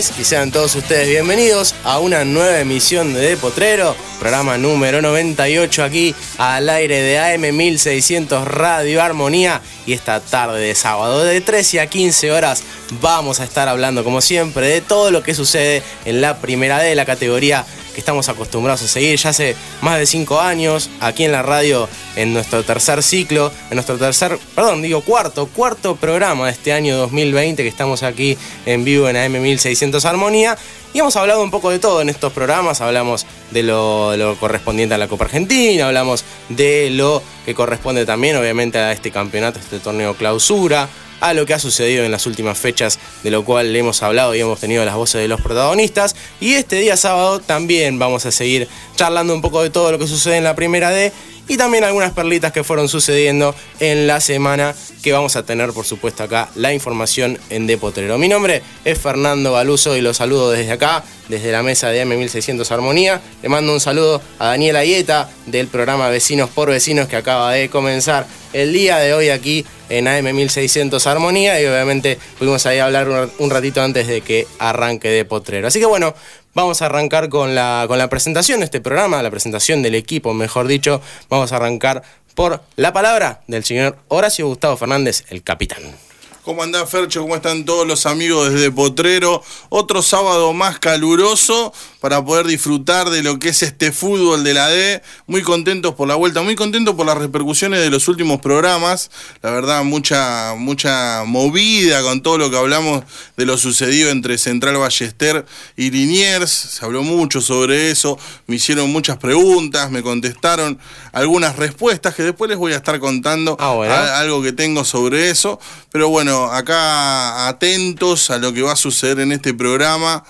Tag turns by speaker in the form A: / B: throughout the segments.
A: y sean todos ustedes bienvenidos a una nueva emisión de Potrero, programa número 98 aquí al aire de AM 1600 Radio Armonía. Y esta tarde de sábado de 13 a 15 horas vamos a estar hablando como siempre de todo lo que sucede en la primera de la categoría que estamos acostumbrados a seguir ya hace más de cinco años aquí en la radio en nuestro tercer ciclo, en nuestro tercer, perdón, digo cuarto, cuarto programa de este año 2020 que estamos aquí en vivo en AM 1600 Armonía. Y hemos hablado un poco de todo en estos programas, hablamos de lo, correspondiente a la Copa Argentina, hablamos de lo que corresponde también obviamente a este campeonato, este torneo clausura, a lo que ha sucedido en las últimas fechas, de lo cual le hemos hablado y hemos tenido las voces de los protagonistas. Y este día sábado también vamos a seguir charlando un poco de todo lo que sucede en la primera D y también algunas perlitas que fueron sucediendo en la semana que vamos a tener por supuesto acá la información en Depotrero. Mi nombre es Fernando Galuso y los saludo desde acá, desde la mesa de M1600 Armonía. Le mando un saludo a Daniela Ayeta del programa Vecinos por Vecinos que acaba de comenzar el día de hoy aquí en AM1600 Armonía y obviamente pudimos ahí hablar un ratito antes de que arranque de Potrero. Así que bueno, vamos a arrancar con la, con la presentación de este programa, la presentación del equipo, mejor dicho. Vamos a arrancar por la palabra del señor Horacio Gustavo Fernández, el capitán.
B: ¿Cómo anda Fercho? ¿Cómo están todos los amigos desde Potrero? Otro sábado más caluroso para poder disfrutar de lo que es este fútbol de la D. Muy contentos por la vuelta, muy contentos por las repercusiones de los últimos programas. La verdad, mucha, mucha movida con todo lo que hablamos de lo sucedido entre Central Ballester y Liniers. Se habló mucho sobre eso, me hicieron muchas preguntas, me contestaron algunas respuestas que después les voy a estar contando
A: ah,
B: algo que tengo sobre eso. Pero bueno, acá atentos a lo que va a suceder en este programa.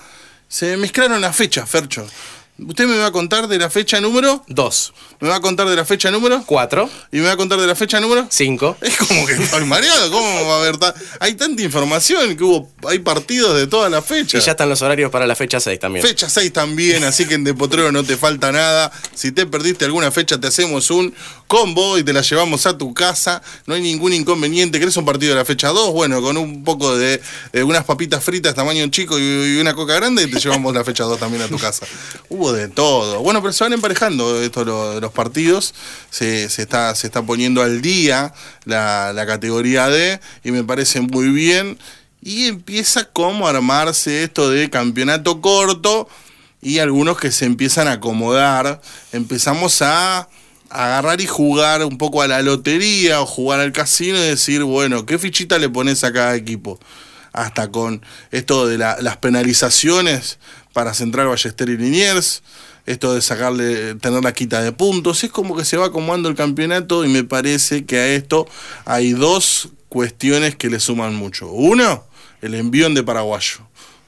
B: Se mezclaron las fechas, Fercho. ¿Usted me va a contar de la fecha número?
A: Dos.
B: ¿Me va a contar de la fecha número?
A: Cuatro.
B: ¿Y me va a contar de la fecha número?
A: Cinco.
B: Es como que estoy mareado. ¿Cómo va a haber ta Hay tanta información que hubo, hay partidos de todas las fechas.
A: Y ya están los horarios para la fecha 6 también.
B: Fecha 6 también, así que en Depotrero no te falta nada. Si te perdiste alguna fecha, te hacemos un combo y te la llevamos a tu casa. No hay ningún inconveniente. ¿Querés un partido de la fecha 2? Bueno, con un poco de, de unas papitas fritas tamaño chico y, y, una coca grande, y te llevamos la fecha 2 también a tu casa. Hubo de todo. Bueno, pero se van emparejando esto lo, partidos. Se, está, se está poniendo al día la, la categoría D y me parece muy bien. Y empieza como a armarse esto de campeonato corto y algunos que se empiezan a acomodar. Empezamos a agarrar y jugar un poco a la lotería o jugar al casino y decir, bueno, ¿qué fichita le pones a cada equipo? Hasta con esto de la, las penalizaciones para Central Ballester y Liniers, esto de sacarle, tener la quita de puntos, es como que se va acomodando el campeonato y me parece que a esto hay dos cuestiones que le suman mucho. Uno, el envión de paraguayo.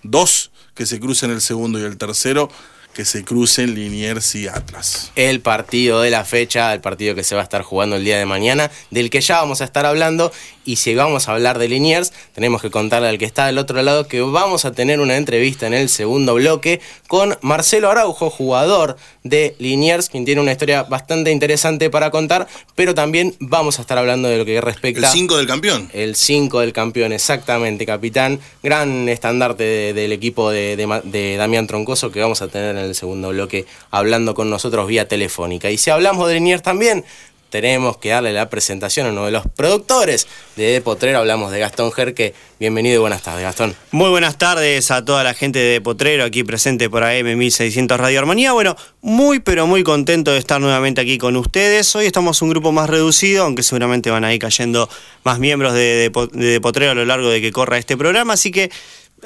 B: Dos, que se crucen el segundo y el tercero que se crucen Liniers y Atlas.
A: El partido de la fecha, el partido que se va a estar jugando el día de mañana, del que ya vamos a estar hablando. Y si vamos a hablar de Liniers, tenemos que contarle al que está del otro lado que vamos a tener una entrevista en el segundo bloque con Marcelo Araujo, jugador de Liniers, quien tiene una historia bastante interesante para contar, pero también vamos a estar hablando de lo que respecta...
B: El 5 del campeón.
A: El 5 del campeón, exactamente, capitán. Gran estandarte de, del equipo de, de, de Damián Troncoso que vamos a tener en el segundo bloque hablando con nosotros vía telefónica. Y si hablamos de Liniers también, tenemos que darle la presentación a uno de los productores de Potrero. Hablamos de Gastón Jerque. Bienvenido y buenas tardes, Gastón.
C: Muy buenas tardes a toda la gente de Potrero aquí presente por AM 1600 Radio Armonía. Bueno, muy pero muy contento de estar nuevamente aquí con ustedes. Hoy estamos un grupo más reducido, aunque seguramente van a ir cayendo más miembros de, de, de Potrero a lo largo de que corra este programa. Así que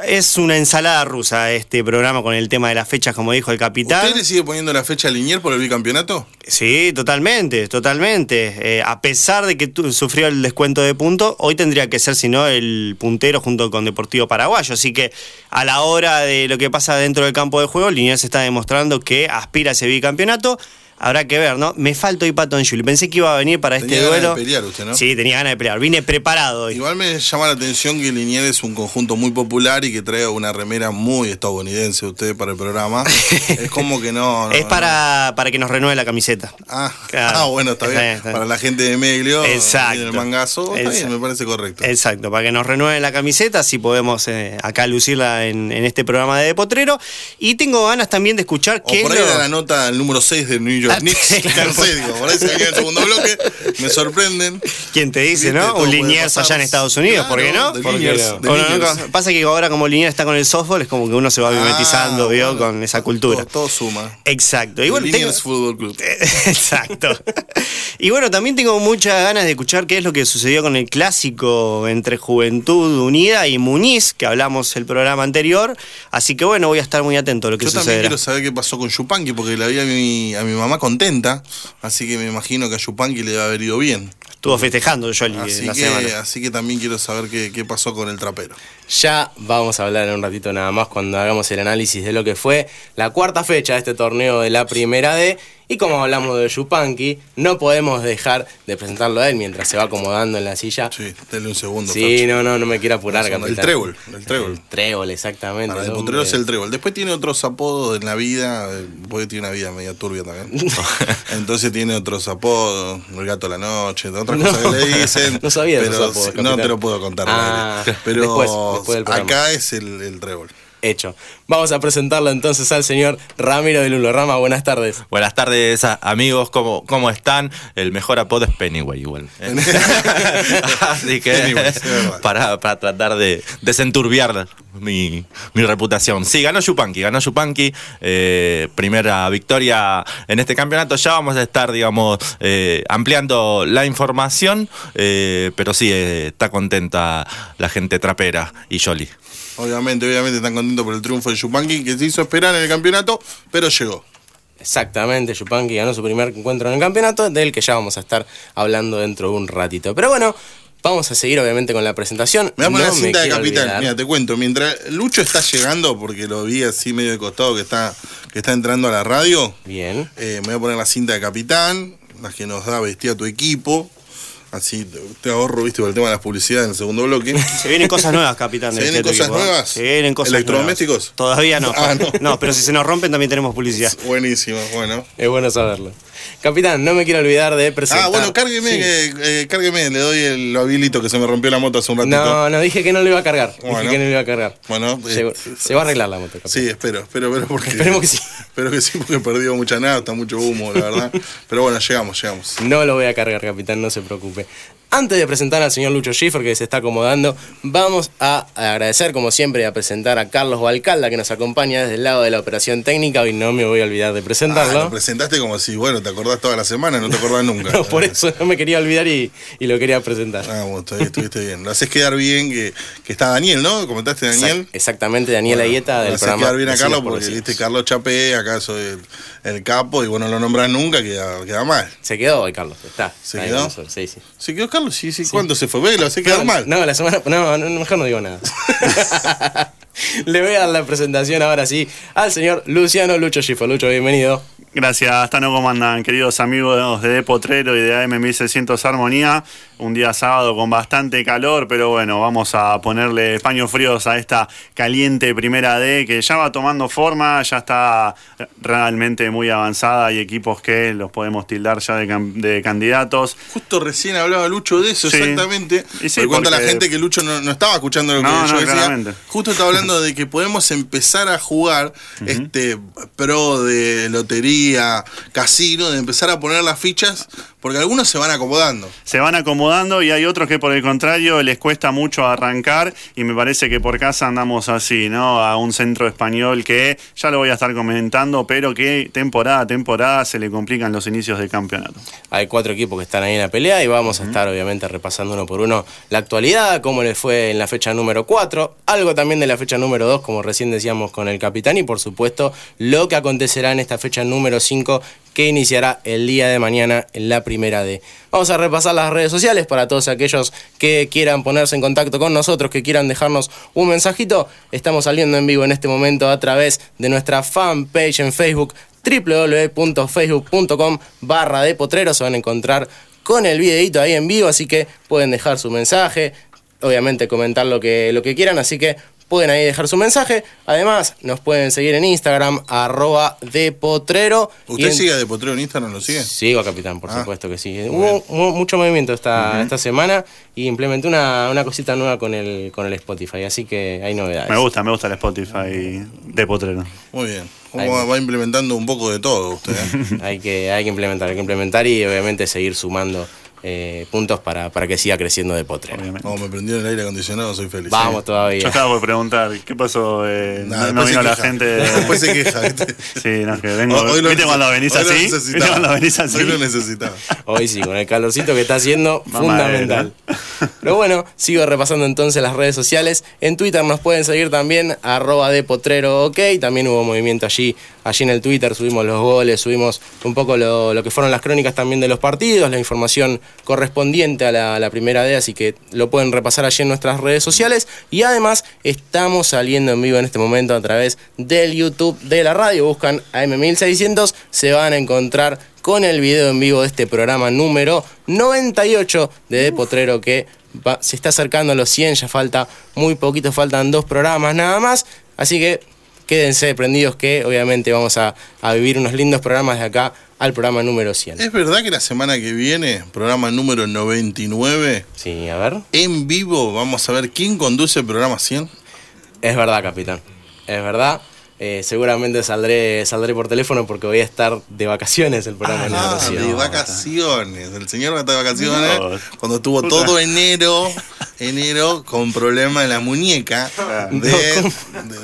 C: es una ensalada rusa este programa con el tema de las fechas, como dijo el capitán.
B: ¿Usted le sigue poniendo la fecha a Linier por el bicampeonato?
C: Sí, totalmente, totalmente. Eh, a pesar de que sufrió el descuento de puntos, hoy tendría que ser, si no, el puntero junto con Deportivo Paraguayo. Así que a la hora de lo que pasa dentro del campo de juego, Liniers está demostrando que aspira a ese bicampeonato. Habrá que ver, ¿no? Me falta hoy Pato Anjuli. Pensé que iba a venir para este
B: Tenía ganas
C: duelo.
B: de pelear usted, ¿no?
C: Sí, tenía ganas de pelear. Vine preparado hoy.
B: Igual me llama la atención que Liniers es un conjunto muy popular y que trae una remera muy estadounidense usted para el programa. es como que no. no,
C: es
B: no.
C: para, para que nos renueve la camiseta.
B: Ah,
C: Claro.
B: ah, bueno, está
C: Está
B: bien.
C: bien, está bien.
B: Para la gente de Meglio
C: Exacto.
B: y del mangazo, está bien, me parece correcto.
C: Exacto, para que nos renueve la camiseta, así podemos eh, acá lucirla en, en este programa de Potrero. Y tengo ganas también de escuchar
B: O
C: qué
B: por
C: es
B: ahí
C: lo-
B: era la nota el número 6 del New York
C: Ah,
B: Knicks.
C: claro.
B: Digo, por ahí se venía el segundo bloque. Me sorprenden.
C: ¿Quién te dice, no? Un Liniers allá en Estados Unidos, ¿por qué
B: Claro,
C: no?
B: de
C: ¿Por qué
B: Liniers,
C: no? Bueno, pasa que ahora como Liniers está con el softball, es como que uno se va mimetizando,
B: Ah,
C: ¿vio?
B: bueno,
C: Con esa cultura.
B: Todo, todo suma.
C: Exacto. Y bueno, tengo-
B: Liniers Fútbol Club.
C: Exacto. Y bueno, también tengo muchas ganas de escuchar qué es lo que sucedió con el clásico entre Juventud Unida y Muñiz, que hablamos el programa anterior. Así que bueno, voy a estar muy atento a lo que
B: Yo también
C: sucederá.
B: quiero saber qué pasó con Yupanqui, porque la vi a mi, a mi mamá contenta, así que me imagino que a Yupanqui le va a haber ido bien.
C: Estuvo festejando Jolly
B: Así
C: la
B: que,
C: semana.
B: así que también quiero saber qué, qué pasó con el trapero.
A: Ya vamos a hablar en un ratito nada más cuando hagamos el análisis de lo que fue la cuarta fecha de este torneo de la primera D. Y como hablamos de Yupanqui, no podemos dejar de presentarlo a él mientras se va acomodando en la silla.
B: Sí, denle un segundo.
A: Sí, no, no, no me quiero apurar,
B: El
A: capitán.
B: trébol, el trébol.
A: El trébol, exactamente.
B: Para
A: el
B: el potrero es el trébol. Después tiene otros apodos en la vida, eh, porque tiene una vida media turbia también. Entonces tiene otros apodos, el gato de la noche, otras
A: No.
B: cosas que le dicen.
A: No sabía de esos apodos,
B: No te lo puedo contar.
A: Ah,
B: pero
A: después, después del programa.
B: acá es el, el trébol.
A: Hecho. Vamos a presentarlo entonces al señor Ramiro de Lulo Rama. Buenas tardes.
D: Buenas tardes, amigos, ¿cómo, ¿cómo están? El mejor apodo es Pennyway, igual. ¿eh? Así que, para, para tratar de desenturbiar mi, mi reputación. Sí, ganó Yupanqui, ganó Yupanqui. eh, primera victoria en este campeonato. Ya vamos a estar, digamos, eh, ampliando la información, eh, pero sí, está contenta la gente trapera y Jolly.
B: Obviamente, obviamente están contentos por el triunfo de Yupanqui, que se hizo esperar en el campeonato, pero llegó.
A: Exactamente, Yupanqui ganó su primer encuentro en el campeonato, del que ya vamos a estar hablando dentro de un ratito. Pero bueno, vamos a seguir obviamente con la presentación.
B: Me voy a poner
A: No
B: la cinta de capitán. Mira, te cuento. Mientras Lucho está llegando, porque lo vi así medio de costado que está, que está entrando a la radio,
A: Bien.
B: eh, me voy a poner la cinta de capitán, la que nos da vestir a tu equipo. Así te, ahorro, viste, por el tema de las publicidades en el segundo bloque.
C: Se vienen cosas nuevas, capitán.
B: ¿Se vienen
C: este
B: cosas
C: equipo, ¿eh?
B: nuevas?
C: Se vienen cosas
B: ¿Electrodomésticos?
C: nuevas. Todavía no.
B: Ah, no.
C: no, pero si se nos rompen también tenemos publicidad.
B: Buenísimo, bueno.
A: Es bueno saberlo. Capitán, no me quiero olvidar de presentar.
B: Ah, bueno, cárgueme,
A: Sí.
B: que, eh, cárgueme, le doy el habilito que se me rompió la moto hace un ratito.
A: No, no, dije que no lo iba a cargar.
B: Bueno.
A: Dije que no lo iba a cargar.
B: Bueno,
A: Se,
B: eh,
A: se va a arreglar la moto, capitán.
B: Sí, espero, espero, espero porque.
A: Esperemos que sí.
B: Espero que sí, porque perdió mucha está mucho humo, la verdad. Pero bueno, llegamos, llegamos.
A: No lo voy a cargar, capitán, no se preocupe. Antes de presentar al señor Lucho Schiffer, que se está acomodando, vamos a agradecer, como siempre, y a presentar a Carlos Valcalda, que nos acompaña desde el lado de la operación técnica. Hoy no me voy a olvidar de
B: Ah,
A: presentarlo.
B: lo presentaste como si, bueno, te acordás toda la semana, no te acordás nunca.
A: No, por eso no me quería olvidar y, y lo quería presentar.
B: Ah, bueno, estuviste bien. Lo haces quedar bien que, que está Daniel, ¿no? Comentaste Daniel.
A: Exact- Exactamente, Daniel Ayeta
B: Lo
A: del
B: haces
A: programa.
B: quedar bien a Carlos
A: por
B: porque
A: Vecinos.
B: viste Carlos Chapé, acá soy el, el capo y bueno, no lo nombras nunca, queda, queda mal.
A: Se quedó hoy, Carlos. Está.
B: ¿Se quedó?
A: Sí, sí.
B: ¿Se quedó Carlos? Sí, sí. ¿Cuándo se fue? Ve, lo hace quedar
A: no,
B: mal.
A: No, la semana. No, no, mejor no digo nada. Le voy a dar la presentación ahora sí al señor Luciano Lucho Schiffer. Lucho, bienvenido.
E: Gracias, Tano, ¿cómo andan? Queridos amigos de Potrero y de AM1600 Armonía. Un día sábado con bastante calor, pero bueno, vamos a ponerle paños fríos a esta caliente primera D que ya va tomando forma, ya está realmente muy avanzada. Hay equipos que los podemos tildar ya de, candidatos.
B: Justo recién hablaba Lucho de eso,
E: Sí.
B: exactamente.
E: Y sí,
B: cuenta la gente que Lucho no, no estaba escuchando lo que
E: No,
B: yo
E: no,
B: decía.
E: claramente.
B: Justo estaba hablando de que podemos empezar a jugar este pro de lotería, casino, de empezar a poner las fichas, porque algunos se van acomodando.
E: se van acomodando y hay otros que por el contrario les cuesta mucho arrancar y me parece que por casa andamos así, ¿no? A un centro español que ya lo voy a estar comentando, pero que temporada a temporada se le complican los inicios del campeonato.
A: Hay cuatro equipos que están ahí en la pelea y vamos a estar obviamente repasando uno por uno la actualidad, cómo les fue en la fecha número 4, algo también de la fecha número 2, como recién decíamos con el capitán, y por supuesto lo que acontecerá en esta fecha número 5 que iniciará el día de mañana en la primera D. Vamos a repasar las redes sociales para todos aquellos que quieran ponerse en contacto con nosotros, que quieran dejarnos un mensajito. Estamos saliendo en vivo en este momento a través de nuestra fanpage en Facebook www.facebook.com barra de potrero. Se van a encontrar con el videito ahí en vivo, así que pueden dejar su mensaje, obviamente comentar lo que, lo que quieran, así que pueden ahí dejar su mensaje. Además, nos pueden seguir en Instagram, arroba de potrero.
B: ¿Usted sigue de Potrero en Instagram? ¿Lo sigue?
A: Sigo, capitán, por
B: Ah.
A: supuesto que sí. Hubo, hubo mucho movimiento esta, esta semana y implementé una, una cosita nueva con el, con el Spotify, así que hay novedades.
E: Me gusta, me gusta el Spotify de Potrero.
B: Muy bien.
A: Ahí
B: ¿Cómo va,
A: va.
B: va implementando un poco de todo usted? eh?
A: hay, que, hay que implementar, hay que implementar y obviamente seguir sumando eh, puntos para, para que siga creciendo de potrero.
B: Como me prendieron el aire acondicionado, soy feliz.
A: Vamos
E: Yo
A: todavía.
E: estaba por preguntar, ¿qué pasó? Eh,
B: Nada,
E: no, vino la gente.
B: Después se queja, ¿viste?
E: Sí, no, que vengo.
B: Hoy lo
E: ¿Viste cuando venís así? ¿Viste cuando venís así?
B: Hoy lo necesitaba.
A: Hoy sí, con el calorcito que está haciendo, fundamental. Pero bueno, sigo repasando entonces las redes sociales. En Twitter nos pueden seguir también, arroba de potrero ok. También hubo movimiento allí, allí en el Twitter, subimos los goles, subimos un poco lo, lo que fueron las crónicas también de los partidos, la información correspondiente a la, a la primera D, así que lo pueden repasar allí en nuestras redes sociales. Y además estamos saliendo en vivo en este momento a través del YouTube de la radio. Buscan AM1600, se van a encontrar con el video en vivo de este programa número 98 de De Potrero que va- se está acercando a los 100, ya falta muy poquito, faltan dos programas nada más, así que quédense prendidos que obviamente vamos a, a vivir unos lindos programas de acá al programa número 100.
B: ¿Es verdad que la semana que viene, programa número 99,
A: Sí, a ver.
B: en vivo vamos a ver quién conduce el programa 100?
A: Es verdad, capitán. Es verdad. Eh, seguramente saldré, saldré por teléfono porque voy a estar de vacaciones el programa
B: Ah,
A: 100.
B: de vacaciones. El señor va a estar de vacaciones
E: No.
B: cuando tuvo todo enero, enero con problema en la muñeca. De, de-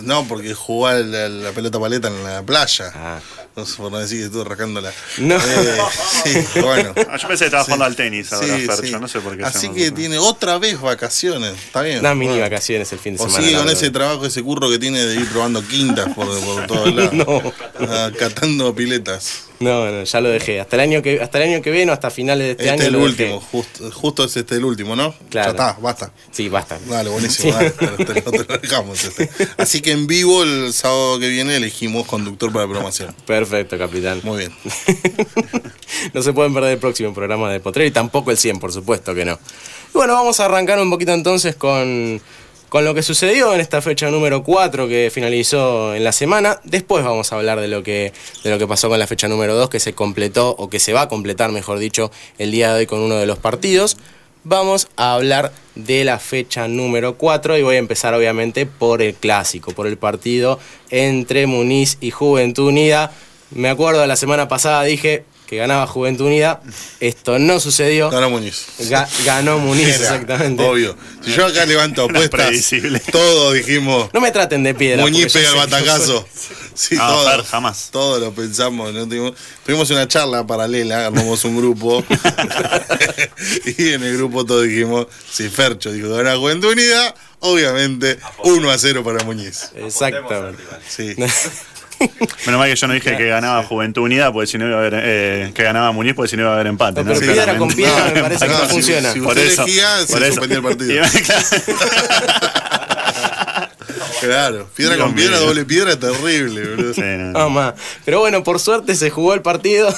B: no, porque jugó la, la pelota paleta en la playa.
A: Ah.
B: No sé por no decir que estuvo rascándola.
A: No.
B: Eh, sí, bueno.
E: Ah, yo pensé que estaba jugando al tenis ahora,
B: Sí,
E: Fercho,
B: sí.
E: no sé por qué.
B: Así que tiene otra vez vacaciones. Está bien.
A: Unas mini
B: Bueno.
A: vacaciones el fin de
B: O
A: semana.
B: sigue con ese trabajo, ese curro que tiene de ir probando quintas por, por todos lados.
A: No.
B: Ah, catando piletas.
A: No, no, ya lo dejé. Hasta el año que, hasta el año que viene o hasta finales de este,
B: Este
A: año.
B: es el
A: lo
B: último,
A: dejé.
B: justo, justo es este el último, ¿no?
A: Claro.
B: Ya está, basta.
A: Sí, basta.
B: Dale, buenísimo, dale, te, te lo- dejamos. este. Así que en vivo el sábado que viene elegimos conductor para programación.
A: Perfecto, capitán.
B: Muy bien.
A: no se pueden perder el próximo programa de Potrero y tampoco el 100, por supuesto que no. Y bueno, vamos a arrancar un poquito entonces con, con lo que sucedió en esta fecha número 4 que finalizó en la semana. Después vamos a hablar de lo que, de lo que pasó con la fecha número 2 que se completó o que se va a completar, mejor dicho, el día de hoy con uno de los partidos. Vamos a hablar de la fecha número 4 y voy a empezar obviamente por el clásico, por el partido entre Muniz y Juventud Unida. Me acuerdo de la semana pasada dije que ganaba Juventud Unida. Esto no sucedió.
B: Ganó Muñiz.
A: Ga- ganó Muniz,
B: Era,
A: exactamente.
B: Obvio. Si yo acá levanto apuestas, todos dijimos,
A: No me traten de piedra.
B: Muñiz pega el batacazo. Sí,
E: No,
B: todos,
E: Fer, jamás.
B: Todos lo pensamos. ¿no? Tuvimos, tuvimos una charla paralela, armamos un grupo. y en el grupo todos dijimos, si Fercho dijo que gana Juventud Unida, obviamente 1 a 0 para Muñiz.
A: Exactamente.
B: Sí.
E: Menos mal que yo no dije que ganaba Juventud Unida, porque si no iba a haber. eh, que ganaba Muñiz, porque si no iba a haber empate.
A: No, pero
E: ¿no?
A: piedra con piedra me parece que
B: no, si-
A: funciona.
B: si-
E: Por
B: usted
E: eso,
B: elegía, se
E: por eso.
B: suspendía el partido. Claro, piedra
E: Dios
B: con piedra,
E: mío.
B: doble piedra, terrible, boludo.
E: Sí, no.
A: No más. Pero bueno, por suerte se jugó el partido.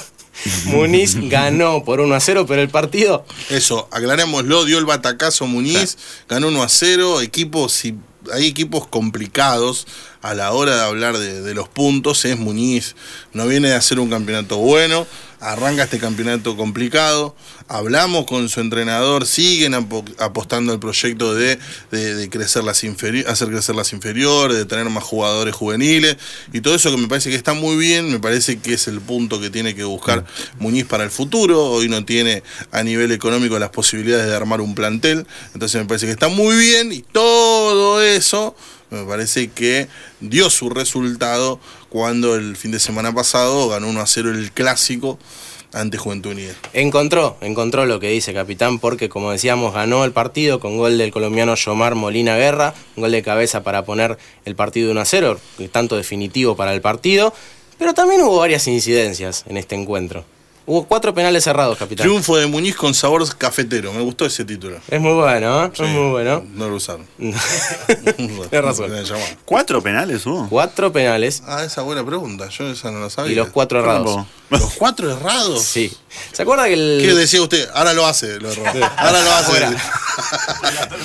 A: Muniz ganó por 1 a 0, pero el partido
B: Eso, aclarémoslo, dio el batacazo Muñiz, ganó 1 a 0, equipos, si hay equipos complicados a la hora de hablar de, los puntos, es Muñiz, no viene de hacer un campeonato bueno, arranca este campeonato complicado, hablamos con su entrenador, siguen apo- apostando al proyecto de, de- de crecer las hacer crecer las inferiores, de tener más jugadores juveniles, y todo eso que me parece que está muy bien, me parece que es el punto que tiene que buscar Muñiz para el futuro, hoy no tiene a nivel económico las posibilidades de armar un plantel, entonces me parece que está muy bien, y todo eso me parece que dio su resultado cuando el fin de semana pasado ganó 1 a 0 el clásico ante Juventud Unida.
A: encontró, encontró lo que dice capitán, porque como decíamos, ganó el partido con gol del colombiano Yomar Molina Guerra, un gol de cabeza para poner el partido 1 a 0, tanto definitivo para el partido, pero también hubo varias incidencias en este encuentro. Hubo cuatro penales cerrados, capitán.
B: Triunfo de Muñiz con sabor cafetero. Me gustó ese título.
A: Es muy bueno, ¿eh?
B: Sí,
A: Es muy bueno.
B: No lo usaron.
A: Tienes razón.
E: ¿Cuatro penales hubo?
A: Cuatro penales
B: Ah, esa buena pregunta. Yo esa no la sabía.
A: y los cuatro errados.
B: ¿Los cuatro errados?
A: Sí. ¿Se acuerda que el.
B: ¿Qué decía usted? Ahora lo hace, lo erró. Ahora lo hace.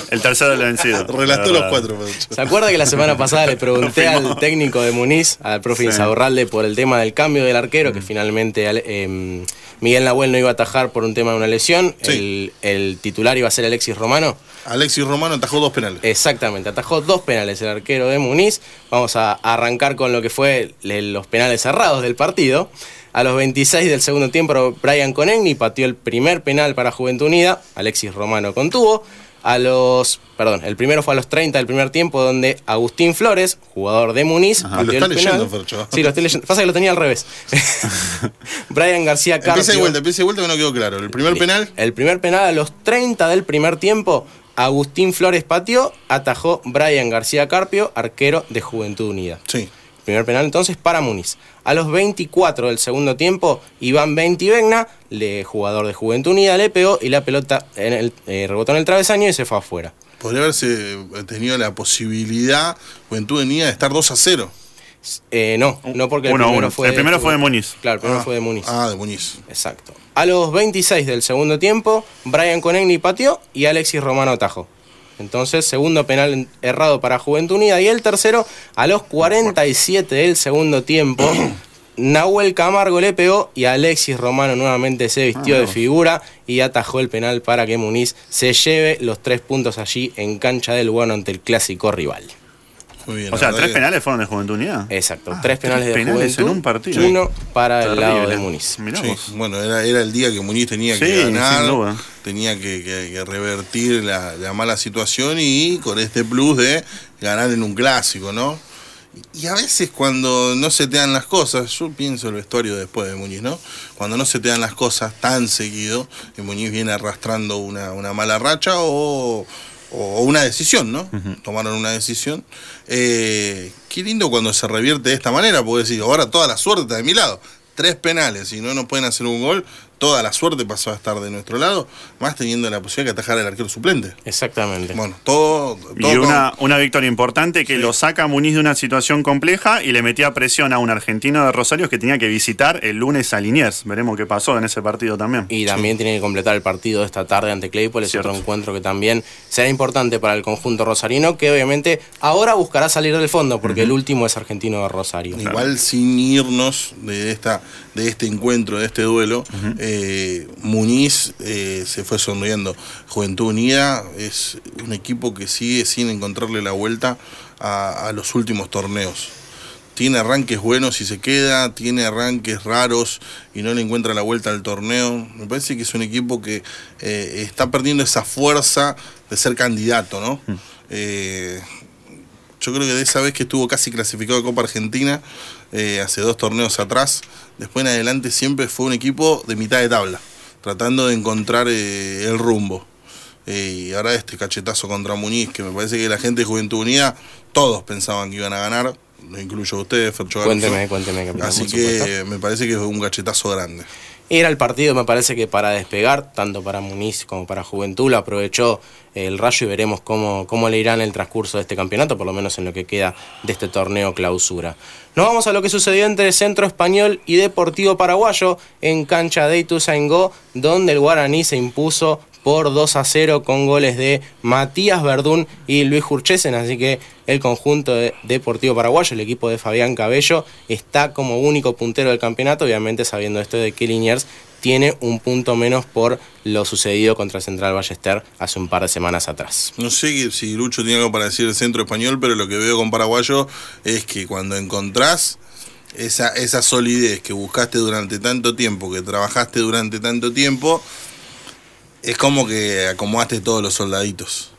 E: El tercero del vencido.
B: Relató
E: La
B: los cuatro. Pacho.
A: ¿Se acuerda que la semana pasada le pregunté al técnico de Muniz, al profe
E: Sí.
A: Insaurralde, por el tema del cambio del arquero, que finalmente ale- em, Miguel Nahuel no iba a atajar por un tema de una lesión?
B: Sí.
A: El, el titular iba a ser Alexis Romano.
B: Alexis Romano atajó dos penales.
A: Exactamente, atajó dos penales el arquero de Muniz. Vamos a arrancar con lo que fue los penales cerrados del partido. A los 26 del segundo tiempo, Brian Conegni pateó el primer penal para Juventud Unida. Alexis Romano contuvo. A los. Perdón, el primero fue a los 30 del primer tiempo, donde Agustín Flores, jugador de Muniz,
B: Lo
A: pateó
B: está
A: el
B: leyendo,
A: penal.
B: Fercho.
A: Sí, lo estoy leyendo. Pasa que lo tenía al revés. Brian García Carpio.
B: Empieza de vuelta, empieza de vuelta que no quedó claro. El primer penal.
A: El primer penal a los 30 del primer tiempo, Agustín Flores pateó, atajó Brian García Carpio, arquero de Juventud Unida.
B: Sí.
A: Primer penal entonces para Muniz. A los 24 del segundo tiempo, Iván Ventivegna, le, jugador de Juventud Unida, le pegó y la pelota en el, eh, rebotó en el travesaño y se fue afuera.
B: Podría haberse tenido la posibilidad, Juventud Unida, de estar 2 a 0.
A: Eh, no, no porque el
E: Uno
A: primero
E: uno.
A: fue
E: El primero fue de Muniz.
A: Claro, el primero
B: ah,
A: fue de Muniz.
B: Ah, de Muñiz.
A: Exacto. A los 26 del segundo tiempo, Brian Conegni pateó y Alexis Romano atajó. Entonces, segundo penal errado para Juventud Unida. Y el tercero, a los 47 del segundo tiempo, Nahuel Camargo le pegó y Alexis Romano nuevamente se vistió de figura y atajó el penal para que Muniz se lleve los tres puntos allí en cancha del Lugano ante el clásico rival.
B: Muy bien.
E: O sea, tres
B: que-
E: penales fueron de Juventud Unida.
A: Exacto,
E: Ah,
A: tres penales de
E: penales
A: Juventud,
E: en un partido.
A: uno para el lado de. Muniz.
B: Sí, bueno, era, era el día que Muñiz tenía
E: Sí,
B: que ganar,
E: sin duda.
B: tenía que, que- que revertir la, la mala situación y con este plus de ganar en un clásico, ¿no? Y a veces cuando no se te dan las cosas, yo pienso el vestuario después de Muñiz, ¿no? Cuando no se te dan las cosas tan seguido, Muñiz viene arrastrando una, una mala racha o, o una decisión, ¿no? Tomaron una decisión. Eh, qué lindo cuando se revierte de esta manera, porque decir, ahora toda la suerte está de mi lado. Tres penales y no nos pueden hacer un gol, toda la suerte pasó a estar de nuestro lado, más teniendo la posibilidad de atajar al arquero suplente.
A: Exactamente.
B: Bueno, todo. todo
E: Y
B: con-
E: una, una victoria importante que lo saca a Muniz de una situación compleja y le metía presión a un argentino de Rosario que tenía que visitar el lunes a Liniers. Veremos qué pasó en ese partido también.
A: Y también tiene que completar el partido de esta tarde ante Claypole. Es otro encuentro que también será importante para el conjunto rosarino, que obviamente ahora buscará salir del fondo, porque el último es argentino de Rosario.
B: Igual sin irnos de esta de este encuentro, de este duelo, eh, Muniz eh, se fue sonriendo. Juventud Unida es un equipo que sigue sin encontrarle la vuelta a, a los últimos torneos. Tiene arranques buenos y se queda, tiene arranques raros y no le encuentra la vuelta al torneo. Me parece que es un equipo que eh, está perdiendo esa fuerza de ser candidato, ¿no? Eh, yo creo que de esa vez que estuvo casi clasificado de Copa Argentina, eh, hace dos torneos atrás, después en adelante siempre fue un equipo de mitad de tabla, tratando de encontrar eh, el rumbo. Eh, y ahora este cachetazo contra Muniz, que me parece que la gente de Juventud Unida, todos pensaban que iban a ganar, lo incluyo a ustedes, Fercho.
A: Cuénteme, cuénteme, capitán.
B: Así que me parece que fue un cachetazo grande.
A: Era el partido, me parece que para despegar, tanto para Muniz como para Juventud, aprovechó el Rayo y veremos cómo, cómo le irá en el transcurso de este campeonato, por lo menos en lo que queda de este torneo clausura. Nos vamos a lo que sucedió entre Centro Español y Deportivo Paraguayo en cancha de Ituzaingó, donde el Guaraní se impuso por 2 a 0 con goles de Matías Verdún y Luis Jurchesen, así que el conjunto de Deportivo Paraguayo, el equipo de Fabián Cabello, está como único puntero del campeonato, obviamente sabiendo esto de que Liniers tiene un punto menos por lo sucedido contra Central Ballester hace un par de semanas atrás.
B: No sé si Lucho tiene algo para decir el centro español, pero lo que veo con Paraguayo es que cuando encontrás esa, esa solidez que buscaste durante tanto tiempo, que trabajaste durante tanto tiempo, es como que acomodaste todos los soldaditos.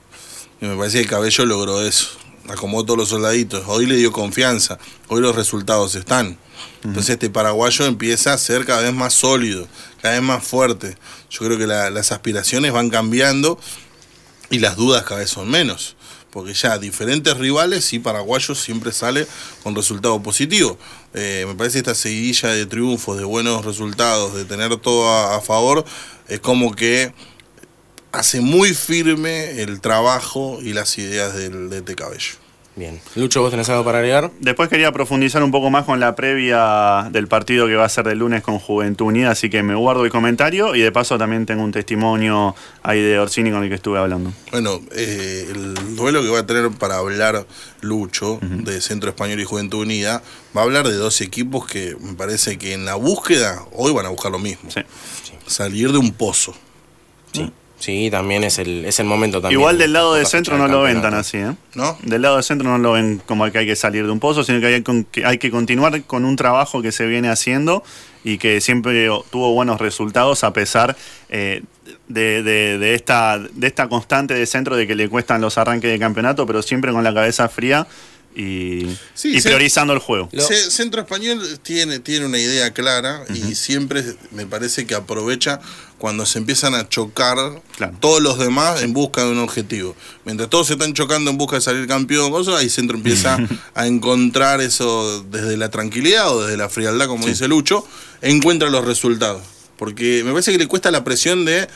B: Y me parece que el Cabello logró eso. Acomodó todos los soldaditos. Hoy le dio confianza. Hoy los resultados están. Entonces este paraguayo empieza a ser cada vez más sólido, cada vez más fuerte. Yo creo que la- las aspiraciones van cambiando y las dudas cada vez son menos. porque ya diferentes rivales y paraguayos siempre sale con resultado positivo. Eh, me parece esta seguidilla de triunfos, de buenos resultados, de tener todo a, a favor, es como que hace muy firme el trabajo y las ideas del DT Cabello.
A: Bien. Lucho, ¿vos tenés algo para agregar?
E: Después quería profundizar un poco más con la previa del partido que va a ser del lunes con Juventud Unida, así que me guardo el comentario y de paso también tengo un testimonio ahí de Orsini con el que estuve hablando.
B: Bueno, eh, el duelo que va a tener para hablar Lucho de Centro Español y Juventud Unida va a hablar de dos equipos que me parece que en la búsqueda hoy van a buscar lo mismo.
E: Sí.
B: Salir de un pozo.
A: Sí. Sí, también es el, es el momento también.
E: Igual del lado de
A: Poca
E: centro no
A: del
E: lo ven tan así, ¿eh?
B: ¿No?
E: Del lado de centro no lo ven como que hay que salir de un pozo, sino que hay, con- que hay que continuar con un trabajo que se viene haciendo y que siempre tuvo buenos resultados a pesar eh, de, de- de esta, de esta constante de centro de que le cuestan los arranques de campeonato, pero siempre con la cabeza fría y,
B: Sí,
E: y
B: se-
E: priorizando el juego.
B: Centro Español tiene, tiene una idea clara y siempre me parece que aprovecha cuando se empiezan a chocar
E: Claro.
B: todos los demás en busca de un objetivo. Mientras todos se están chocando en busca de salir campeón, cosas, ahí Centro empieza a encontrar eso desde la tranquilidad o desde la frialdad, como dice Lucho, encuentra los resultados. Porque me parece que le cuesta la presión de,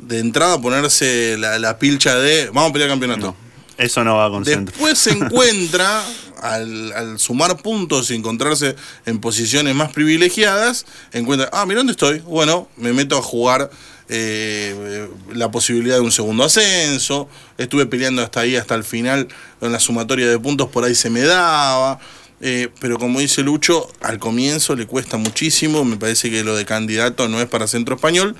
B: de entrada ponerse la, la pilcha de vamos a pelear campeonato.
E: No, eso no va con centro.
B: Después se encuentra, al, sumar puntos y encontrarse en posiciones más privilegiadas, encuentra, ah, mira dónde estoy. Bueno, me meto a jugar eh, la posibilidad de un segundo ascenso. Estuve peleando hasta ahí, hasta el final, en la sumatoria de puntos, por ahí se me daba. Eh, pero como dice Lucho, al comienzo le cuesta muchísimo. Me parece que lo de candidato no es para Centro Español.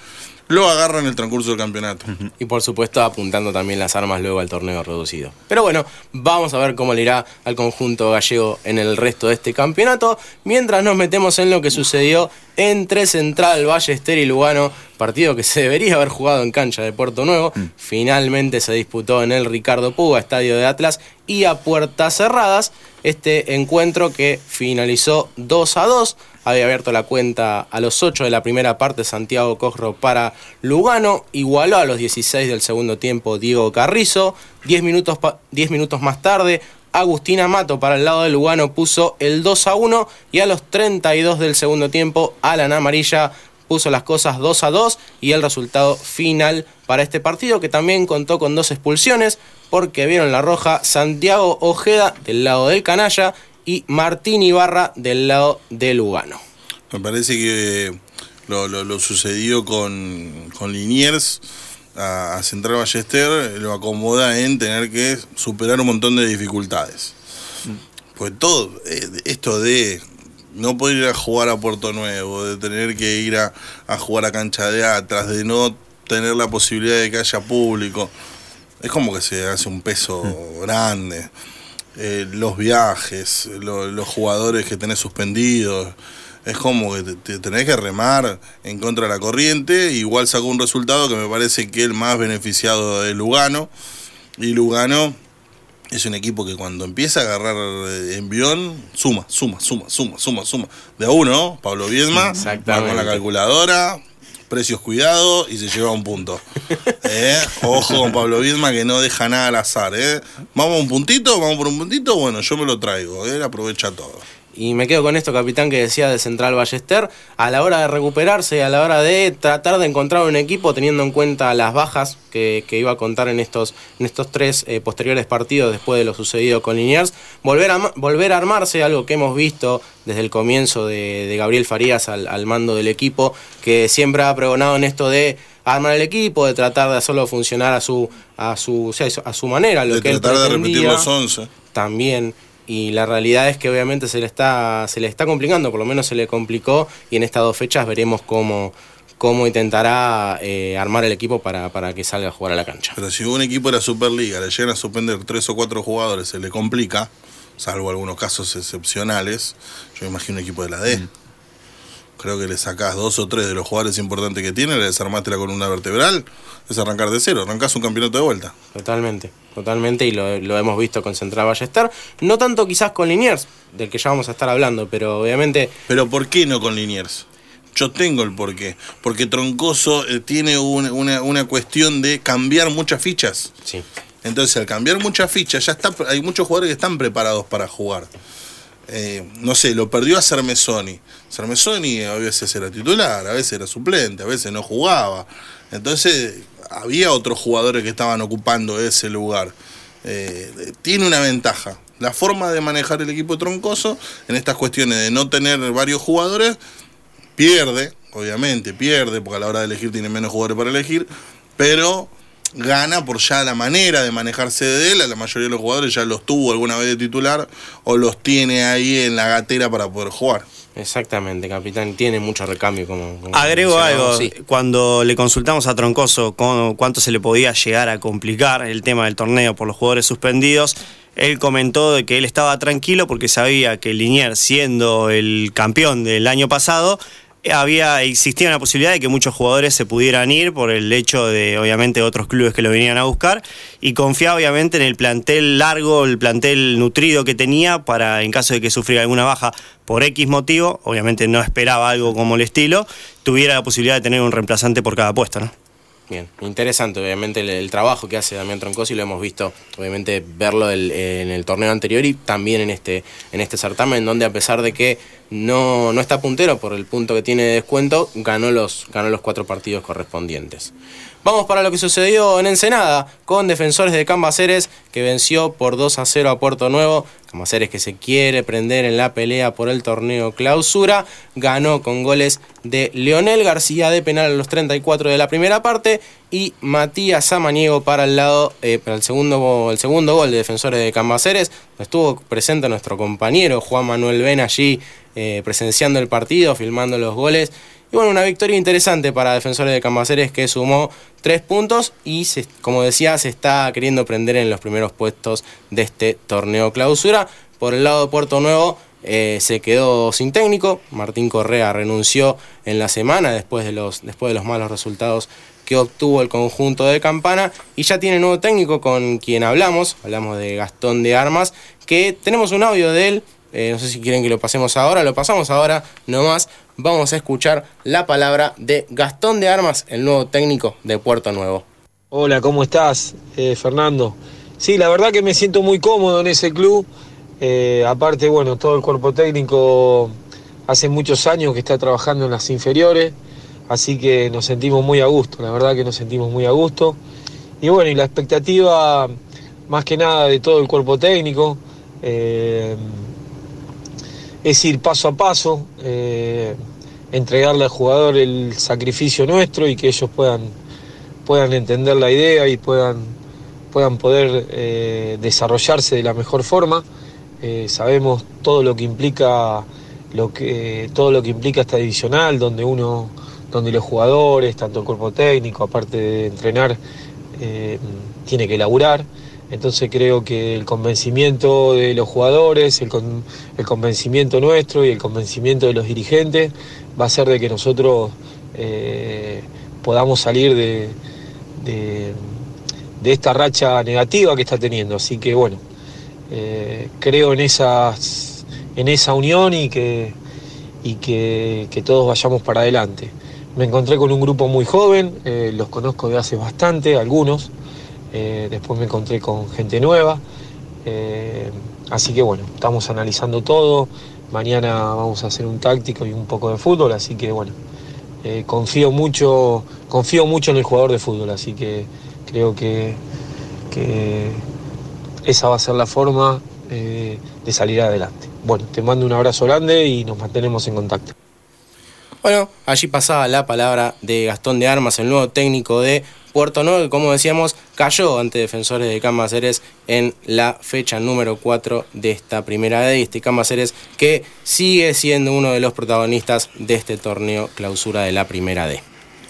B: Lo agarra en el transcurso del campeonato.
A: Y por supuesto apuntando también las armas luego al torneo reducido. Pero bueno, vamos a ver cómo le irá al conjunto gallego en el resto de este campeonato. Mientras nos metemos en lo que sucedió entre Central, Ballester y Lugano, partido que se debería haber jugado en cancha de Puerto Nuevo. Finalmente se disputó en el Ricardo Puga, estadio de Atlas, y a puertas cerradas. Este encuentro que finalizó 2 a 2 había abierto la cuenta a los 8 de la primera parte Santiago Cosro para Lugano, igualó a los 16 del segundo tiempo Diego Carrizo, 10 minutos, pa- 10 minutos más tarde Agustina Mato para el lado de Lugano puso el 2 a 1 y a los 32 del segundo tiempo Alan Amarilla puso las cosas 2 a 2 y el resultado final para este partido que también contó con dos expulsiones porque vieron la roja Santiago Ojeda del lado del Canalla y Martín Ibarra del lado de Lugano.
B: Me parece que lo, lo- lo sucedido con, con Liniers a, a Central Ballester lo acomoda en tener que superar un montón de dificultades. Pues todo eh, esto de no poder ir a jugar a Puerto Nuevo, de tener que ir a, a jugar a cancha de atrás, de no tener la posibilidad de que haya público, es como que se hace un peso grande. Eh, los viajes, lo- los jugadores que tenés suspendidos. Es como que te, te tenés que remar en contra de la corriente. Igual sacó un resultado que me parece que el más beneficiado es Lugano. Y Lugano es un equipo que cuando empieza a agarrar eh, envión, suma, suma, suma, suma, suma, suma. De a uno, ¿no? Pablo Viedma, va con la calculadora, precios cuidado y se lleva un punto. ¿Eh? Ojo con Pablo Viedma que no deja nada al azar. ¿eh? Vamos a un puntito, vamos por un puntito, bueno, yo me lo traigo, él aprovecha todo.
A: Y me quedo con esto, capitán, que decía de Central Ballester. A la hora de recuperarse, a la hora de tratar de encontrar un equipo, teniendo en cuenta las bajas que, que iba a contar en estos, en estos tres eh, posteriores partidos después de lo sucedido con Liniers, volver a, volver a armarse, algo que hemos visto desde el comienzo de, de Gabriel Farías al, al mando del equipo, que siempre ha pregonado en esto de armar el equipo, de tratar de hacerlo funcionar a su, a su, o sea, a su manera, lo
B: De
A: que él
B: tratar de repetir los 11.
A: también y la realidad es que obviamente se le está se le está complicando por lo menos se le complicó y en estas dos fechas veremos cómo cómo intentará eh, armar el equipo para, para que salga a jugar a la cancha
B: Pero si un equipo de la Superliga le llegan a suspender tres o cuatro jugadores, se le complica, salvo algunos casos excepcionales. Yo me imagino un equipo de la D. Creo que le sacás dos o tres de los jugadores importantes que tiene, le desarmaste la columna vertebral, es arrancar de cero, arrancás un campeonato de vuelta.
A: totalmente totalmente y lo, lo hemos visto con Central Ballester no tanto quizás con Liniers del que ya vamos a estar hablando pero obviamente
B: Pero ¿por qué no con Liniers? Yo tengo el porqué. Porque Troncoso eh, tiene un- una, una cuestión de cambiar muchas fichas.
A: sí
B: Entonces, al cambiar muchas fichas, ya está, hay muchos jugadores que están preparados para jugar. Eh, no sé, lo perdió a Cermesoni. Cermesoni a veces era titular, a veces era suplente, a veces no jugaba. Entonces, había otros jugadores que estaban ocupando ese lugar. Eh, tiene una ventaja. La forma de manejar el equipo troncoso en estas cuestiones de no tener varios jugadores pierde, obviamente, pierde, porque a la hora de elegir tiene menos jugadores para elegir, pero gana por ya la manera de manejarse de él. La mayoría de los jugadores ya los tuvo alguna vez de titular o los tiene ahí en la gatera para poder jugar.
A: Exactamente, capitán. Tiene mucho recambio. Como,
C: Agrego algo. Cuando le consultamos a Troncoso cuánto se le podía llegar a complicar el tema del torneo por los jugadores suspendidos, él comentó de que él estaba tranquilo porque sabía que Liniers, siendo el campeón del año pasado, había existía una posibilidad de que muchos jugadores se pudieran ir por el hecho de obviamente otros clubes que lo venían a buscar y confiaba obviamente en el plantel largo, el plantel nutrido que tenía para en caso de que sufriera alguna baja por X motivo, obviamente no esperaba algo como el estilo, tuviera la posibilidad de tener un reemplazante por cada puesto, ¿no?
A: Bien, interesante obviamente el, trabajo que hace Damián Troncosi, lo hemos visto obviamente verlo en el torneo anterior y también en este, en este certamen, donde a pesar de que no, no está puntero por el punto que tiene de descuento, ganó los, ganó los cuatro partidos correspondientes. Vamos para lo que sucedió en Ensenada con Defensores de Cambaceres que venció por 2 a 0 a Puerto Nuevo. Cambaceres que se quiere prender en la pelea por el torneo clausura. Ganó con goles de Leonel García de penal a los 34 de la primera parte y Matías Samaniego para el lado eh, para el segundo, el segundo gol de Defensores de Cambaceres. Estuvo presente nuestro compañero Juan Manuel Ben allí eh, presenciando el partido, filmando los goles y bueno, una victoria interesante para Defensores de Cambaceres que sumó tres puntos y, como decía, se está queriendo prender en los primeros puestos de este torneo clausura. Por el lado de Puerto Nuevo eh, se quedó sin técnico. Martín Correa renunció en la semana después de los, después de los malos resultados que obtuvo el conjunto de Campana y ya tiene nuevo técnico con quien hablamos, hablamos de Gastón de Armas, que tenemos un audio de él, eh, no sé si quieren que lo pasemos ahora, lo pasamos ahora nomás vamos a escuchar la palabra de Gastón de Armas, el nuevo técnico de Puerto Nuevo.
F: Hola, ¿cómo estás, eh, Fernando? Sí, la verdad que me siento muy cómodo en ese club. Eh, aparte, bueno, todo el cuerpo técnico hace muchos años que está trabajando en las inferiores, así que nos sentimos muy a gusto, la verdad que nos sentimos muy a gusto. Y bueno, y la expectativa más que nada de todo el cuerpo técnico. Es ir paso a paso, eh, entregarle al jugador el sacrificio nuestro y que ellos puedan, puedan entender la idea y puedan, puedan poder eh, desarrollarse de la mejor forma. Eh, sabemos todo lo que implica lo que, todo lo que implica esta divisional, donde uno, donde los jugadores, tanto el cuerpo técnico, aparte de entrenar, tiene que laburar. Entonces creo que el convencimiento de los jugadores, el, convencimiento nuestro y el convencimiento de los dirigentes va a ser de que nosotros eh, podamos salir de, esta racha negativa que está teniendo. Así que bueno, eh, creo en, en esa unión y, que, y que, todos vayamos para adelante. Me encontré con un grupo muy joven, eh, los conozco de hace bastante, algunos. Eh, después me encontré con gente nueva. Eh, así que bueno, estamos analizando todo. Mañana vamos a hacer un táctico y un poco de fútbol, así que bueno, eh, confío mucho, confío mucho en el jugador de fútbol, así que creo que, esa va a ser la forma de salir adelante. Bueno, te mando un abrazo grande y nos mantenemos en contacto.
A: Bueno, allí pasaba la palabra de Gastón de Armas, el nuevo técnico de Puerto Nuevo, que como decíamos, cayó ante Defensores de Cambaceres en la fecha número 4 de esta primera D. Y este Cambaceres que sigue siendo uno de los protagonistas de este torneo clausura de la primera D.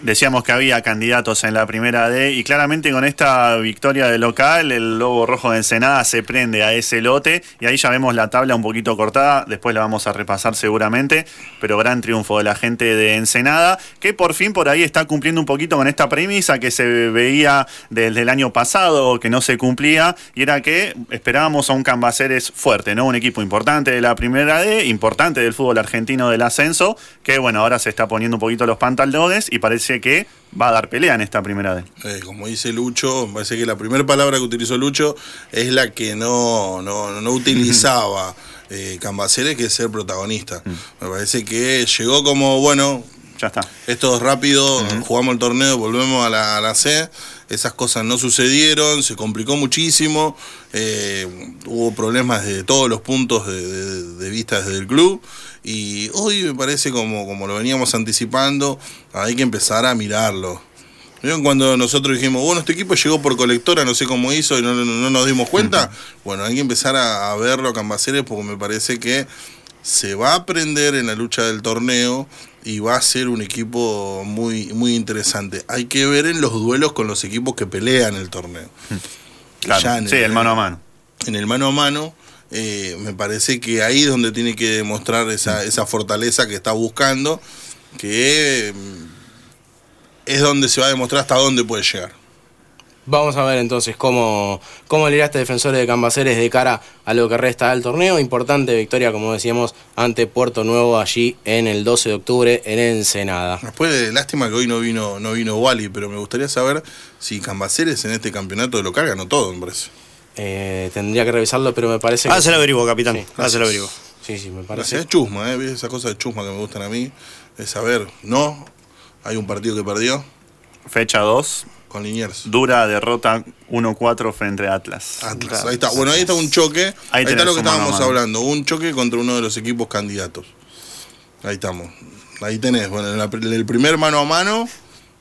E: Decíamos que había candidatos en la primera D y claramente con esta victoria de local el Lobo Rojo de Ensenada se prende a ese lote y ahí ya vemos la tabla un poquito cortada, después la vamos a repasar seguramente, pero gran triunfo de la gente de Ensenada que por fin por ahí está cumpliendo un poquito con esta premisa que se veía desde el año pasado que no se cumplía y era que esperábamos a un Cambaceres fuerte, ¿no? Un equipo importante de la primera D, importante del fútbol argentino del ascenso, que bueno, ahora se está poniendo un poquito los pantalones y parece parece que va a dar pelea en esta primera D.
B: Eh, como dice Lucho, me parece que la primera palabra que utilizó Lucho es la que no, no, no utilizaba eh, Cambaceres, que es ser protagonista. Me parece que llegó como, bueno,
E: Ya está.
B: esto es rápido, jugamos el torneo, volvemos a la, a la C. Esas cosas no sucedieron, se complicó muchísimo, eh, hubo problemas de todos los puntos de, de- de vista desde el club y hoy me parece como, como lo veníamos anticipando, hay que empezar a mirarlo. ¿Vieron cuando nosotros dijimos, bueno, este equipo llegó por colectora, no sé cómo hizo y no, no- no nos dimos cuenta? Bueno, hay que empezar a, a verlo a Cambaceres porque me parece que se va a aprender en la lucha del torneo y va a ser un equipo muy, muy interesante. Hay que ver en los duelos con los equipos que pelean el torneo.
E: Claro.
B: En
E: sí, el mano a mano.
B: En el mano a mano, eh, me parece que ahí es donde tiene que demostrar esa, esa fortaleza que está buscando, que mm, es donde se va a demostrar hasta dónde puede llegar.
A: Vamos a ver entonces cómo, cómo le irá a este defensores de Cambaceres de cara a lo que resta del torneo. Importante victoria, como decíamos, ante Puerto Nuevo allí en el 12 de octubre en Ensenada.
B: Después, de- lástima que hoy no vino, no vino Wally, pero me gustaría saber si Cambaceres en este campeonato de local ganó todo, me parece.
A: Eh, tendría que revisarlo, pero me parece que...
C: Ah, se lo averiguo, capitán.
A: Sí,
C: Ah, se lo averiguo.
A: Sí, sí, me parece.
B: Es chusma, ¿eh? ¿Ves Esas cosas de chusma que me gustan a mí. Es saber, no, hay un partido que perdió
E: Fecha 2,
B: con Liniers.
E: dura derrota 1-4 frente a Atlas.
B: Atlas. Ahí está. Bueno, ahí está un choque. Ahí, está lo que estábamos
E: mano.
B: hablando. Un choque contra uno de los equipos candidatos. Ahí estamos. Ahí tenés. Bueno, en la- en el primer mano a mano,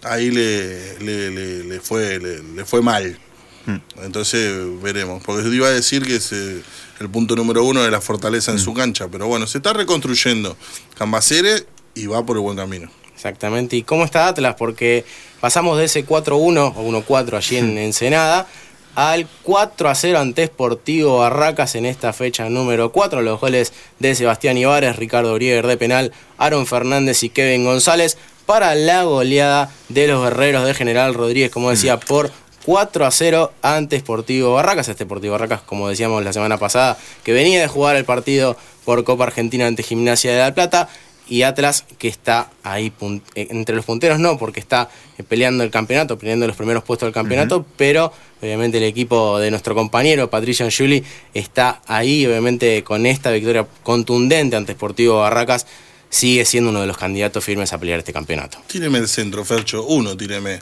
B: ahí le, le, le- le fue, le, le fue mal.
E: Hmm.
B: Entonces veremos. Porque yo iba a decir que es eh, el punto número uno de la fortaleza
E: Hmm.
B: en su cancha. Pero bueno, se está reconstruyendo Cambaceres y va por el buen camino.
A: Exactamente. ¿Y cómo está Atlas? Porque pasamos de ese 4-1 o 1-4 allí en Ensenada al 4-0 ante Sportivo Barracas en esta fecha número 4. Los goles de Sebastián Ibares, Ricardo Brieger de penal, Aaron Fernández y Kevin González para la goleada de los guerreros de General Rodríguez, como decía, por 4 a 0 ante Sportivo Barracas. Este Sportivo Barracas, como decíamos la semana pasada, que venía de jugar el partido por Copa Argentina ante Gimnasia de La Plata. Y Atlas, que está ahí eh, entre los punteros, no, porque está eh, peleando el campeonato, peleando los primeros puestos del campeonato, pero obviamente el equipo de nuestro compañero Patricio Angiuli está ahí, obviamente con esta victoria contundente ante Sportivo Barracas, sigue siendo uno de los candidatos firmes a pelear este campeonato.
B: Tíreme el centro, Fercho. Uno, tíreme.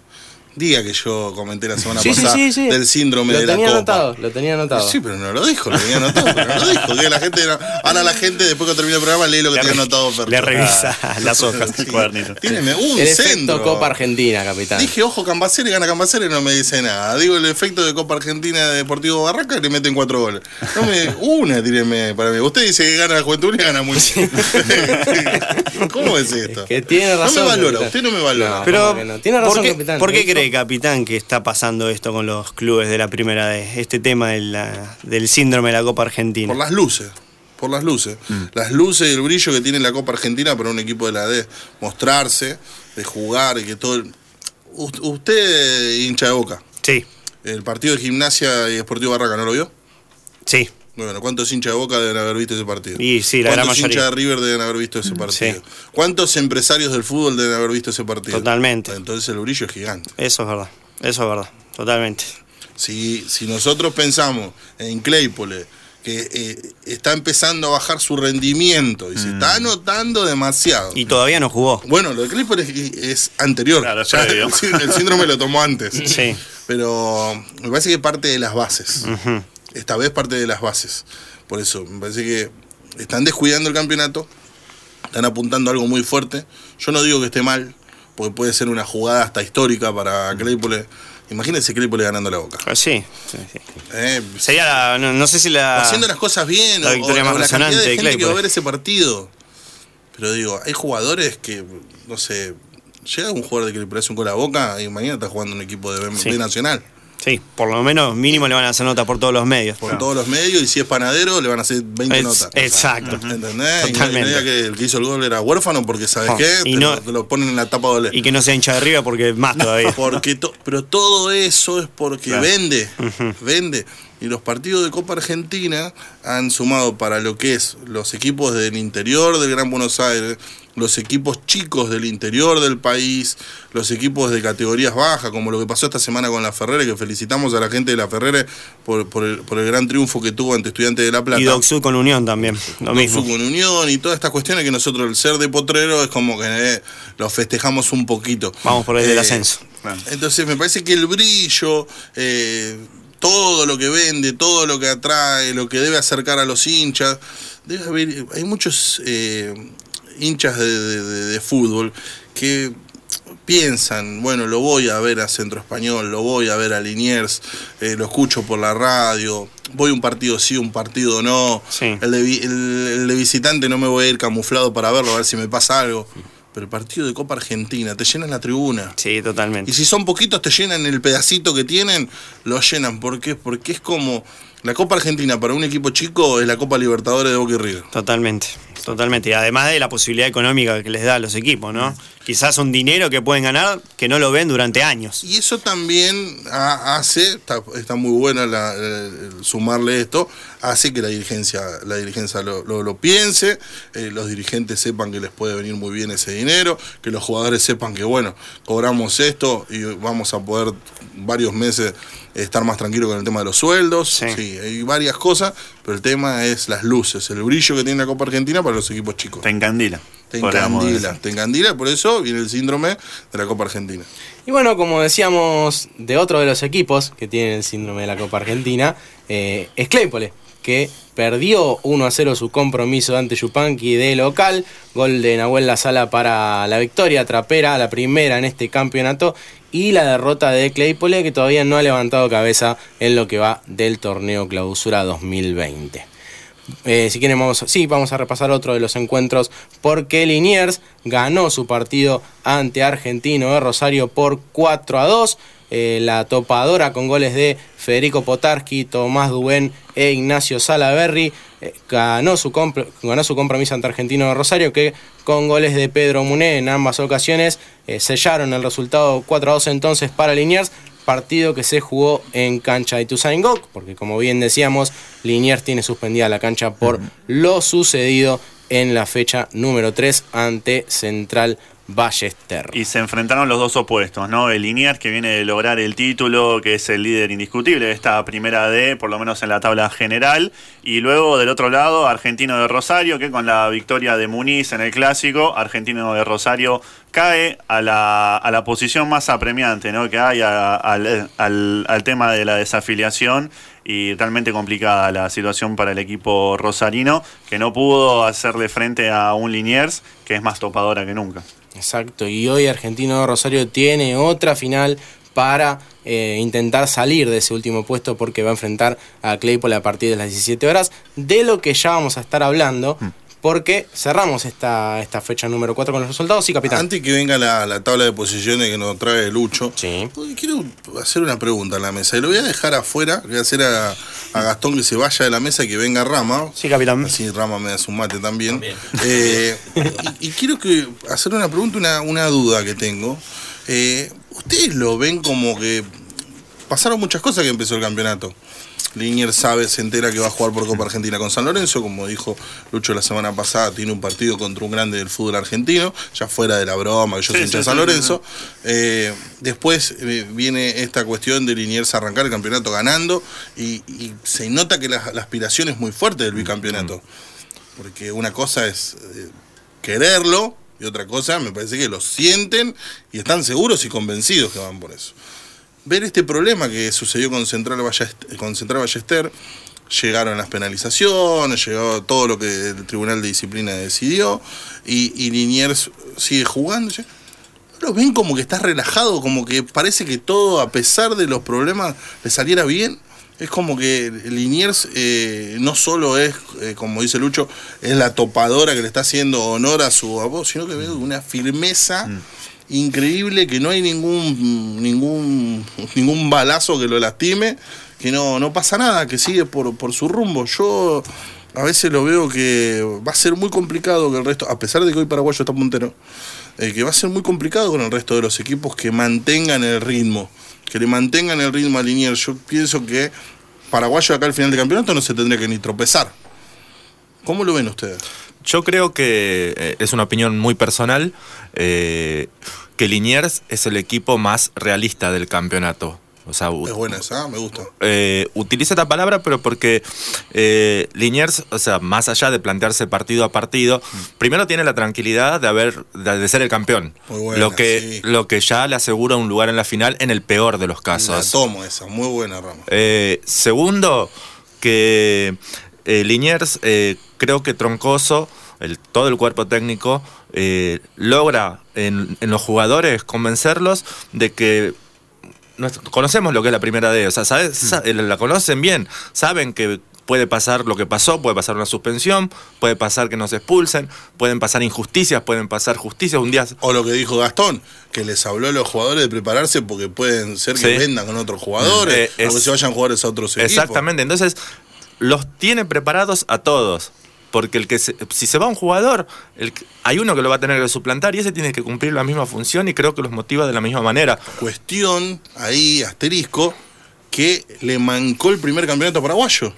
B: Diga que yo comenté la semana
A: Sí,
B: pasada
A: sí, sí.
B: del síndrome
A: lo
B: de la
A: tenía
B: copa.
A: anotado, lo tenía anotado.
B: Sí, pero no lo dijo, lo tenía anotado, pero no lo dijo. Que la gente ahora la gente, después que termine el programa, lee lo que
C: Le
B: tiene
C: re-
B: anotado
C: le revisa las hojas.
B: Sí.
E: el cuadernito.
B: Tíreme un
A: el
B: centro.
A: efecto Copa Argentina, capitán.
B: Dije, ojo, Cambaceres gana Cambaceres, no me dice nada. Digo, el efecto de Copa Argentina de Deportivo Barraca le meten cuatro goles. No me, una, tíreme para mí. Usted dice que gana la Juventud y gana muy ¿Cómo es esto?
A: que tiene razón,
B: No me valora,
A: capitán.
B: usted no me valora.
A: No.
C: Pero.
A: Tiene razón,
C: ¿por qué,
A: capitán.
C: ¿por qué
A: Eso-
C: capitán, que está pasando esto con los clubes de la primera D? Este tema de la- del síndrome de la Copa Argentina.
B: Por las luces. Por las luces. Las luces y el brillo que tiene la Copa Argentina para un equipo de la D. Mostrarse, de jugar y que todo. el- U- Usted, hincha de boca.
C: Sí,
B: El partido de gimnasia y Deportivo Barraca, ¿no lo vio?
C: sí.
B: Bueno, ¿cuántos hinchas de Boca deben haber visto ese partido?
C: Y sí, la gran
B: ¿Cuántos
C: mayoría.
B: hinchas de River deben haber visto ese partido?
C: Sí.
B: ¿Cuántos empresarios del fútbol deben haber visto ese partido?
C: Totalmente.
B: Entonces el brillo es gigante.
C: Eso es verdad. Eso es verdad. Totalmente.
B: Si, si nosotros pensamos en Claypole, que eh, está empezando a bajar su rendimiento y se está anotando demasiado.
C: Mm. Y todavía no jugó.
B: Bueno, lo de Claypole es, es anterior.
E: Claro,
B: Ya el, el síndrome lo tomó antes.
C: Sí.
B: Pero me parece que parte de las bases.
C: Ujú.
B: Esta vez parte de las bases. Por eso, me parece que están descuidando el campeonato, están apuntando a algo muy fuerte. Yo no digo que esté mal, porque puede ser una jugada hasta histórica para Claypole. Imagínense Claypole ganando la boca.
C: Ah, Sí. sí, sí.
B: Eh,
C: Sería la. No, no sé si la.
B: haciendo las cosas bien,
C: la
B: o,
C: victoria
B: o
C: más
B: la
C: resonante
B: cantidad de gente que va a
C: Claypole.
B: ver ese partido. Pero digo, hay jugadores que, no sé, llega un jugador de que le parece un gol a boca y mañana está jugando un equipo de B,
C: Sí.
B: B Nacional.
C: Sí, por lo menos mínimo le van a hacer nota por todos los medios.
B: Por todos los medios, y si es panadero, le van a hacer 20
C: Es-
B: notas.
C: exacto.
B: ¿Entendés? Y no
C: Totalmente.
B: que el que hizo el gol era huérfano porque, ¿sabes
C: Oh,
B: qué?
C: y
B: Te,
C: no-
B: lo, te lo ponen en la tapa doble.
C: Y que no sea hincha de arriba porque más todavía.
B: Porque to- pero todo eso es porque
E: Claro.
B: vende, vende. Y los partidos de Copa Argentina han sumado para lo que es los equipos del interior del Gran Buenos Aires, los equipos chicos del interior del país, los equipos de categorías bajas, como lo que pasó esta semana con la Ferrere, que felicitamos a la gente de la Ferrere por, por el, por el gran triunfo que tuvo ante Estudiantes de La Plata.
C: Y Docsud con Unión también, lo mismo.
B: Docsud con Unión y todas estas cuestiones que nosotros, el ser de potrero, es como que eh, lo festejamos un poquito.
C: Vamos por el del
B: Eh,
C: ascenso.
B: entonces me parece que el brillo, eh, todo lo que vende, todo lo que atrae, lo que debe acercar a los hinchas, debe haber, hay muchos eh, hinchas de, de- fútbol que piensan, bueno, lo voy a ver a Centro Español, lo voy a ver a Liniers, eh, lo escucho por la radio, voy un partido sí, un partido no,
C: Sí.
B: el, de, el de visitante no me voy a ir camuflado para verlo, a ver si me pasa algo. Pero el partido de Copa Argentina, te llenan la tribuna.
C: Sí, totalmente.
B: Y si son poquitos, te llenan el pedacito que tienen, lo llenan. ¿Por qué? Porque es como la Copa Argentina para un equipo chico es la Copa Libertadores de Boca y River.
C: Totalmente, totalmente. Y además de la posibilidad económica que les da a los equipos, ¿no? Quizás un dinero que pueden ganar que no lo ven durante años.
B: Y eso también ha- hace, está, está muy buena la- el- el sumarle esto, hace que la dirigencia, la dirigencia lo, lo- lo piense, eh, los dirigentes sepan que les puede venir muy bien ese dinero, que los jugadores sepan que bueno, cobramos esto y vamos a poder varios meses estar más tranquilos con el tema de los sueldos.
C: Sí.
B: Sí. hay varias cosas, pero el tema es las luces, el brillo que tiene la Copa Argentina para los equipos chicos.
E: Te encandila.
B: Te encandila, te encandila, por eso viene el síndrome de la Copa Argentina.
A: Y bueno, como decíamos de otro de los equipos que tienen el síndrome de la Copa Argentina, eh, es Claypole, que perdió 1 a 0 su compromiso ante Yupanqui de local. Gol de Nahuel La Sala para la victoria trapera, la primera en este campeonato. Y la derrota de Claypole, que todavía no ha levantado cabeza en lo que va del torneo Clausura 2020. Eh, si quieren, vamos, sí, vamos a repasar otro de los encuentros porque Liniers ganó su partido ante Argentino de Rosario por 4 a 2. Eh, la topadora con goles de Federico Potarski, Tomás Dubén e Ignacio Salaverri eh, ganó, su ganó su compromiso ante Argentino de Rosario que con goles de Pedro Muné en ambas ocasiones eh, sellaron el resultado 4 a 2 entonces para Liniers partido que se jugó en cancha de Ituzaingó, porque como bien decíamos, Liniers tiene suspendida la cancha por lo sucedido en la fecha número 3 ante Central Ballester.
E: Y se enfrentaron los dos opuestos, ¿no? El Liniers, que viene de lograr el título, que es el líder indiscutible de esta primera D, por lo menos en la tabla general. Y luego del otro lado, Argentino de Rosario, que con la victoria de Muniz en el clásico, Argentino de Rosario cae a la, a la posición más apremiante, ¿no? Que hay al, al- al tema de la desafiliación y realmente complicada la situación para el equipo rosarino, que no pudo hacerle frente a un Liniers que es más topadora que nunca.
A: Exacto, y hoy Argentino Rosario tiene otra final para eh, intentar salir de ese último puesto porque va a enfrentar a Claypole a partir de las 17 horas, de lo que ya vamos a estar hablando, porque cerramos esta, esta fecha número 4 con los resultados. Sí, capitán.
B: Antes que venga la, la tabla de posiciones que nos trae Lucho,
A: Sí.
B: quiero hacer una pregunta en la mesa. Y lo voy a dejar afuera, voy a hacer a, a Gastón que se vaya de la mesa y que venga Rama.
C: Sí, capitán.
B: Así Rama me da su mate también. Eh, y, y quiero que hacer una pregunta, una, una duda que tengo. Eh, ¿Ustedes lo ven como que pasaron muchas cosas que empezó el campeonato? Liniers sabe, se entera que va a jugar por Copa Argentina con San Lorenzo, como dijo Lucho la semana pasada, tiene un partido contra un grande del fútbol argentino, ya fuera de la broma, que yo
E: Sí,
B: soy hincha
E: sí,
B: de San Lorenzo. Eh, después eh, viene esta cuestión de Liniers arrancar el campeonato ganando y, y se nota que la, la aspiración es muy fuerte del bicampeonato. Porque una cosa es eh, quererlo y otra cosa me parece que lo sienten y están seguros y convencidos que van por eso. Ver este problema que sucedió con Central, Ballester, con Central Ballester, llegaron las penalizaciones, llegó todo lo que el Tribunal de Disciplina decidió y, y Liniers sigue jugando. ¿No lo ven como que está relajado, como que parece que todo, a pesar de los problemas, le saliera bien? Es como que Liniers eh, no solo es, eh, como dice Lucho, es la topadora que le está haciendo honor a su voz, sino que veo una firmeza increíble, que no hay ningún, ningún, ningún balazo que lo lastime, que no, no pasa nada, que sigue por, por su rumbo. Yo a veces lo veo que va a ser muy complicado que el resto, a pesar de que hoy Paraguayo está puntero, eh, que va a ser muy complicado con el resto de los equipos que mantengan el ritmo, que le mantengan el ritmo a Liniers. Yo pienso que Paraguayo acá al final del campeonato no se tendría que ni tropezar. ¿Cómo lo ven ustedes?
D: Yo creo que eh, es una opinión muy personal eh, que Liniers es el equipo más realista del campeonato. O sea,
B: Es buena esa, me gusta.
D: eh, utilizo esta palabra, pero porque eh, Liniers, o sea, más allá de plantearse partido a partido, primero tiene la tranquilidad de haber de, de ser el campeón.
B: Muy buena,
D: lo que
B: sí.
D: lo que ya le asegura un lugar en la final en el peor de los
B: La
D: casos.
B: tomo esa, muy buena, Rama.
D: Eh, segundo, que eh, Liniers, eh, creo que Troncoso, el, todo el cuerpo técnico, eh, logra en, en los jugadores convencerlos de que conocemos lo que es la primera D, o sea, ¿sabes? Sa- eh, la conocen bien, saben que puede pasar lo que pasó, puede pasar una suspensión, puede pasar que nos expulsen, pueden pasar injusticias, pueden pasar justicias, un día...
B: O lo que dijo Gastón, que les habló a los jugadores de prepararse porque pueden ser que
D: Sí.
B: vendan con otros jugadores
D: Eh,
B: o que se vayan jugadores a otros equipos.
D: Exactamente, entonces los tiene preparados a todos. Porque el que se- si se va un jugador, el hay uno que lo va a tener que suplantar y ese tiene que cumplir la misma función y creo que los motiva de la misma manera.
B: Cuestión, ahí, asterisco, que le mancó el primer campeonato paraguayo.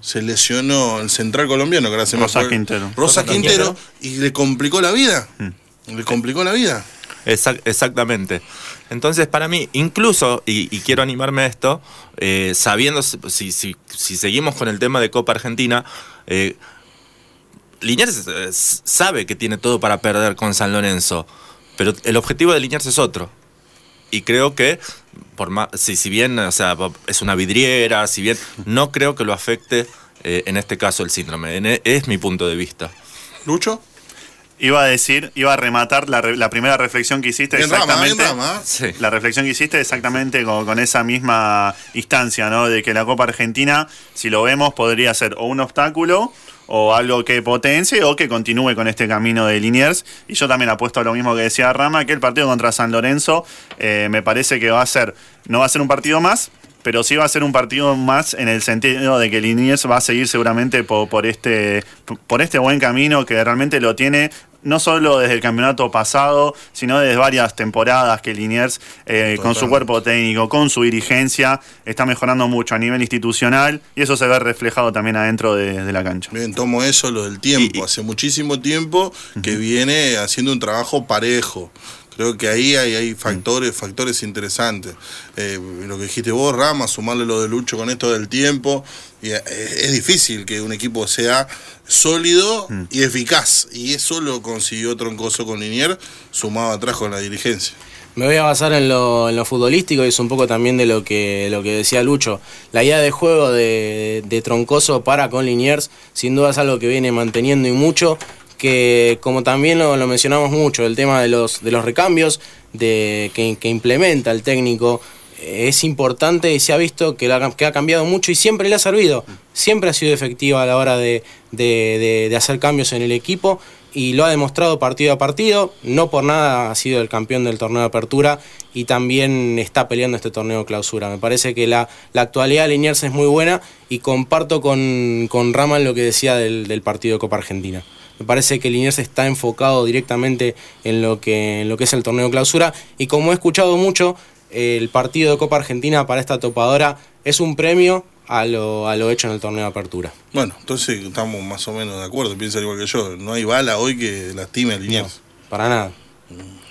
B: Se lesionó el central colombiano, que ahora se me
E: Rosa
B: fue-
E: Quintero.
B: Rosa
A: Rosa
B: Quintero, y le complicó la vida. Le complicó la vida.
D: Exac- exactamente. Entonces, para mí, incluso, y, quiero animarme a esto, eh, sabiendo, si, si, si seguimos con el tema de Copa Argentina, eh, Liniers eh, sabe que tiene todo para perder con San Lorenzo, pero el objetivo de Liniers es otro. Y creo que, por más, si, si bien o sea, es una vidriera, si bien no creo que lo afecte eh, en este caso el síndrome. En- es mi punto de vista.
B: ¿Lucho?
E: Iba a decir, iba a rematar la, re- la primera reflexión que hiciste
B: Bien rama,
E: exactamente.
B: bien rama.
D: Sí.
E: La reflexión que hiciste exactamente con, con esa misma instancia, ¿no? De que la Copa Argentina, si lo vemos, podría ser o un obstáculo o algo que potencie o que continúe con este camino de Liniers. Y yo también apuesto a lo mismo que decía Rama, que el partido contra San Lorenzo eh, me parece que va a ser, no va a ser un partido más, pero sí va a ser un partido más en el sentido de que Liniers va a seguir seguramente por, por este, por este buen camino que realmente lo tiene no solo desde el campeonato pasado, sino desde varias temporadas que Liniers, eh, con su cuerpo técnico, con su dirigencia, está mejorando mucho a nivel institucional y eso se ve reflejado también adentro de, de la cancha.
B: Bien, tomo eso, lo del tiempo.
D: Y-
B: Hace muchísimo tiempo que viene haciendo un trabajo parejo. Creo que ahí hay, hay factores, factores interesantes. Eh, lo que dijiste vos, Rama, sumarle lo de Lucho con esto del tiempo. Y, eh, es difícil que un equipo sea sólido y eficaz. Y eso lo consiguió Troncoso con Linier, sumado atrás con la dirigencia.
A: Me voy a basar en lo, en lo futbolístico y es un poco también de lo que, lo que decía Lucho. La idea de juego de, de Troncoso para con Liniers, sin duda es algo que viene manteniendo y mucho, que como también lo, mencionamos mucho, el tema de los, recambios de, que, implementa el técnico eh, es importante y se ha visto que, ha cambiado mucho y siempre le ha servido. Siempre ha sido efectiva a la hora de, hacer cambios en el equipo y lo ha demostrado partido a partido. No por nada ha sido el campeón del torneo de apertura y también está peleando este torneo de clausura. Me parece que la, actualidad de Liniers es muy buena y comparto con, con Rama en lo que decía del partido de Copa Argentina. Me parece que Liniers está enfocado directamente en lo que, en lo que es el torneo clausura y como he escuchado mucho, el partido de Copa Argentina para esta topadora es un premio a lo, a lo hecho en el torneo de apertura.
B: Bueno, entonces estamos más o menos de acuerdo, piensa igual que yo. No hay bala hoy que lastime a Liniers.
A: Para nada.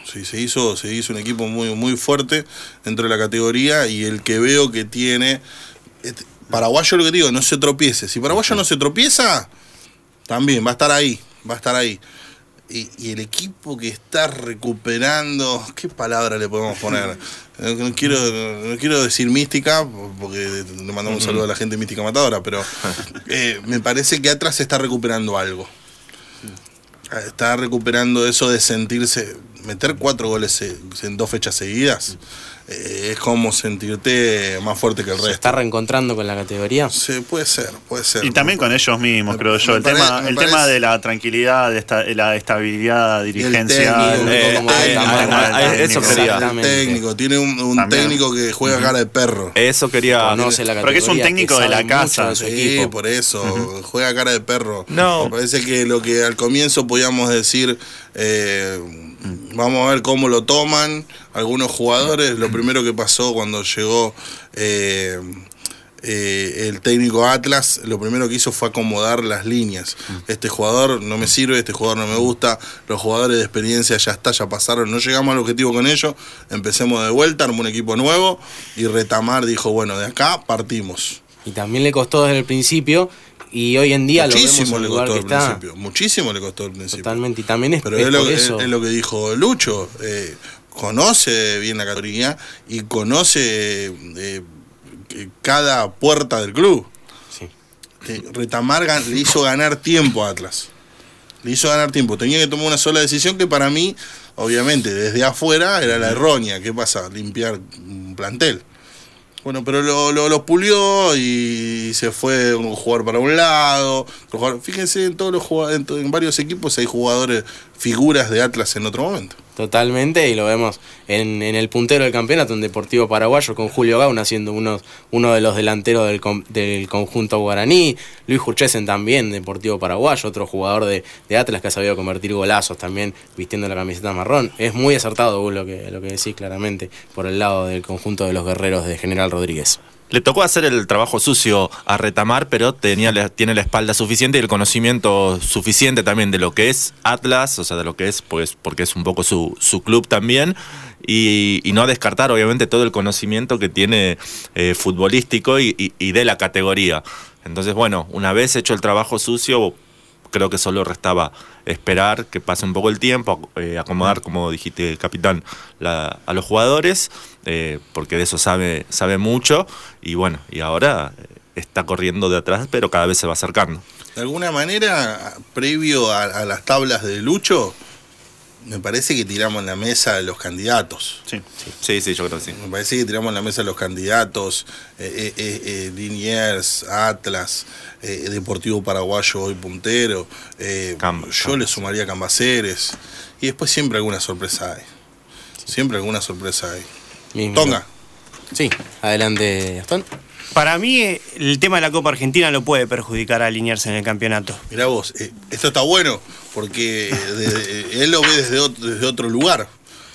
B: Sí, se hizo, se hizo un equipo muy, muy fuerte dentro de la categoría y el que veo que tiene. este, Paraguayo lo que digo, no se tropiece. Si Paraguayo no se tropieza, también va a estar ahí, va a estar ahí. Y, y el equipo que está recuperando, ¿qué palabra le podemos poner? No quiero, no quiero decir mística, porque le mandamos un saludo a la gente mística matadora, pero eh, me parece que atrás se está recuperando algo. Está recuperando eso de sentirse, meter cuatro goles en dos fechas seguidas, eh, es como sentirte más fuerte que el
A: ¿Se
B: resto.
A: está reencontrando con la categoría?
B: Sí, puede ser, puede ser.
E: Y también con ellos mismos,
B: Me-
E: creo yo. El,
B: pare-
E: tema, el
B: parece-
E: tema de la tranquilidad, de esta, de la estabilidad dirigencial.
D: eso quería.
B: el técnico, tiene un, técnico que juega cara de perro.
D: Eso quería...
A: Conoce la
E: Pero que es un
A: categoría,
E: técnico de la casa,
A: de su
B: Sí,
A: equipo.
B: por eso, juega cara de perro.
D: No.
B: Me parece que lo que al comienzo podíamos decir, eh, vamos a ver cómo lo toman algunos jugadores. Lo primero que pasó cuando llegó eh, eh, el técnico Atlas lo primero que hizo fue acomodar las líneas. Este jugador no me sirve, este jugador no me gusta, los jugadores de experiencia ya está, ya pasaron, no llegamos al objetivo con ellos, empecemos de vuelta, armó un equipo nuevo y Retamar dijo, bueno, de acá partimos.
A: Y también le costó desde el principio y hoy en día
B: muchísimo
A: lo
B: le
A: vemos en el lugar
B: costó
A: que
B: al
A: está.
B: principio, muchísimo le costó al principio.
A: Totalmente, y también es,
B: Pero
A: es
B: es, lo, es-
A: eso.
B: es lo que dijo Lucho, eh, conoce bien la categoría y conoce eh, cada puerta del club.
A: Sí.
B: Eh, Retamar gan- le hizo ganar tiempo a Atlas. Le hizo ganar tiempo. Tenía que tomar una sola decisión que para mí, obviamente, desde afuera era la errónea. ¿Qué pasa? Limpiar un plantel. Bueno, pero lo, lo, pulió y se fue un jugador para un lado. Fíjense, en todos los en, en varios equipos hay jugadores, figuras de Atlas en otro momento.
A: Totalmente, y lo vemos en, en el puntero del campeonato, un Deportivo Paraguayo, con Julio Gauna siendo uno, uno de los delanteros del, del conjunto guaraní, Luis Jurchesen también, Deportivo Paraguayo, otro jugador de, de Atlas que ha sabido convertir golazos también vistiendo la camiseta marrón. Es muy acertado lo que, lo que decís claramente por el lado del conjunto de los guerreros de General Rodríguez.
D: Le tocó hacer el trabajo sucio a retamar, pero tenía, tiene la espalda suficiente y el conocimiento suficiente también de lo que es Atlas, o sea, de lo que es, pues, porque es un poco su, su club también, y, no descartar, obviamente, todo el conocimiento que tiene eh, futbolístico y de la categoría. Entonces, bueno, una vez hecho el trabajo sucio, creo que solo restaba esperar que pase un poco el tiempo, eh, acomodar, como dijiste, capitán, la- a los jugadores, eh, porque de eso sabe, sabe mucho, y bueno, y ahora eh, está corriendo de atrás, pero cada vez se va acercando.
B: De alguna manera, previo a, a las tablas de Lucho, me parece que tiramos en la mesa los candidatos.
E: Sí.
D: Sí, sí, yo creo que sí.
B: Me parece que tiramos en la mesa los candidatos, eh, eh, eh, eh, Liniers, Atlas, eh, Deportivo Paraguayo hoy puntero, eh, yo le sumaría Cambaceres, y después siempre alguna sorpresa hay. Siempre alguna sorpresa hay.
A: Mismo.
B: Tonga,
A: Sí, adelante Gastón.
C: Para mí, eh, el tema de la Copa Argentina lo puede perjudicar a alinearse en el campeonato.
B: mirá vos, eh, esto está bueno, porque de- él lo ve desde otro, desde otro lugar,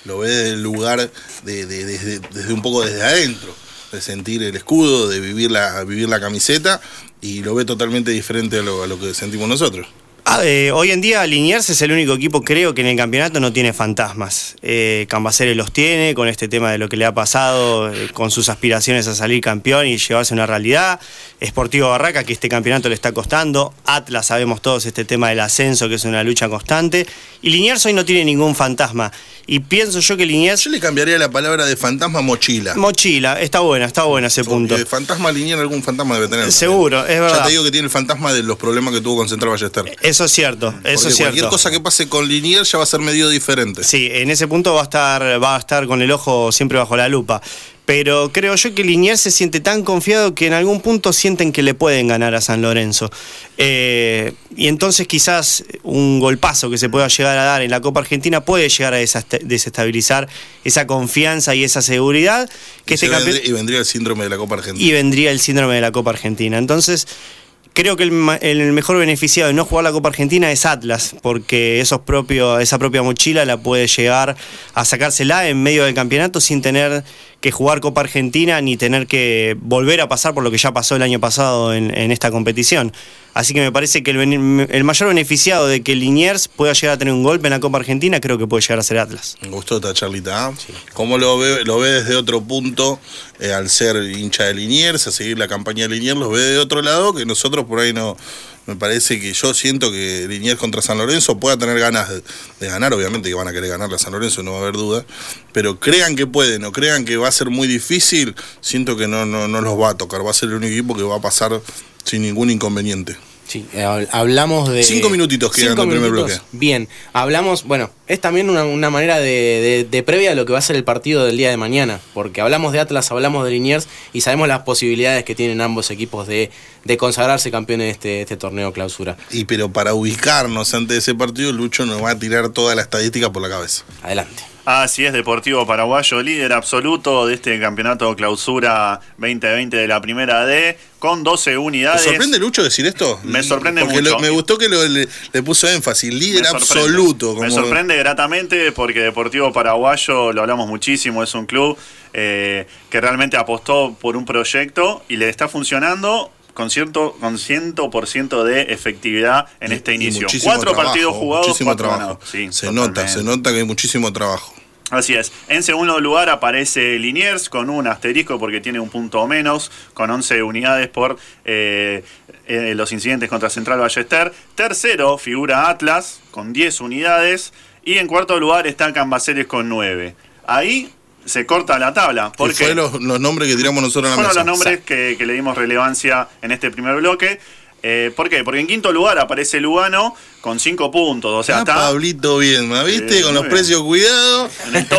B: lo ve desde el lugar, de, de- desde, desde un poco desde adentro, de sentir el escudo, de vivir la, vivir la camiseta, y lo ve totalmente diferente a lo, a lo que sentimos nosotros.
C: Ah, eh, hoy en día Liniers es el único equipo, creo, que en el campeonato no tiene fantasmas. Eh, Cambaceres los tiene con este tema de lo que le ha pasado, eh, con sus aspiraciones a salir campeón y llevarse una realidad. Sportivo Barraca, que este campeonato le está costando. Atlas, sabemos todos este tema del ascenso, que es una lucha constante. Y Liniers hoy no tiene ningún fantasma. Y pienso yo que Liniers...
B: Yo le cambiaría la palabra de fantasma a mochila.
C: Mochila, está buena, está buena ese punto.
B: Porque fantasma lineal algún fantasma debe tener.
C: Seguro, es
B: Ya
C: verdad.
B: te digo que tiene el fantasma de los problemas que tuvo con Central Ballester.
C: Eso es cierto, eso
B: Porque
C: es
B: cualquier
C: cierto.
B: cosa que pase con Linier ya va a ser medio diferente.
C: Sí, en ese punto va a estar, va a estar con el ojo siempre bajo la lupa. Pero creo yo que Liniers se siente tan confiado que en algún punto sienten que le pueden ganar a San Lorenzo. Eh, y entonces quizás un golpazo que se pueda llegar a dar en la Copa Argentina puede llegar a desestabilizar esa confianza y esa seguridad que
B: y,
C: este
B: vendría, y vendría el síndrome de la Copa Argentina.
C: y vendría el síndrome de la Copa Argentina. Entonces, creo que el, el mejor beneficiado de no jugar la Copa Argentina es Atlas, porque esos propio, esa propia mochila la puede llegar a sacársela en medio del campeonato sin tener que jugar Copa Argentina ni tener que volver a pasar por lo que ya pasó el año pasado en, en esta competición. Así que me parece que el, el mayor beneficiado de que Liniers pueda llegar a tener un golpe en la Copa Argentina creo que puede llegar a ser Atlas.
B: Me gustó esta charlita. ¿ah? ¿Cómo lo ve, lo ve desde otro punto, eh, al ser hincha de Liniers, a seguir la campaña de Liniers, lo ve de otro lado, que nosotros por ahí no. Me parece que yo siento que Liniers contra San Lorenzo pueda tener ganas de, de ganar, obviamente que van a querer ganarle a San Lorenzo, no va a haber duda, pero crean que pueden o crean que va a ser muy difícil, siento que no, no, no los va a tocar, va a ser el único equipo que va a pasar sin ningún inconveniente.
A: Sí, eh, hab- hablamos de...
B: Cinco minutitos quedan del primer bloque.
A: Bien, hablamos, bueno, es también una, una manera de, de- de previa a lo que va a ser el partido del día de mañana, porque hablamos de Atlas, hablamos de Liniers y sabemos las posibilidades que tienen ambos equipos de, de consagrarse campeones de este, este torneo clausura.
B: Y pero para ubicarnos ante ese partido, Lucho nos va a tirar toda la estadística por la cabeza.
A: Adelante.
E: Así es, Deportivo Paraguayo, líder absoluto de este campeonato clausura 2020 de la primera D, con 12
B: ¿Te
E: unidades.
B: sorprende Lucho decir esto?
E: Me sorprende
B: Porque
E: mucho.
B: lo- me gustó que lo- le, le puso énfasis, líder
E: Me
B: absoluto.
E: Me sorprende gratamente porque Deportivo Paraguayo, lo hablamos muchísimo, es un club eh, que realmente apostó por un proyecto y le está funcionando con cierto con 100% de efectividad en
B: y-
E: este inicio. Cuatro
B: trabajo,
E: partidos jugados,
B: muchísimo
E: cuatro
B: trabajo.
E: Sí,
B: se nota, se nota que hay muchísimo trabajo.
E: Así es. En segundo lugar aparece Liniers con un asterisco porque tiene un punto menos, con 11 unidades por eh, eh, los incidentes contra Central Ballester. Tercero figura Atlas con 10 unidades. Y en cuarto lugar está Cambaceres con 9. Ahí se corta la tabla. Porque
B: fue los, los nombres que tiramos nosotros en la
E: fueron
B: mesa.
E: los nombres que, que le dimos relevancia en este primer bloque. Eh, ¿Por qué? Porque en quinto lugar aparece Lugano con 5 puntos. O sea,
B: Ah,
E: está
B: Pablito Bielma, ¿viste? Con los
E: bien.
B: precios cuidados.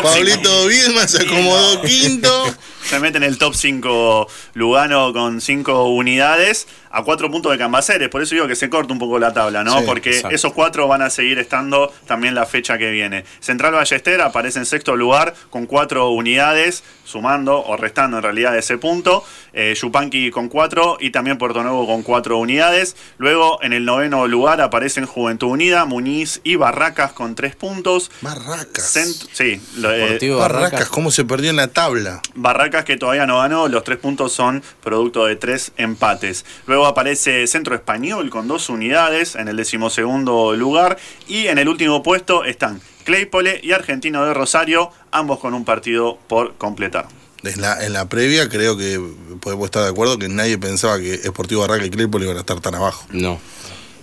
B: Pablito Bielma se acomodó quinto.
E: Se mete en el top 5 Lugano con 5 unidades a 4 puntos de Cambaceres. Por eso digo que se corta un poco la tabla, ¿no?
B: Sí,
E: Porque
A: exacto.
E: esos cuatro van a seguir estando también la fecha que viene. Central Ballester aparece en sexto lugar con 4 unidades, sumando o restando en realidad ese punto. Eh, Yupanqui con 4 y también Puerto Nuevo con 4 unidades. Luego en el noveno lugar aparecen Juventud Unida, Muniz y Barracas con 3 puntos.
B: Barracas.
E: Cent- sí, lo- eh,
B: Barracas. cómo se perdió en la tabla.
E: Barracas que todavía no ganó, los tres puntos son producto de tres empates. Luego aparece Centro Español con dos unidades en el decimosegundo lugar y en el último puesto están Claypole y Argentino de Rosario, ambos con un partido por completar.
B: En la, en la previa creo que podemos estar de acuerdo que nadie pensaba que Sportivo Barraca y Claypole iban a estar tan abajo.
A: No,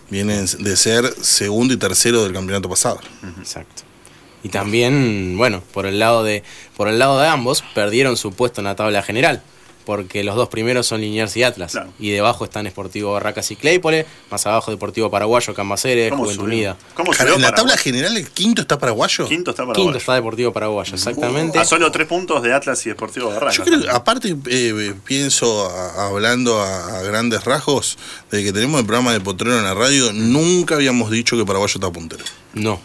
B: Vienen de ser segundo y tercero del campeonato pasado.
A: exacto. Y también, bueno, por el lado de por el lado de ambos perdieron su puesto en la tabla general, porque los dos primeros son Liniers y Atlas
E: Claro.
A: y debajo están Sportivo Barracas y Claypole, más abajo Deportivo Paraguayo, Cambaceres,
E: ¿Cómo
A: Juventud? Unida.
E: ¿Cómo
B: Cara, en la tabla general el quinto está paraguayo.
E: Quinto está para
A: Quinto está Deportivo Paraguayo, exactamente.
E: A solo tres puntos de Atlas y Deportivo Barracas.
B: Yo creo que, aparte, eh, pienso, a- hablando a, a grandes rasgos, de que tenemos el programa de Potrero en la radio, nunca habíamos dicho que Paraguayo está puntero.
A: No,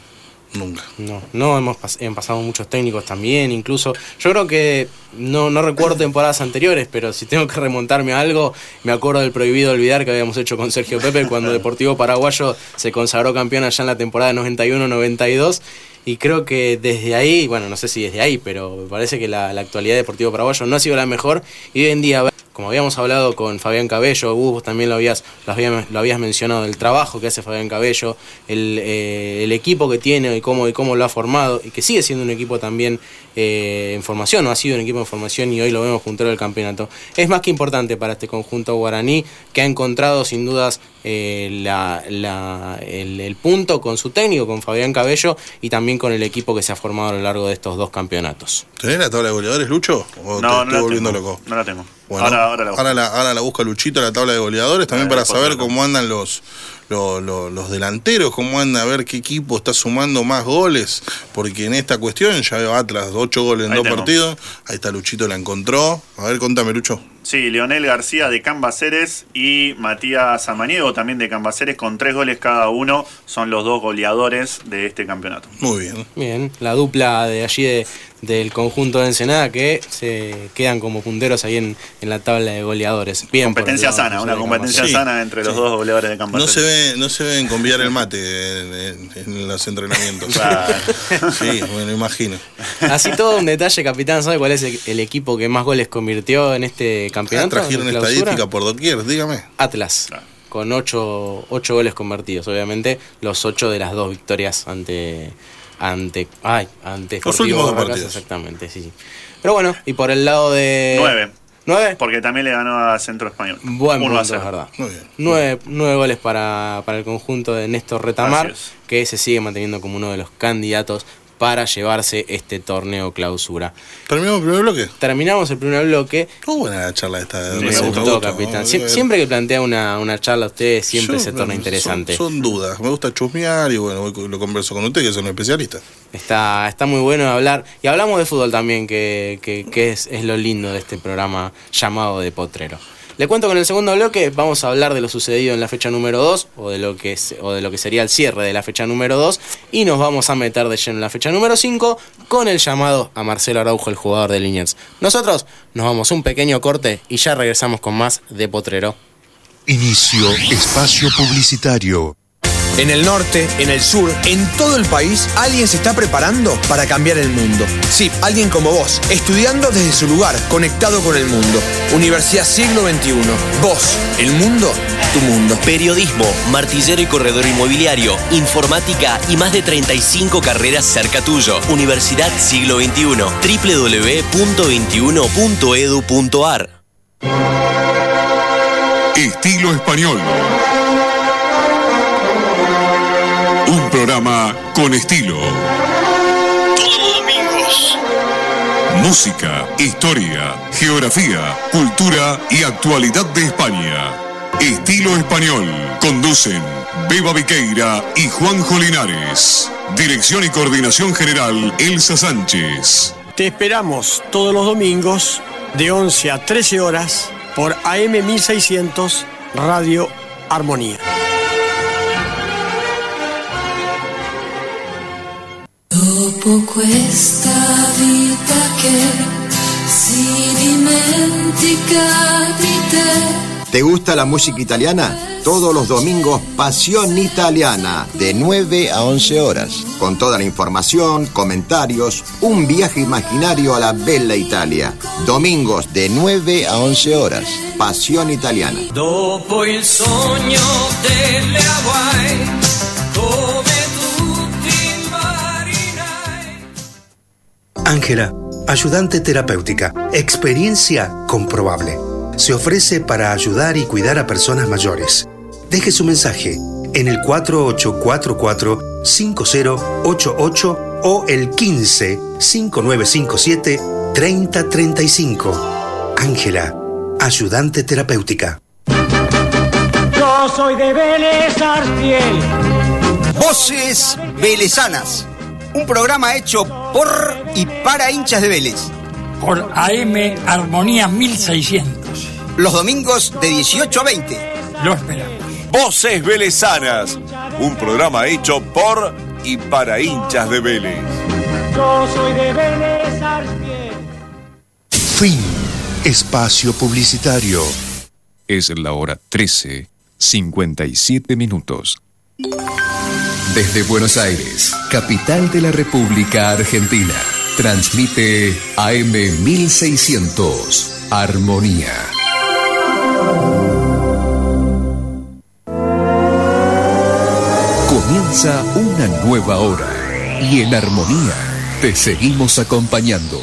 B: Nunca.
A: No, no hemos pas- han pasado muchos técnicos también, incluso. Yo creo que no, no recuerdo temporadas anteriores, pero si tengo que remontarme a algo, me acuerdo del prohibido olvidar que habíamos hecho con Sergio Pepe cuando Deportivo Paraguayo se consagró campeón allá en la temporada 91-92. Y creo que desde ahí, bueno, no sé si desde ahí, pero me parece que la, la actualidad de Deportivo Paraguayo no ha sido la mejor. Y hoy en día, como habíamos hablado con Fabián Cabello, vos también lo habías, lo habías, mencionado, el trabajo que hace Fabián Cabello, el, eh, el equipo que tiene y cómo, y cómo lo ha formado, y que sigue siendo un equipo también eh, en formación, o ha sido un equipo en formación y hoy lo vemos puntero del campeonato. Es más que importante para este conjunto guaraní, que ha encontrado sin dudas eh, la- la- el, el punto con su técnico, con Fabián Cabello, y también con el equipo que se ha formado a lo largo de estos dos campeonatos.
B: ¿Tenés la tabla de goleadores, Lucho? ¿O te
E: No, no
B: estoy
E: la,
B: volviendo
E: tengo,
B: loco?
E: no la tengo.
B: Bueno,
E: ahora, ahora la busco.
B: ahora la, ahora la busca Luchito, la tabla de goleadores, también
E: Ahora
B: para saber cómo andan los, los, los- los delanteros, cómo anda, a ver qué equipo está sumando más goles, porque en esta cuestión ya veo Atlas, ocho goles en
E: Ahí
B: dos
E: tengo.
B: partidos, ahí está Luchito, la encontró. A ver, contame, Lucho.
E: Sí, Leonel García de Cambaceres y Matías Samaniego también de Cambaceres con tres goles cada uno son los dos goleadores de este campeonato.
B: Muy bien.
A: Bien, la dupla de allí de- del conjunto de Ensenada que se quedan como punteros ahí en, en la tabla de goleadores. Bien,
E: competencia
A: lado
E: sana, una competencia
B: Sí,
E: sana entre los dos goleadores de
B: No
E: Cambaceres.
B: se, ve, no se ven conviar el mate en, en- en los entrenamientos. Sí, me lo imagino.
A: Así todo un detalle, capitán, ¿sabe cuál es el, el equipo que más goles convirtió en este
B: Ah,
A: campeonato?
B: trajeron estadística por doquier, dígame.
A: Atlas,
E: Claro.
A: con ocho, ocho goles convertidos, obviamente, los ocho de las dos victorias ante ante ay, ante
B: Los
A: Sportivo
B: últimos dos
A: Barracas,
B: partidos.
A: exactamente, sí, sí. Pero bueno, y por el lado de
E: Nueve.
A: ¿Nueve?
E: Porque también le ganó a Centro Español.
A: Buen
E: Uno a
A: punto, es verdad.
B: Muy bien.
A: Nueve, nueve goles para, para el conjunto de Néstor Retamar, que se sigue manteniendo como uno de los candidatos para llevarse este torneo clausura.
B: ¿Terminamos el primer bloque?
A: Terminamos el primer bloque.
B: Estuvo buena la charla esta. de
A: Me
B: recién,
A: gustó, capitán. Siempre que plantea una, una charla a usted, siempre
B: Yo-
A: se torna
B: son-
A: interesante.
B: Son, dudas. Me gusta chusmear y bueno, lo converso con usted, que es un especialista.
A: Está, está muy bueno hablar. Y hablamos de fútbol también, que, que- que es, es lo lindo de este programa llamado de Potrero. Le cuento con el segundo bloque, vamos a hablar de lo sucedido en la fecha número 2 o de lo que o de lo que sería el cierre de la fecha número 2 y nos vamos a meter de lleno en la fecha número 5 con el llamado a Marcelo Araujo, el jugador de Liniers. Nosotros nos vamos un pequeño corte y ya regresamos con más de Potrero.
G: Inicio espacio publicitario.
H: En el norte, en el sur, en todo el país, alguien se está preparando para cambiar el mundo. Sí, alguien como vos, estudiando desde su lugar, conectado con el mundo. Universidad Siglo XXI. Vos, el mundo, tu mundo.
I: Periodismo, martillero y corredor inmobiliario, informática y más de 35 carreras cerca tuyo. Universidad Siglo XXI. www.21.edu.ar
G: Estilo español. Con estilo.
I: Todos los domingos.
G: Música, historia, geografía, cultura y actualidad de España. Estilo español. Conducen Beba Viqueira y Juanjo Linares. Dirección y coordinación general Elsa Sánchez.
J: Te esperamos todos los domingos de 11 a 13 horas por AM 1600 Radio Armonía.
K: Dopo questa vita che si dimentica di te.
L: ¿Te gusta la música italiana? Todos los domingos Pasión Italiana, de 9 a 11 horas. Con toda la información, comentarios, un viaje imaginario a la bella Italia. Domingos de 9 a 11 horas. Pasión Italiana.
K: Dopo il sogno delle Hawaii,
M: Ángela, ayudante terapéutica, experiencia comprobable. Se ofrece para ayudar y cuidar a personas mayores. Deje su mensaje en el 4844-5088 o el 15 5957 3035. Ángela, ayudante terapéutica.
J: Yo soy de Vélez Arfiel.
N: Voces Velezanas. Un programa hecho por y para hinchas de Vélez.
O: Por AM Armonía 1600.
N: Los domingos de 18 a 20.
O: Lo esperamos.
P: Voces Velezanas, un programa hecho por y para hinchas de Vélez.
J: Yo soy de Vélez.
G: Fin. Espacio publicitario. Es la hora 13, 57 minutos.
Q: Desde Buenos Aires, capital de la República Argentina, transmite AM 1600, Armonía. Comienza una nueva hora y en Armonía te seguimos acompañando.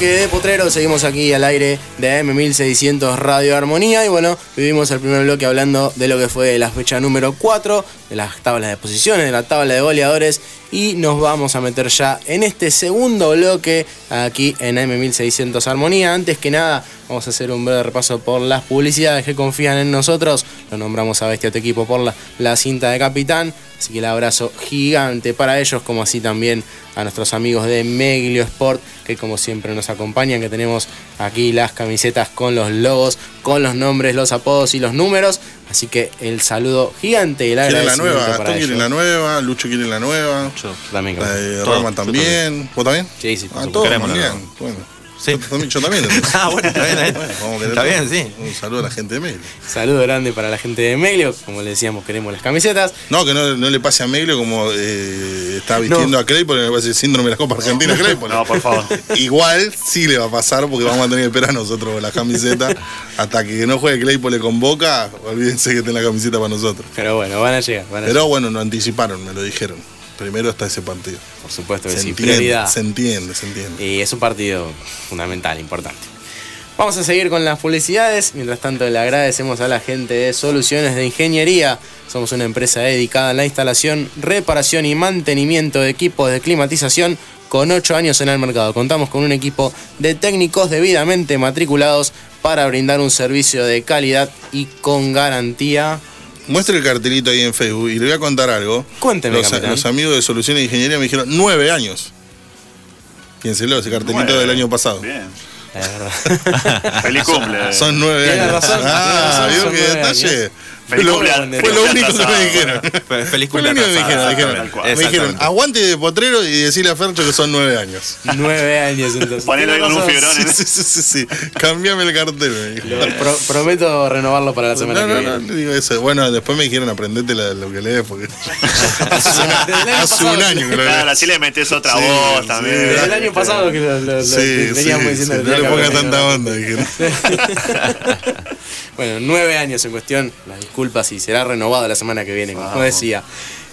A: Bloque de Potrero, seguimos aquí al aire de AM1600 Radio Armonía y bueno, vivimos el primer bloque hablando de lo que fue la fecha número 4, de las tablas de posiciones, de la tabla de goleadores y nos vamos a meter ya en este segundo bloque aquí en AM1600 Armonía. Antes que nada, vamos a hacer un breve repaso por las publicidades que confían en nosotros. Lo nombramos a Bestia Tu Equipo por la, la cinta de capitán. Así que el abrazo gigante para ellos, como así también a nuestros amigos de Meglio Sport, que como siempre nos acompañan, que tenemos aquí las camisetas con los logos, con los nombres, los apodos y los números. Así que el saludo gigante y el
B: Quieren la
A: agradecimiento
B: nueva,
A: para
B: Gastón quiere la nueva, Lucho quiere la nueva.
A: también
B: La de Rama
A: yo
B: también. ¿Vos también?
A: Sí, sí.
B: Ah, todos, bien. Bueno. Yo también, yo también.
D: Ah, bueno, está bien, está bien.
B: Bueno, vamos a querer
D: Está bien, sí.
B: Un saludo a la gente de Meglio.
A: Saludo grande para la gente de Meglio. Como le decíamos, queremos las camisetas.
B: No, que no, no le pase a Meglio como eh, está vistiendo a Claypole, me parece el síndrome de la Copa Argentina Claypole.
E: No, por favor.
B: Igual sí le va a pasar porque vamos a tener que esperar nosotros la camiseta hasta que no juegue Claypole con Boca. Olvídense que tiene la camiseta para nosotros.
A: Pero bueno, van a llegar. Van a
B: Pero bueno, nos anticiparon, me lo dijeron. Primero está ese partido.
A: Por supuesto que
B: se
A: sí,
B: entiende,
A: prioridad.
B: Se entiende, se entiende.
A: Y es un partido fundamental, importante. Vamos a seguir con las publicidades. Mientras tanto, le agradecemos a la gente de Soluciones de Ingeniería. Somos una empresa dedicada a la instalación, reparación y mantenimiento de equipos de climatización con 8 años en el mercado. Contamos con un equipo de técnicos debidamente matriculados para brindar un servicio de calidad y con garantía.
B: Muestre el cartelito ahí en Facebook y le voy a contar algo.
A: Cuénteme,
B: Los, amigos de Soluciones de Ingeniería me dijeron nueve años. Piénselo, ese cartelito
E: Nueve.
B: del año pasado.
E: Bien.
A: La verdad.
E: Feliz cumple.
B: Son nueve
A: Tiene
B: años.
A: razón, tiene
B: ah,
A: razón,
B: vio
A: son
B: qué detalle.
A: años.
B: Fue
E: Feliz
B: lo, fue lo único que me dijeron.
D: Feliz
B: Fue lo único que me dijeron. dijeron. Me dijeron, aguante de potrero y decirle a Fercho que son nueve años.
A: Nueve años entonces.
E: Ponelo con un fibrón.
B: Sí,
E: ¿eh?
B: sí, sí, sí, sí. Cambiame el cartel, me dijo.
A: Pro- prometo renovarlo para la semana
B: No,
A: que
B: no,
A: viene.
B: no, le digo eso. Bueno, después me dijeron aprendete la- lo que lees porque hace un año que lo
E: Claro, así le metes otra
B: Sí,
E: voz
B: sí,
E: también.
A: Desde el año pasado que lo, lo- lo
B: Sí,
A: veníamos
B: sí,
A: diciendo
B: sí, no le
A: tenía que
B: ponga
A: aprender.
B: tanta onda, dijeron.
A: bueno, nueve años en cuestión. Las disculpas y será renovado la semana que viene, como decía.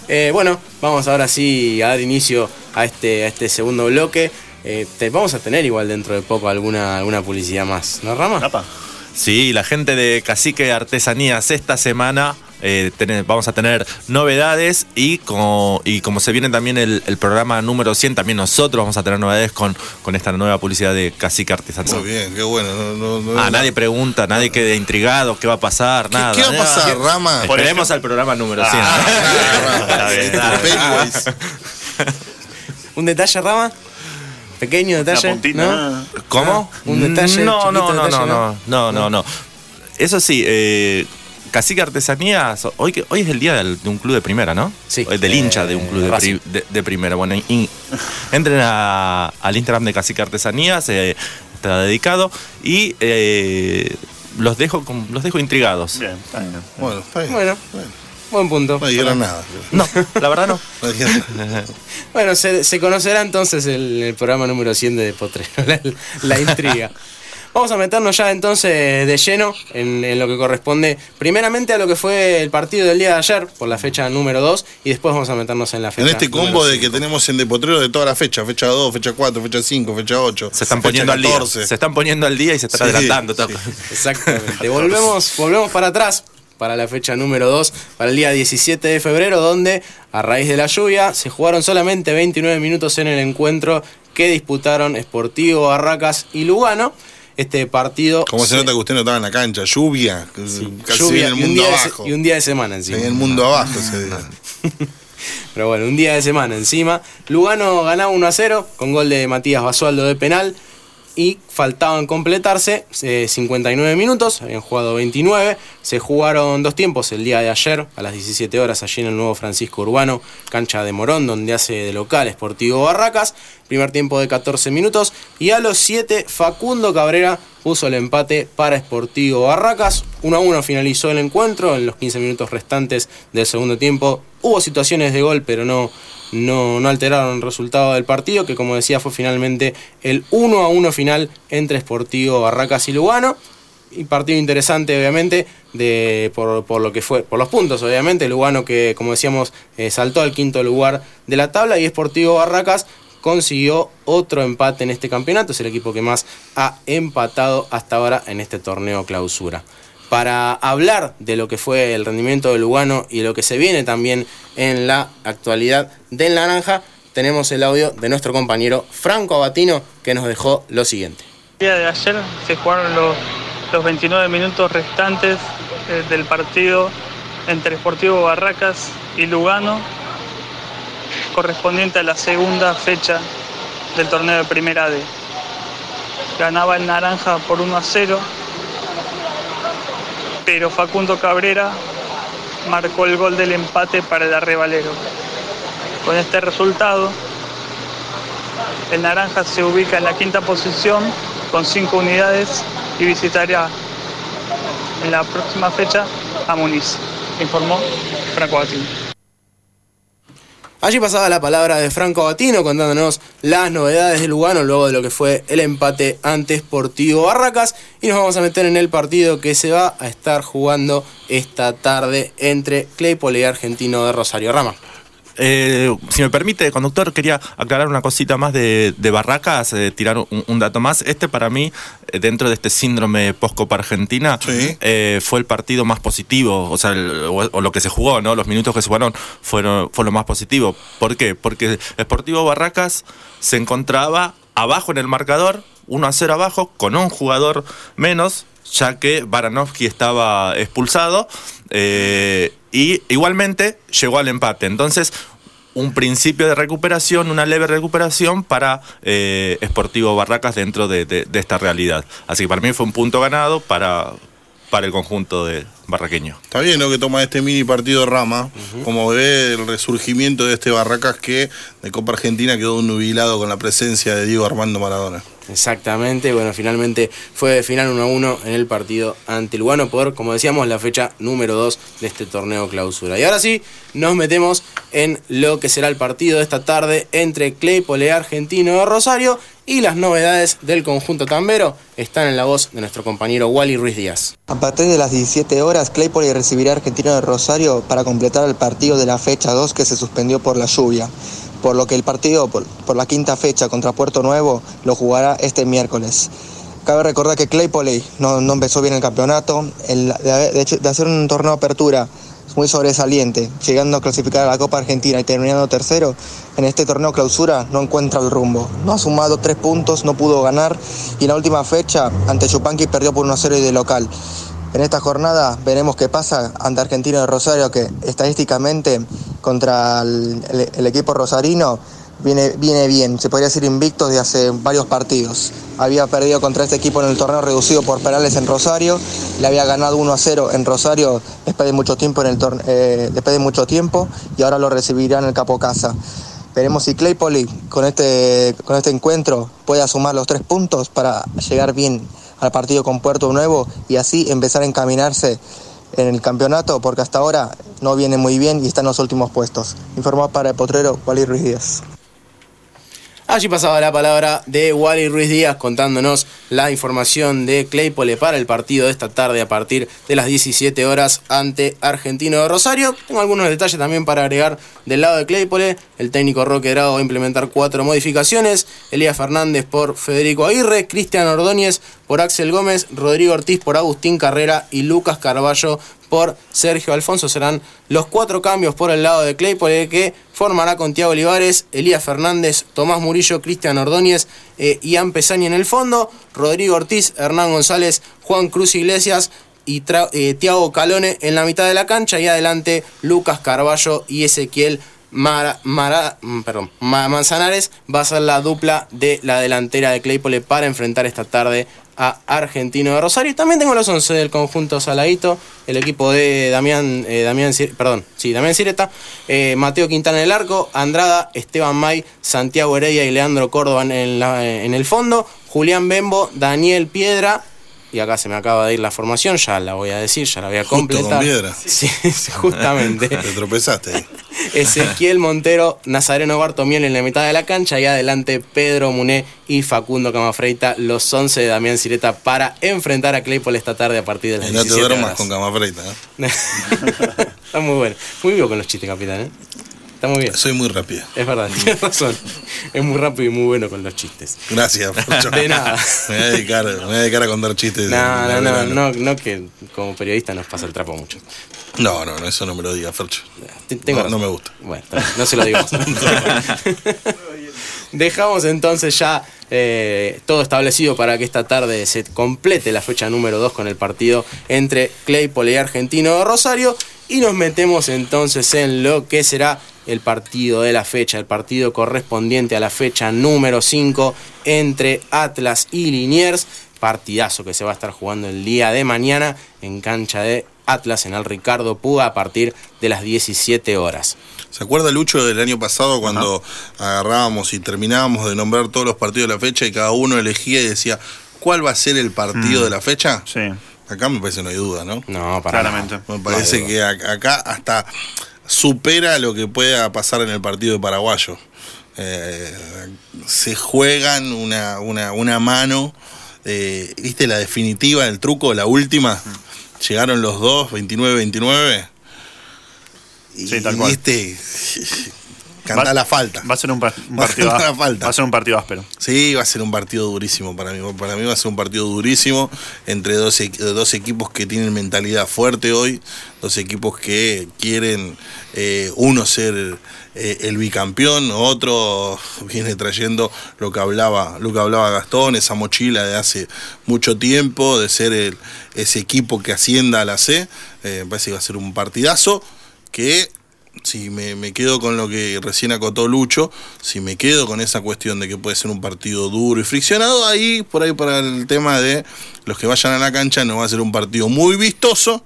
A: Eh, bueno, vamos ahora sí a dar inicio a este, a este segundo bloque. Eh, te- vamos a tener igual dentro de poco alguna, alguna publicidad más, ¿no, Rama?
D: Sí, la gente de Cacique Artesanías esta semana eh, vamos a tener novedades y como, y como se viene también el, el programa número 100, también nosotros vamos a tener novedades con, con esta nueva publicidad de Cacique Artesanías.
B: Muy bien, qué bueno. No, no, no-
D: Ah, nadie pregunta, nadie quede intrigado, qué va a pasar, nada.
B: qué va a pasar. Rama?
D: Esperemos al programa número 100.
B: Ah,
D: bien, está bien.
B: Pennywise.
A: ¿Un detalle, Rama? Pequeño detalle. ¿no?
D: ¿Cómo?
A: Un detalle,
D: No, no, no, no, no, no, no, no. Eso sí, eh, Cacique Artesanías, hoy, que- hoy es el día del- de un club de primera, ¿no?
A: Sí.
D: Hoy Del
A: Eh,
D: hincha de un club de,
A: Racing.
D: pri- de- de primera. Bueno, y- y entren a- al Instagram de Cacique Artesanías, eh, está dedicado, y eh, los, dejo, con- los dejo intrigados.
E: Bien, está bien.
B: Bueno, está bien.
A: Bueno, buen punto.
B: No dijeron nada.
D: No, la verdad no.
B: No dijeron-
A: Bueno, se, se conocerá entonces el, el programa número 100 de Potrero, la, la intriga. Vamos a meternos ya entonces de lleno en, en lo que corresponde primeramente a lo que fue el partido del día de ayer, por la fecha número 2, y después vamos a meternos en la fecha
B: En este combo de que tenemos en Depotrero de toda la fecha, fecha 2, fecha 4, fecha 5, fecha 8.
D: Se están
B: fecha
D: poniendo al día.
B: 14.
D: Se están poniendo al día y se están
B: Sí,
D: adelantando. todo.
A: Exactamente. volvemos, volvemos para atrás, para la fecha número 2, para el día 17 de febrero, donde a raíz de la lluvia se jugaron solamente 29 minutos en el encuentro que disputaron Sportivo Barracas y Lugano. Este partido.
B: ¿Cómo se nota que usted no estaba en la cancha? Lluvia. Casi
A: lluvia
B: en el
A: y un,
B: mundo
A: día de,
B: abajo.
A: y un día de semana encima.
B: En el mundo abajo ese día.
A: Pero bueno, un día de semana encima. Lugano ganaba 1 a 0 con gol de Matías Basualdo de penal. Y faltaban completarse eh, 59 minutos, habían jugado 29. Se jugaron dos tiempos el día de ayer, a las 17 horas, allí en el nuevo Francisco Urbano, cancha de Morón, donde hace de local Sportivo Barracas. Primer tiempo de 14 minutos. Y a los 7, Facundo Cabrera puso el empate para Sportivo Barracas. 1 a 1 finalizó el encuentro en los 15 minutos restantes del segundo tiempo. Hubo situaciones de gol, pero no, no, no alteraron el resultado del partido, que como decía fue finalmente el 1 a 1 final entre Sportivo Barracas y Lugano. Y partido interesante, obviamente, de, por, lo que fue, por los puntos, obviamente. Lugano que, como decíamos, eh, saltó al quinto lugar de la tabla y Sportivo Barracas consiguió otro empate en este campeonato. Es el equipo que más ha empatado hasta ahora en este torneo clausura. Para hablar de lo que fue el rendimiento de Lugano y lo que se viene también en la actualidad del Naranja, tenemos el audio de nuestro compañero Franco Abatino que nos dejó lo siguiente.
R: El día de ayer se jugaron los, los 29 minutos restantes eh, del partido entre Sportivo Barracas y Lugano. correspondiente a la segunda fecha del torneo de Primera D. Ganaba el Naranja por 1 a 0, pero Facundo Cabrera marcó el gol del empate para el arrebalero. Con este resultado, el Naranja se ubica en la quinta posición con 5 unidades y visitará en la próxima fecha a Muniz, informó Franco Batini.
A: Allí pasaba la palabra de Franco Batino contándonos las novedades de Lugano luego de lo que fue el empate ante Sportivo Barracas y nos vamos a meter en el partido que se va a estar jugando esta tarde entre Claypole y Argentino de Rosario Rama.
D: Eh, si me permite, conductor, quería aclarar una cosita más de, de Barracas, eh, tirar un, un dato más. Este para mí, eh, dentro de este síndrome post-Copa Argentina, eh, fue el partido más positivo, o sea, el- o, o lo que se jugó, ¿no? Los minutos que se jugaron fueron, fue lo más positivo. ¿Por qué? Porque Sportivo Barracas se encontraba abajo en el marcador, 1 a 0 abajo, con un jugador menos, ya que Baranovsky estaba expulsado. eh, y igualmente llegó al empate. Entonces, un principio de recuperación, una leve recuperación para eh, Sportivo Barracas dentro de, de- de esta realidad. Así que para mí fue un punto ganado para, para el conjunto de barraqueño.
B: Está bien lo que toma este mini partido Rama, como ve el resurgimiento de este Barracas que de Copa Argentina quedó nubilado con la presencia de Diego Armando Maradona.
A: Exactamente, bueno, finalmente fue final 1 a 1 en el partido ante Lugano por, como decíamos, la fecha número 2 de este torneo clausura. Y ahora sí, nos metemos en lo que será el partido de esta tarde entre Claypole Argentino de Rosario y las novedades del conjunto tambero están en la voz de nuestro compañero Wally Ruiz Díaz.
S: A partir de las 17 horas, Claypole recibirá a Argentino de Rosario para completar el partido de la fecha 2 que se suspendió por la lluvia. Por lo que el partido por, por la quinta fecha contra Puerto Nuevo lo jugará este miércoles. Cabe recordar que Claypole no, empezó bien el campeonato. De hecho, de hacer un torneo de apertura muy sobresaliente, llegando a clasificar a la Copa Argentina y terminando tercero, en este torneo clausura no encuentra el rumbo. No ha sumado tres puntos, no pudo ganar y en la última fecha ante Chupanqui perdió por 1-0 y de local. En esta jornada veremos qué pasa ante Argentino de Rosario, que estadísticamente contra el, equipo rosarino viene, viene bien, se podría decir invicto de hace varios partidos. Había perdido contra este equipo en el torneo reducido por penales en Rosario, le había ganado 1 a 0 en Rosario después de mucho tiempo en el eh, después de mucho tiempo y ahora lo recibirá en el Capo Casa. Veremos si Claypole con este, con este encuentro puede sumar los tres puntos para llegar bien al partido con Puerto Nuevo y así empezar a encaminarse en el campeonato porque hasta ahora no viene muy bien y está en los últimos puestos. Informó para el potrero Wally Ruiz Díaz.
A: Allí pasaba la palabra de Wally Ruiz Díaz contándonos la información de Claypole para el partido de esta tarde a partir de las 17 horas ante Argentino de Rosario. Tengo algunos detalles también para agregar del lado de Claypole. El técnico Roque Drago va a implementar cuatro modificaciones. Elías Fernández por Federico Aguirre, Cristian Ordóñez por Axel Gómez, Rodrigo Ortiz por Agustín Carrera y Lucas Carballo por Sergio Alfonso. Serán los cuatro cambios por el lado de Claypole que formará con Tiago Olivares, Elías Fernández, Tomás Murillo, Cristian Ordóñez, eh, Ian en el fondo, Rodrigo Ortiz, Hernán González, Juan Cruz Iglesias y Tra- eh, Tiago Calone en la mitad de la cancha y adelante Lucas Carballo y Ezequiel Mara, mm, Manzanares va a ser la dupla de la delantera de Claypole para enfrentar esta tarde a Argentino de Rosario. También tengo los 11 del conjunto Saladito, el equipo de Damián, eh, perdón, sí, Damián Cireta, eh, Mateo Quintana en el arco, Andrada, Esteban May, Santiago Heredia y Leandro Córdoba en el fondo, Julián Bembo, Daniel Piedra, y acá se me acaba de ir la formación, ya la voy a decir, ya la voy a
B: Justo con
A: completar.
B: piedra.
A: Sí, justamente.
B: Te tropezaste.
A: Ezequiel Montero, Nazareno Bartomiel en la mitad de la cancha y adelante Pedro Muné y Facundo Camafreita, los 11 de Damián Cireta para enfrentar a Claypole esta tarde a partir de las
B: Y no te
A: 17
B: duermas
A: horas.
B: con cama freita. ¿eh?
A: Está muy bueno. Muy vivo con los chistes, capitán, ¿eh? Está muy bien.
B: Soy muy rápido.
A: Es verdad, tienes razón. Es muy rápido y muy bueno con los chistes.
B: Gracias, Fercho.
A: De nada.
B: Me voy a dedicar, me voy a, dedicar a contar chistes.
A: No, no, no, no, no que como periodista nos pasa el trapo mucho.
B: No, no, no, eso no me lo diga, Fercho.
A: Tengo
B: No, me gusta.
A: Bueno, no se lo digo. Dejamos entonces ya eh, todo establecido para que esta tarde se complete la fecha número 2 con el partido entre Claypole y Argentino de Rosario. Y nos metemos entonces en lo que será el partido de la fecha, el partido correspondiente a la fecha número 5 entre Atlas y Liniers. Partidazo que se va a estar jugando el día de mañana en cancha de Atlas en el Ricardo Puga a partir de las 17 horas.
B: ¿Se acuerda Lucho del año pasado cuando agarrábamos y terminábamos de nombrar todos los partidos de la fecha y cada uno elegía y decía cuál va a ser el partido
E: Mm.
B: de la fecha?
E: Sí.
B: Acá me parece no hay duda, ¿no?
A: No, para
E: Claramente.
A: nada.
B: Me parece que ac- acá hasta supera lo que pueda pasar en el partido de paraguayo. Eh, se juegan una, una, una mano, eh, ¿viste la definitiva, el truco, la última? Llegaron los dos, 29-29. Y,
E: Sí, tal cual.
B: ¿Viste? Canta
E: Va-
B: la falta.
E: Va a ser un, un partido
B: falta.
E: Va a ser un partido áspero.
B: Sí, va a ser un partido durísimo para mí. Para mí va a ser un partido durísimo entre dos, dos equipos que tienen mentalidad fuerte hoy, dos equipos que quieren eh, uno ser eh, el bicampeón, otro viene trayendo lo que hablaba, lo que hablaba Gastón, esa mochila de hace mucho tiempo de ser el- ese equipo que ascienda a la C. Eh, me parece que va a ser un partidazo que si me, me quedo con lo que recién acotó Lucho, si me quedo con esa cuestión de que puede ser un partido duro y friccionado, ahí por ahí para el tema de los que vayan a la cancha no va a ser un partido muy vistoso,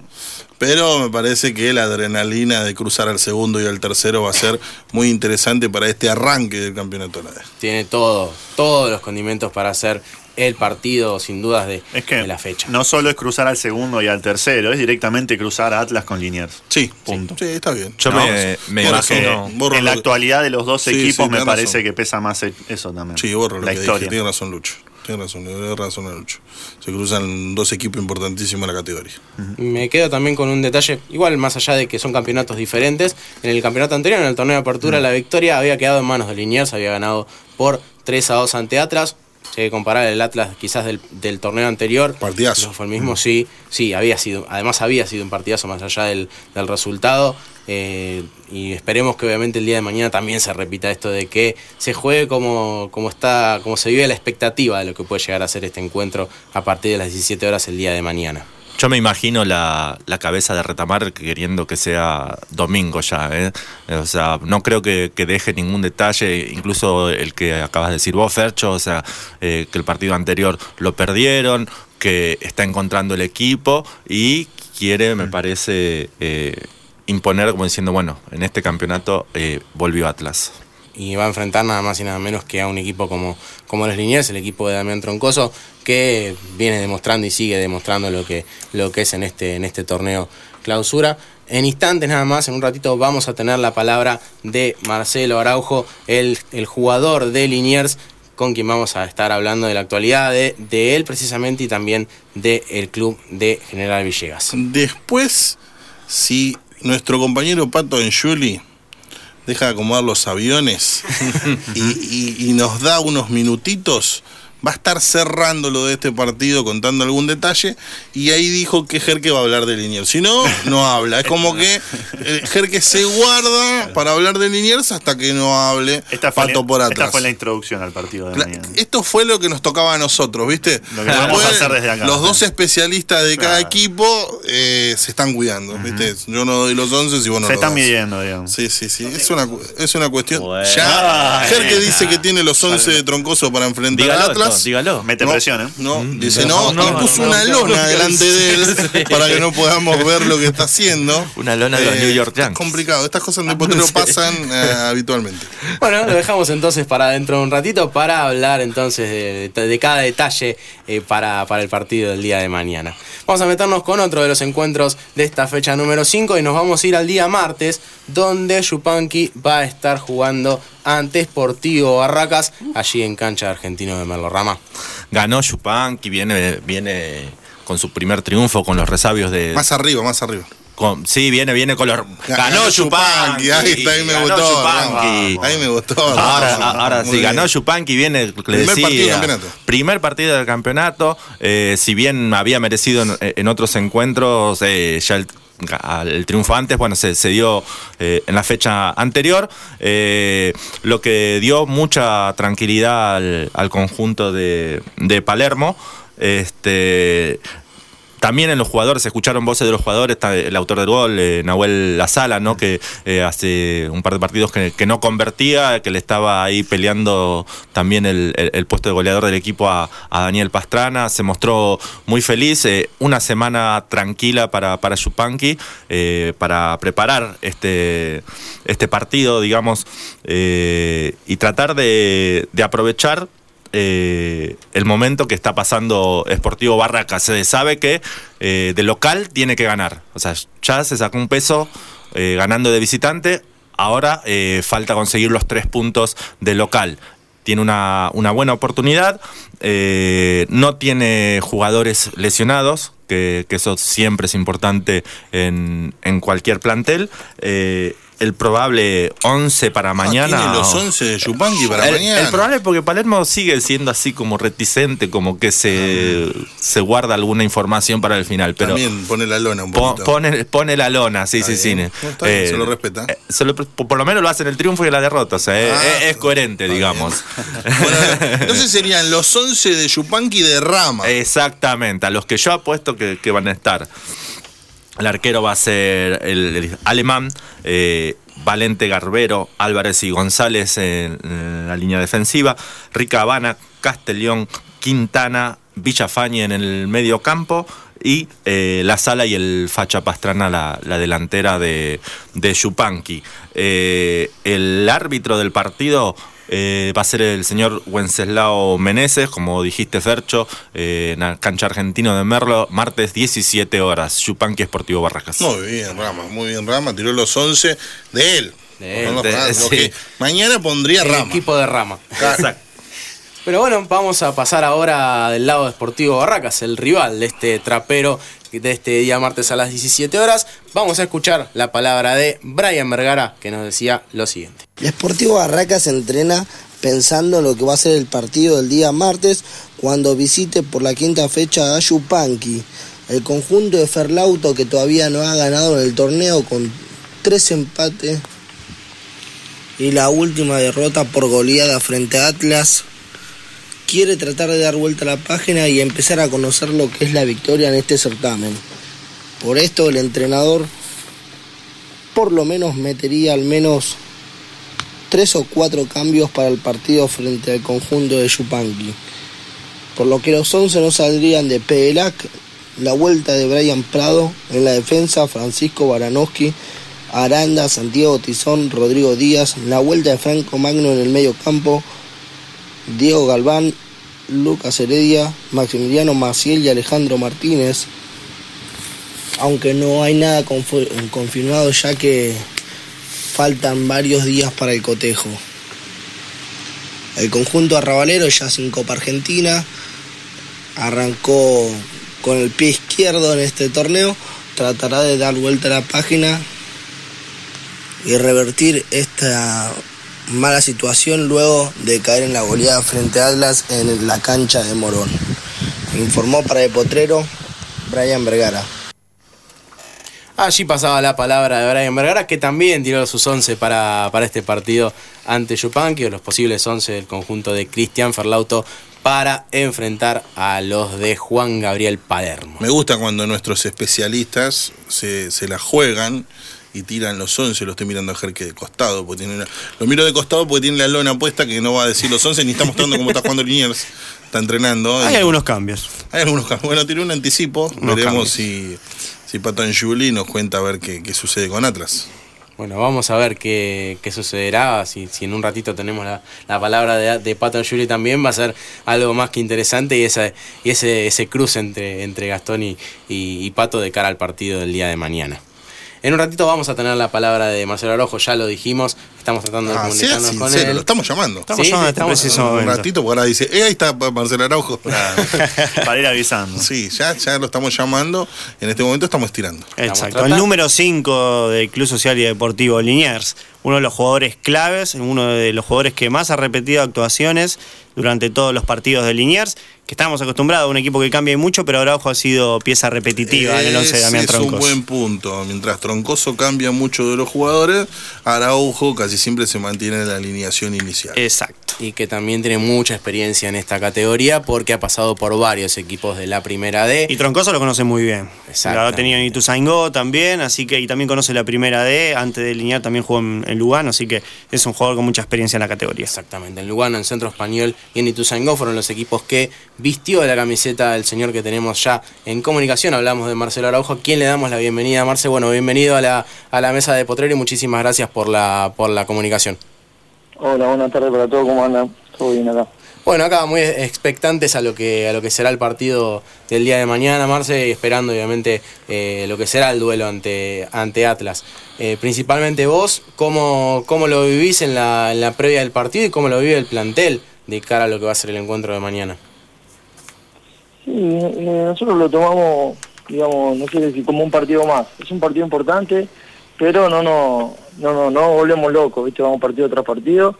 B: pero me parece que la adrenalina de cruzar al segundo y al tercero va a ser muy interesante para este arranque del campeonato.
A: Tiene todo, todos los condimentos para hacer el partido, sin dudas, de,
E: Es que
A: de la fecha.
E: no solo es cruzar al segundo y al tercero, es directamente cruzar a Atlas con Liniers.
B: Sí,
E: punto.
B: Sí, está bien.
D: Yo
E: ¿No?
D: me, me
B: Borro
D: imagino.
B: eso, borro
E: en la actualidad de los dos
B: Sí,
E: equipos
B: sí,
E: me parece
B: razón.
E: que pesa más e- eso también.
B: Sí, borro lo
E: la
B: que
E: historia.
B: dije. Tiene razón Lucho. Tiene razón, doy razón Lucho. Se cruzan dos equipos importantísimos en la categoría.
A: Me quedo también con un detalle, igual más allá de que son campeonatos diferentes, en el campeonato anterior, en el torneo de apertura, la victoria había quedado en manos de Liniers, había ganado por 3 a 2 ante Atlas. Si hay que comparar el Atlas quizás del, del torneo anterior.
B: Partidazo.
A: No fue el mismo, sí, sí, había sido, además había sido un partidazo más allá del, del resultado. eh, y esperemos que obviamente el día de mañana también se repita esto de que se juegue como, como está, como se vive la expectativa de lo que puede llegar a ser este encuentro a partir de las 17 horas el día de mañana.
D: Yo me imagino la, la cabeza de Retamar queriendo que sea domingo ya. ¿eh? O sea, no creo que, deje ningún detalle, incluso el que acabas de decir vos, Fercho, o sea, eh, que el partido anterior lo perdieron, que está encontrando el equipo y quiere, me parece, eh, imponer como diciendo, bueno, en este campeonato eh, volvió Atlas.
A: y va a enfrentar nada más y nada menos que a un equipo como, como los Liniers, el equipo de Damián Troncoso, que viene demostrando y sigue demostrando lo que, lo que es en este, en este torneo clausura. En instantes nada más, en un ratito vamos a tener la palabra de Marcelo Araujo, el, el jugador de Liniers, con quien vamos a estar hablando de la actualidad de, de él precisamente y también del club de General Villegas.
B: Después, si nuestro compañero Pato Enjuli deja de acomodar los aviones y, y- y nos da unos minutitos, va a estar cerrando lo de este partido, contando algún detalle, y ahí dijo que Jerke va a hablar de Liniers. Si no, no habla. Es como que eh, Jerke se guarda para hablar de Liniers hasta que no hable
E: Esta fue,
B: Pato
E: la,
B: por
E: esta
B: atrás.
E: fue la introducción al partido de
B: Cla-
E: mañana.
B: Esto fue lo que nos tocaba a nosotros, ¿viste?
E: Lo que vamos a
B: Después,
E: hacer desde acá.
B: Los dos especialistas de cada
E: Claro.
B: equipo eh, se están cuidando, ¿viste? Yo no doy los 11 y vos no
E: Se
B: los
E: están
B: das.
E: midiendo, digamos.
B: Sí, sí, sí. Es una, es una cuestión.
E: Bueno.
B: Ya,
E: nah.
B: dice que tiene los 11 de troncoso para enfrentar
D: Dígalo,
B: a Atlas.
D: Dígalo.
E: Mete
B: No,
E: presión, ¿eh?
B: No,
D: Mm,
B: dice
D: no,
B: no,
D: no,
B: y
D: no,
B: puso
D: no,
B: una lona
D: no,
B: delante de él
D: sí.
B: para que no podamos ver lo que está haciendo.
D: Una lona de los New York
B: Es
D: Yankees.
B: complicado, estas cosas en el potrero pasan eh, habitualmente.
A: Bueno, lo dejamos entonces para dentro de un ratito para hablar entonces de, cada detalle eh, para, para el partido del día de mañana. Vamos a meternos con otro de los encuentros de esta fecha número 5 y nos vamos a ir al día martes, donde Yupanqui va a estar jugando ante Sportivo Barracas, allí en cancha Argentino de Merlo Rama.
D: Ganó Yupanqui, viene, viene con su primer triunfo con los resabios de.
B: Más arriba, más arriba.
D: con- sí, viene, viene con los. Ganó Yupanqui.
B: Ahí está, ahí me
D: ganó
B: gustó. Ahí me gustó.
D: Ahora, ahora sí,
B: bien.
D: ganó Yupanqui, viene, le
B: Primer
D: decía,
B: partido del campeonato.
D: Primer partido del campeonato. eh, si bien había merecido en, en otros encuentros eh, ya el, el triunfo antes, bueno, se, se dio eh, en la fecha anterior, eh, lo que dio mucha tranquilidad al, al conjunto de, de Palermo. Este, también en los jugadores, escucharon voces de los jugadores, el autor del gol, eh, Nahuel Lazala, ¿no? que eh, hace un par de partidos que, no convertía, que le estaba ahí peleando también el, puesto de goleador del equipo a, Daniel Pastrana, se mostró muy feliz, eh, una semana tranquila para, para para preparar este, este partido, digamos, y tratar de aprovechar eh, el momento que está pasando Sportivo Barracas. Se sabe que eh, de local tiene que ganar. O sea, ya se sacó un peso eh, ganando de visitante. Ahora falta conseguir los tres puntos de local. Tiene una, una buena oportunidad. no tiene jugadores lesionados, que, que eso siempre es importante en, en cualquier plantel. Eh, el probable 11 para mañana.
B: Ah, tiene los 11 de Yupanqui para
D: el,
B: mañana.
D: El probable porque Palermo sigue siendo así como reticente, como que se, se guarda alguna información para el final. Pero
B: También pone la lona un
D: po-
B: poquito.
D: pone, pone la lona, sí, sí, sí.
B: No, se lo respeta.
D: eh, se lo- por lo menos lo hace en el triunfo y la derrota. O sea, es-
B: Ah,
D: es, es coherente, digamos.
B: Entonces serían los 11 de Yupanqui de Rama.
D: Exactamente, a los que yo apuesto que, que van a estar. El arquero va a ser el, alemán, eh, Valente Garbero, Álvarez y González en, en la línea defensiva, Rica Habana, Castellón, Quintana, Villafañe en el medio campo y eh, la sala y el Facha Pastrana la, la delantera de, de Yupanqui. Eh, el árbitro del partido eh, va a ser el señor Wenceslao Meneses, como dijiste Fercho, eh, en la cancha argentino de Merlo, martes 17 horas, Yupanqui Esportivo Barracas.
B: Muy bien, Rama, muy bien, Rama. Tiró los 11 de él.
A: De él, de- sí.
B: mañana pondría
A: El
B: Rama.
A: equipo de Rama.
B: Exacto.
A: Pero bueno, vamos a pasar ahora del lado de Sportivo Barracas, el rival de este trapero de este día martes a las 17 horas. Vamos a escuchar la palabra de Brian Vergara que nos decía lo siguiente.
T: El Sportivo Barracas se entrena pensando en lo que va a ser el partido del día martes cuando visite por la quinta fecha a Yupanqui. El conjunto de Ferlauto que todavía no ha ganado en el torneo con tres empates y la última derrota por goleada frente a Atlas quiere tratar de dar vuelta a la página y empezar a conocer lo que es la victoria en este certamen. Por esto el entrenador por lo menos metería al menos tres o cuatro cambios para el partido frente al conjunto de Yupanqui. Por lo que los 11 no saldrían de Pelac, la vuelta de Brian Prado en la defensa, Francisco Baranowski, Aranda, Santiago Tizón, Rodrigo Díaz, la vuelta de Franco Magno en el medio campo, Diego Galván, Lucas Heredia, Maximiliano Maciel y Alejandro Martínez, aunque no hay nada confirmado ya que faltan varios días para el cotejo. El conjunto arrabalero ya sin Copa Argentina arrancó con el pie izquierdo en este torneo, tratará de dar vuelta a la página y revertir esta mala situación luego de caer en la goleada frente a Atlas en la cancha de Morón. Informó para el potrero Brian Vergara.
A: Allí pasaba la palabra de Brian Vergara, que también tiró sus 11 para, para este partido ante Yupanqui, o los posibles 11 del conjunto de Cristian Ferlauto para enfrentar a los de Juan Gabriel Palermo.
B: Me gusta cuando nuestros especialistas se, se la juegan y tiran los 11, lo estoy mirando a Jerke de costado, porque tiene una- lo miro de costado porque tiene la lona puesta que no va a decir los 11 ni está mostrando cómo está jugando Liniers, está entrenando.
C: Hay
B: Y-
C: algunos cambios.
B: Hay algunos cambios. Bueno, tiene un anticipo,
C: Unos
B: veremos
C: cambios.
B: si, si Pato Angiuli nos cuenta a ver qué, qué sucede con Atlas.
A: Bueno, vamos a ver qué, qué sucederá. Si, si en un ratito tenemos la, la palabra de, de Pato Yuri también, va a ser algo más que interesante y, esa, y ese, ese cruce entre, entre Gastón y, y- y Pato de cara al partido del día de mañana. En un ratito vamos a tener la palabra de Marcelo Araujo, ya lo dijimos, estamos tratando de
B: Ah, sea
A: comunicarnos con
B: sincero,
A: él.
B: lo estamos llamando.
A: Estamos Sí, llamando este estamos- preciso
B: un ratito, porque ahora dice, eh, ahí está Marcelo Araujo.
E: Para ir avisando.
B: Sí, ya, ya lo estamos llamando. En este momento estamos tirando.
C: Exacto. El número 5 del Club Social y Deportivo Liniers, uno de los jugadores claves, uno de los jugadores que más ha repetido actuaciones durante todos los partidos de Liniers, que estamos acostumbrados a un equipo que cambia mucho, pero Araujo ha sido pieza repetitiva en el 11 de Damián
B: es un buen punto. Mientras Troncoso cambia mucho de los jugadores, Araujo casi casi siempre se mantiene la alineación inicial.
C: Exacto.
A: Y que también tiene mucha experiencia en esta categoría porque ha pasado por varios equipos de la primera D.
C: Y Troncoso lo conoce muy bien.
A: Exacto.
C: Lo ha tenido en Ituzaingó también, así que y también conoce la primera D. Antes de Linear también jugó en, en Lugano, así que es un jugador con mucha experiencia en la categoría.
A: Exactamente, en Lugano, en Centro Español y en Ituzaingó fueron los equipos que vistió la camiseta del señor que tenemos ya en comunicación. Hablamos de Marcelo Araujo, a quien le damos la bienvenida. Marce, bueno, bienvenido a la, a la mesa de Potrero y muchísimas gracias por la, por la comunicación.
U: Hola, buenas tardes para todos, ¿cómo andan? Todo bien acá.
A: Bueno, acá muy expectantes a lo que a lo que será el partido del día de mañana, Marce, y esperando obviamente eh, lo que será el duelo ante, ante Atlas. Eh, principalmente vos, ¿cómo, ¿cómo lo vivís en la, en la previa del partido y cómo lo vive el plantel de cara a lo que va a ser el encuentro de mañana?
U: Sí, eh, nosotros lo tomamos, digamos, no sé si como un partido más. Es un partido importante, pero no, no, no, no, no volvemos locos, ¿viste? Vamos partido tras partido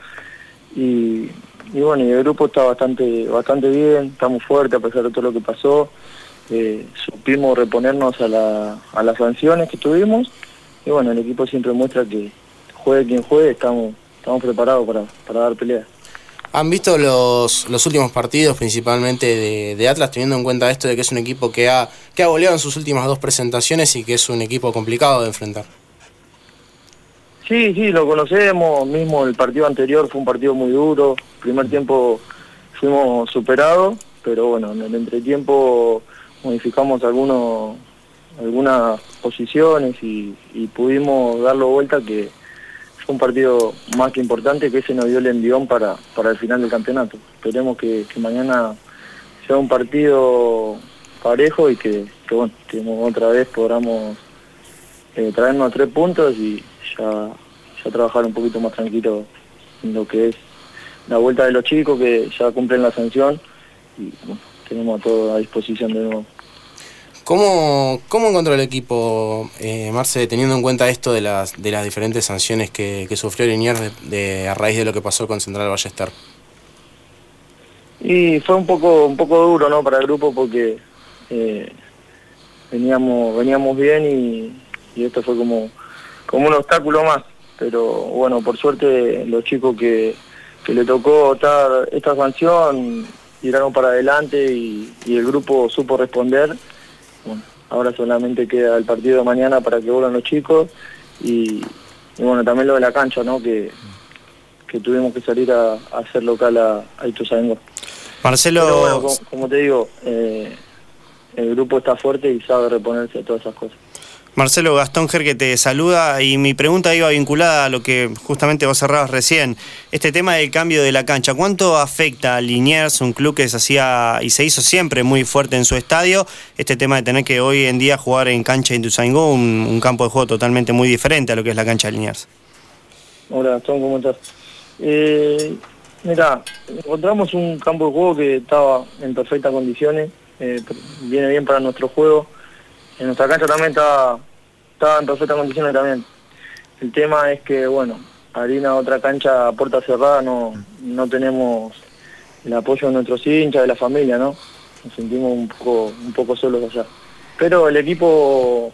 U: y, y bueno, y el grupo está bastante, bastante bien, estamos fuertes a pesar de todo lo que pasó. Eh, supimos reponernos a, la, a las sanciones que tuvimos y bueno, el equipo siempre muestra que juegue quien juegue, estamos, estamos preparados para, para dar pelea.
A: ¿Han visto los, los últimos partidos, principalmente de, de Atlas, teniendo en cuenta esto de que es un equipo que ha, que ha goleado en sus últimas dos presentaciones y que es un equipo complicado de enfrentar?
U: Sí, sí, lo conocemos, mismo el partido anterior fue un partido muy duro, primer tiempo fuimos superados, pero bueno, en el entretiempo modificamos algunos algunas posiciones y, pudimos darlo vuelta que fue un partido más que importante que ese nos dio el envión para, para el final del campeonato. Esperemos que, mañana sea un partido parejo y que, que bueno, que otra vez podamos eh, traernos tres puntos y ya, ya trabajar un poquito más tranquilo en lo que es la vuelta de los chicos que ya cumplen la sanción y bueno, tenemos a todo a disposición de nuevo.
A: ¿Cómo, cómo encontró el equipo, eh, Marce, teniendo en cuenta esto de las, de las diferentes sanciones que, que sufrió Liniers de, de- a raíz de lo que pasó con Central Ballester?
U: Y fue un poco un poco duro no para el grupo porque eh, veníamos veníamos bien y, y esto fue como como un obstáculo más pero bueno por suerte los chicos que, que le tocó estar esta sanción tiraron para adelante y, y el grupo supo responder bueno, ahora solamente queda el partido de mañana para que vuelvan los chicos y, y bueno también lo de la cancha no que que tuvimos que salir a, a hacer local a, a Ituzaingó.
C: Marcelo,
U: Pero bueno, como, como te digo, eh, el grupo está fuerte y sabe reponerse a todas esas cosas.
C: Marcelo Gastón Ger que te saluda y mi pregunta iba vinculada a lo que justamente vos cerrabas recién, este tema del cambio de la cancha, ¿cuánto afecta a Liniers, un club que se hacía y se hizo siempre muy fuerte en su estadio, este tema de tener que hoy en día jugar en cancha de Ituzaingó, un, un campo de juego totalmente muy diferente a lo que es la cancha de Liniers?
U: Hola ¿cómo estás? Eh, mira, encontramos un campo de juego que estaba en perfectas condiciones, eh, viene bien para nuestro juego. En nuestra cancha también está, está en perfectas condiciones también. El tema es que, bueno, al ir a otra cancha a puerta cerrada no, no tenemos el apoyo de nuestros hinchas, de la familia, ¿no? Nos sentimos un poco, un poco solos allá. Pero el equipo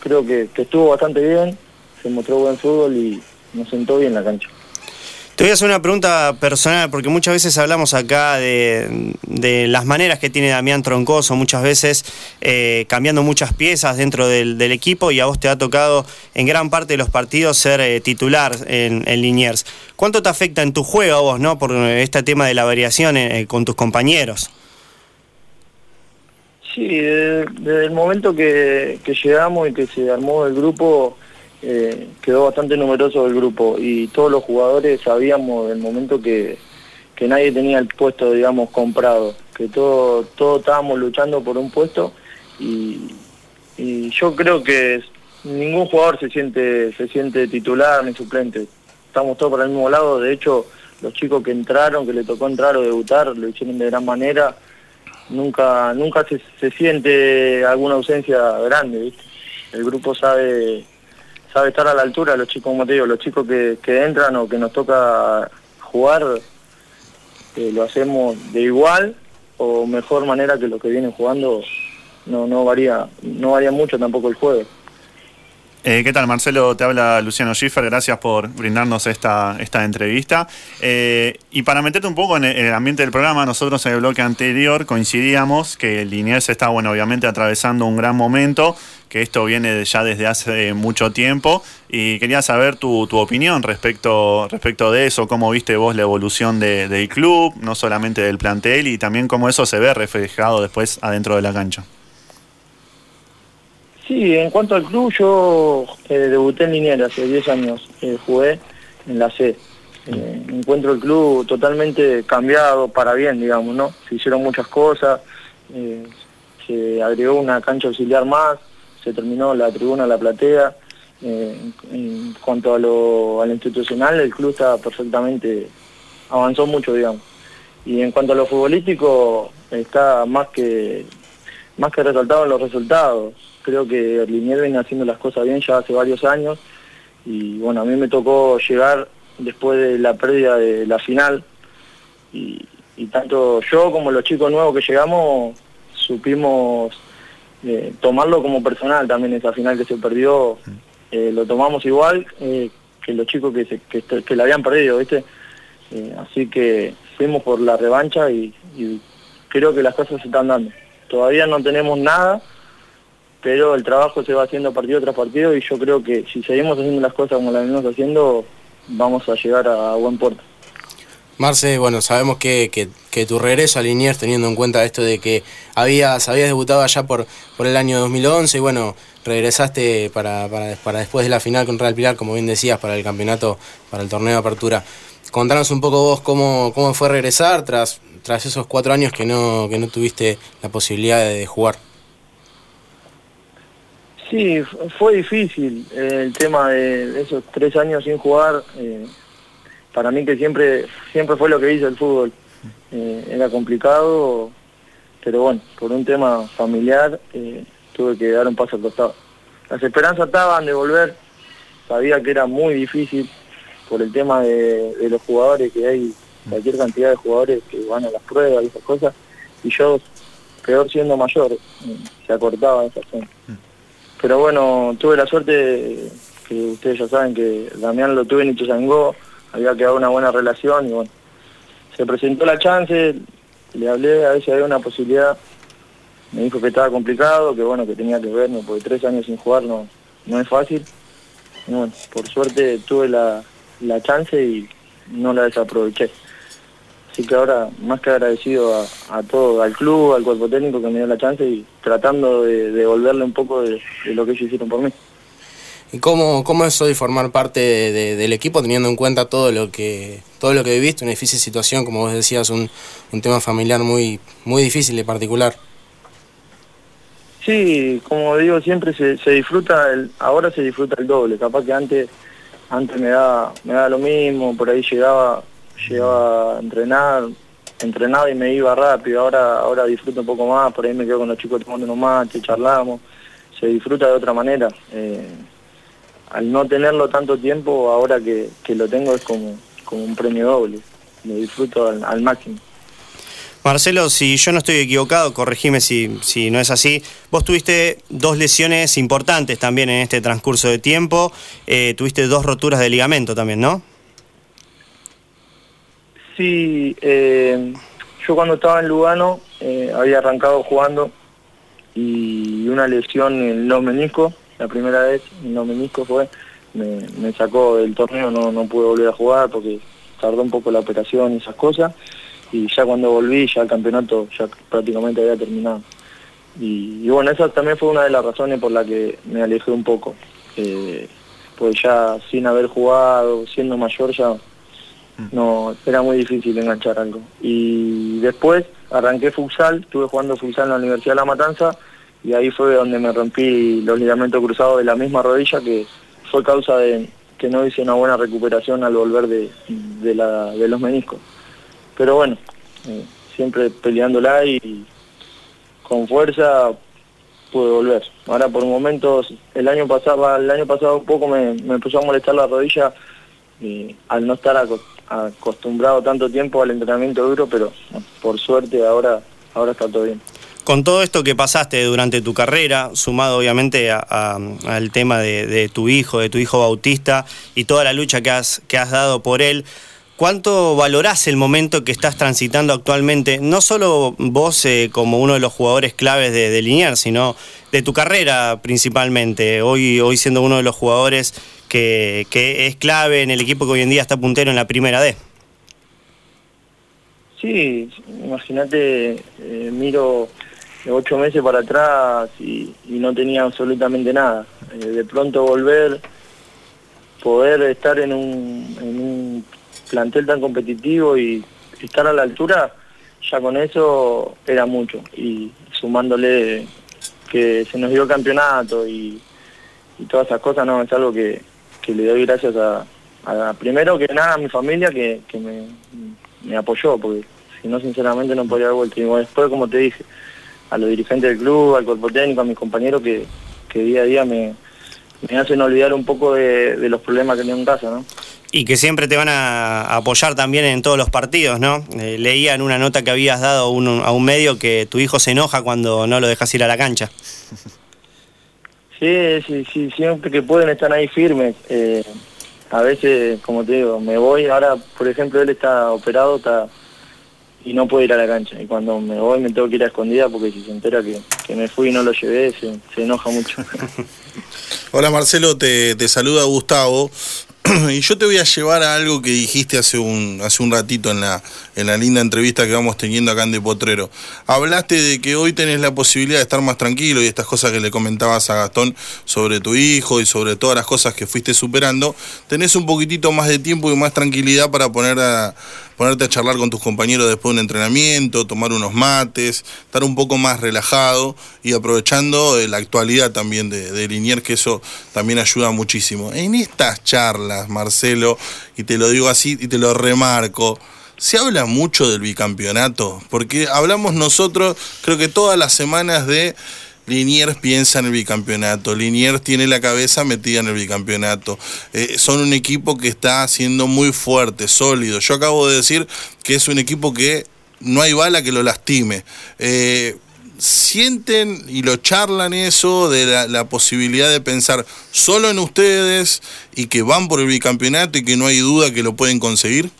U: creo que, que estuvo bastante bien, se mostró buen fútbol y nos sentó bien la cancha.
C: Te voy a hacer una pregunta personal, porque muchas veces hablamos acá de, las maneras que tiene Damián Troncoso, muchas veces eh, cambiando muchas piezas dentro del, equipo y a vos te ha tocado en gran parte de los partidos ser eh, titular en, Liniers. ¿Cuánto te afecta en tu juego a vos, no? Por este tema de la variación eh, con tus compañeros.
U: Sí, desde, el momento que llegamos y que se armó el grupo, eh, quedó bastante numeroso el grupo y todos los jugadores sabíamos del momento que, que nadie tenía el puesto, digamos, comprado, que todos todo estábamos luchando por un puesto y, yo creo que ningún jugador se siente, se siente titular ni suplente. Estamos todos para el mismo lado, de hecho los chicos que entraron, que le tocó entrar o debutar, lo hicieron de gran manera nunca nunca se, se siente alguna ausencia grande el grupo sabe sabe estar a la altura los chicos como te digo los chicos que, que entran o que nos toca jugar eh, lo hacemos de igual o mejor manera que los que vienen jugando no no varía no varía mucho tampoco el juego
E: Eh, ¿Qué tal, Marcelo? Te habla Luciano Schiffer. Gracias por brindarnos esta, esta entrevista. Eh, y para meterte un poco en el, en el ambiente del programa, nosotros en el bloque anterior coincidíamos que Liniers está, bueno, obviamente atravesando un gran momento, que esto viene ya desde hace mucho tiempo. Y quería saber tu, tu opinión respecto, respecto de eso, cómo viste vos la evolución de- del club, no solamente del plantel, y también cómo eso se ve reflejado después adentro de la cancha.
U: Sí, en cuanto al club, yo eh, debuté en Liniers hace 10 años, eh, jugué en la C. Eh, encuentro el club totalmente cambiado para bien, digamos, ¿no? Se hicieron muchas cosas, se agregó una cancha auxiliar más, se terminó la tribuna, la platea. En, cuanto a lo, a institucional, el club está perfectamente, avanzó mucho, digamos. Y en cuanto a lo futbolístico, está más que más que resaltado en los resultados. Creo que Liniers viene haciendo las cosas bien ya hace varios años y bueno, a mí me tocó llegar después de la pérdida de la final y, y tanto yo como los chicos nuevos que llegamos supimos eh, tomarlo como personal también esa final que se perdió, eh, lo tomamos igual eh, que los chicos que, se, que, que la habían perdido, ¿viste? Así que fuimos por la revancha y, y creo que las cosas se están dando. Todavía no tenemos nada, pero el trabajo se va haciendo partido tras partido y yo creo que si seguimos haciendo las cosas como las venimos haciendo, vamos a llegar a buen puerto.
A: Marce, bueno, sabemos que, que- que tu regreso a Liniers, teniendo en cuenta esto de que habías, habías debutado allá por, por el año 2011 y bueno, regresaste para, para, después de la final con Real Pilar, como bien decías, para el campeonato, para el torneo de apertura. Contanos un poco vos cómo, cómo fue regresar tras, tras esos cuatro años que no, que no tuviste la posibilidad de jugar.
U: Sí, fue difícil eh, el tema de esos tres años sin jugar. eh, para mí que siempre siempre fue lo que hizo el fútbol. Eh, era complicado, pero bueno, por un tema familiar tuve que dar un paso al costado. Las esperanzas estaban de volver, sabía que era muy difícil por el tema de, de los jugadores, que hay cualquier cantidad de jugadores que van a las pruebas y esas cosas, y yo, peor siendo mayor, se acortaba esa zona. Pero bueno, tuve la suerte que ustedes ya saben que Damián lo tuve en Ituzaingó, había quedado una buena relación y bueno, se presentó la chance, le hablé a ver si había una posibilidad, me dijo que estaba complicado, que bueno, que tenía que verme, porque tres años sin jugar no, no es fácil. Y bueno, por suerte tuve la, la chance y no la desaproveché. Así que ahora, más que agradecido a, a todo, al club, al cuerpo técnico que me dio la chance y tratando de devolverle un poco de, de lo que ellos hicieron por mí.
A: ¿Y cómo, cómo es hoy formar parte de- de- del equipo teniendo en cuenta todo lo que todo lo que viviste, una difícil situación, como vos decías, un, un tema familiar muy, muy difícil y particular?
U: Sí, como digo, siempre se, se disfruta, el, ahora se disfruta el doble. Capaz que antes antes me da me da lo mismo, por ahí llegaba llegaba a entrenar, entrenaba y me iba rápido. Ahora ahora disfruto un poco más, por ahí me quedo con los chicos tomando unos mates, charlamos. Se disfruta de otra manera. Eh, al no tenerlo tanto tiempo, ahora que, que lo tengo es como, como un premio doble. Lo disfruto al, máximo.
C: Marcelo, si yo no estoy equivocado, corregime si, si no es así. Vos tuviste dos lesiones importantes también en este transcurso de tiempo. Eh, tuviste dos roturas de ligamento también, ¿no?
U: Eh, yo cuando estaba en Lugano eh, había arrancado jugando y una lesión en los meniscos, la primera vez en los meniscos fue, me, sacó del torneo, no, no pude volver a jugar porque tardó un poco la operación y esas cosas y ya cuando volví ya el campeonato ya prácticamente había terminado. Y, y bueno, esa también fue una de las razones por la que me alejé un poco, eh, pues ya sin haber jugado, siendo mayor ya no era muy difícil enganchar algo. Y después arranqué futsal, estuve jugando futsal en la Universidad de La Matanza y ahí fue donde me rompí los ligamentos cruzados de la misma rodilla que fue causa de que no hice una buena recuperación al volver de, de, los meniscos. Pero bueno, eh, siempre peleándola y con fuerza pude volver. Ahora por momentos, el año pasado, el año pasado un poco me, me empezó a molestar la rodilla y al no estar aco- acostumbrado tanto tiempo al entrenamiento duro, pero por suerte ahora, ahora está todo bien.
C: Con todo esto que pasaste durante tu carrera, sumado obviamente a- a- al tema de, tu hijo, de tu hijo Bautista y toda la lucha que has, que has dado por él, ¿cuánto valorás el momento que estás transitando actualmente? No solo vos eh, como uno de los jugadores claves de, de sino de tu carrera principalmente. Hoy, hoy siendo uno de los jugadores que, es clave en el equipo que hoy en día está puntero en la primera D.
U: Sí, imagínate, eh, miro ocho meses para atrás y, no tenía absolutamente nada. Eh, de pronto volver, poder estar en un, plantel tan competitivo y estar a la altura, ya con eso era mucho. Y sumándole que se nos dio campeonato y todas esas cosas, no, es algo que, que le doy gracias a, a- primero que nada a mi familia que, que me, me apoyó, porque si no, sinceramente no podría haber vuelto. Y después, como te dije, a los dirigentes del club, al cuerpo técnico, a mis compañeros que, que día a día me, me hacen olvidar un poco de, de los problemas que tengo en casa, ¿no?
C: Y que siempre te van a apoyar también en todos los partidos, ¿no? Eh, leía en una nota que habías dado a un, a un medio que tu hijo se enoja cuando no lo dejas ir a la cancha.
U: Sí, sí, sí, siempre que pueden están ahí firmes. Eh, a veces, como te digo, me voy, ahora por ejemplo él está operado está y no puede ir a la cancha. Y cuando me voy me tengo que ir a escondida porque si se entera que, que me fui y no lo llevé, se, enoja mucho.
B: Hola Marcelo, te, te saluda Gustavo. Y yo te voy a llevar a algo que dijiste hace un, hace un ratito en la, en la linda entrevista que vamos teniendo acá en De Potrero. Hablaste de que hoy tenés la posibilidad de estar más tranquilo y estas cosas que le comentabas a Gastón sobre tu hijo y sobre todas las cosas que fuiste superando. Tenés un poquitito más de tiempo y más tranquilidad para poner a, ponerte a charlar con tus compañeros después de un entrenamiento, tomar unos mates, estar un poco más relajado y aprovechando eh, la actualidad también de, de Liniers, que eso también ayuda muchísimo. En estas charlas, Marcelo, y te lo digo así y te lo remarco, se habla mucho del bicampeonato, porque hablamos nosotros, creo que todas las semanas de Liniers piensa en el bicampeonato, Liniers tiene la cabeza metida en el bicampeonato. Eh, son un equipo que está siendo muy fuerte, sólido. Yo acabo de decir que es un equipo que no hay bala que lo lastime. Eh, sienten y lo charlan eso de la, la posibilidad de pensar solo en ustedes y que van por el bicampeonato y que no hay duda que lo pueden conseguir?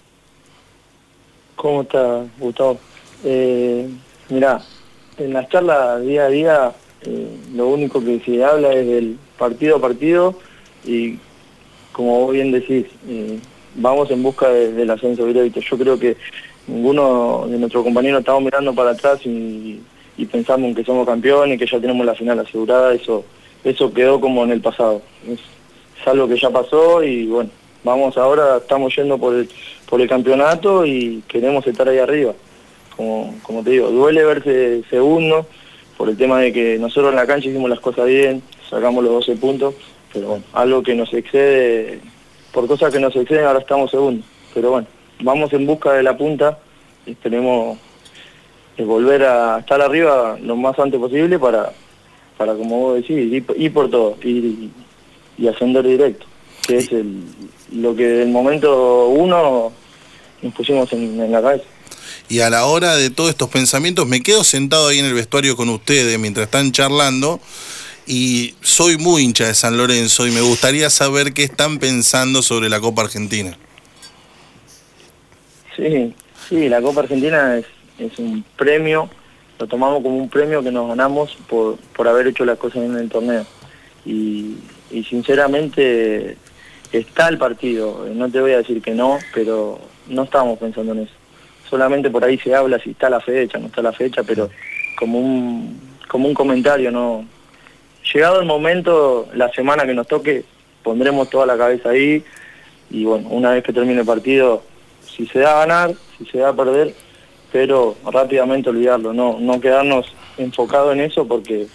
U: ¿Cómo está, Gustavo? Eh, mirá, en las charlas día a día eh, lo único que se habla es del partido a partido y como vos bien decís, eh, vamos en busca de- del ascenso directo. Yo creo que ninguno de nuestros compañeros estamos mirando para atrás y, y pensamos en que somos campeones, que ya tenemos la final asegurada, eso, eso quedó como en el pasado. Es, algo que ya pasó y bueno, vamos ahora, estamos yendo por el, por el campeonato y queremos estar ahí arriba. Como, como te digo, duele verse segundo por el tema de que nosotros en la cancha hicimos las cosas bien, sacamos los 12 puntos, pero bueno, algo que nos excede, por cosas que nos exceden ahora estamos segundos. Pero bueno, vamos en busca de la punta, esperemos eh, volver a estar arriba lo más antes posible para, para como vos decís, ir, por- ir por todo, ir y, y ascender directo, que es el, lo que del momento uno nos pusimos en, en la cabeza.
B: Y a la hora de todos estos pensamientos, me quedo sentado ahí en el vestuario con ustedes mientras están charlando. Y soy muy hincha de San Lorenzo y me gustaría saber qué están pensando sobre la Copa Argentina.
U: Sí, sí, la Copa Argentina es, es un premio, lo tomamos como un premio que nos ganamos por, por haber hecho las cosas en el torneo. Y, sinceramente está el partido, no te voy a decir que no, pero no estábamos pensando en eso. Solamente por ahí se habla si está la fecha, no está la fecha, pero como un, como un comentario, no. Llegado el momento, la semana que nos toque, pondremos toda la cabeza ahí y bueno, una vez que termine el partido, si se da a ganar, si se da a perder, pero rápidamente olvidarlo, no, no quedarnos enfocados en eso porque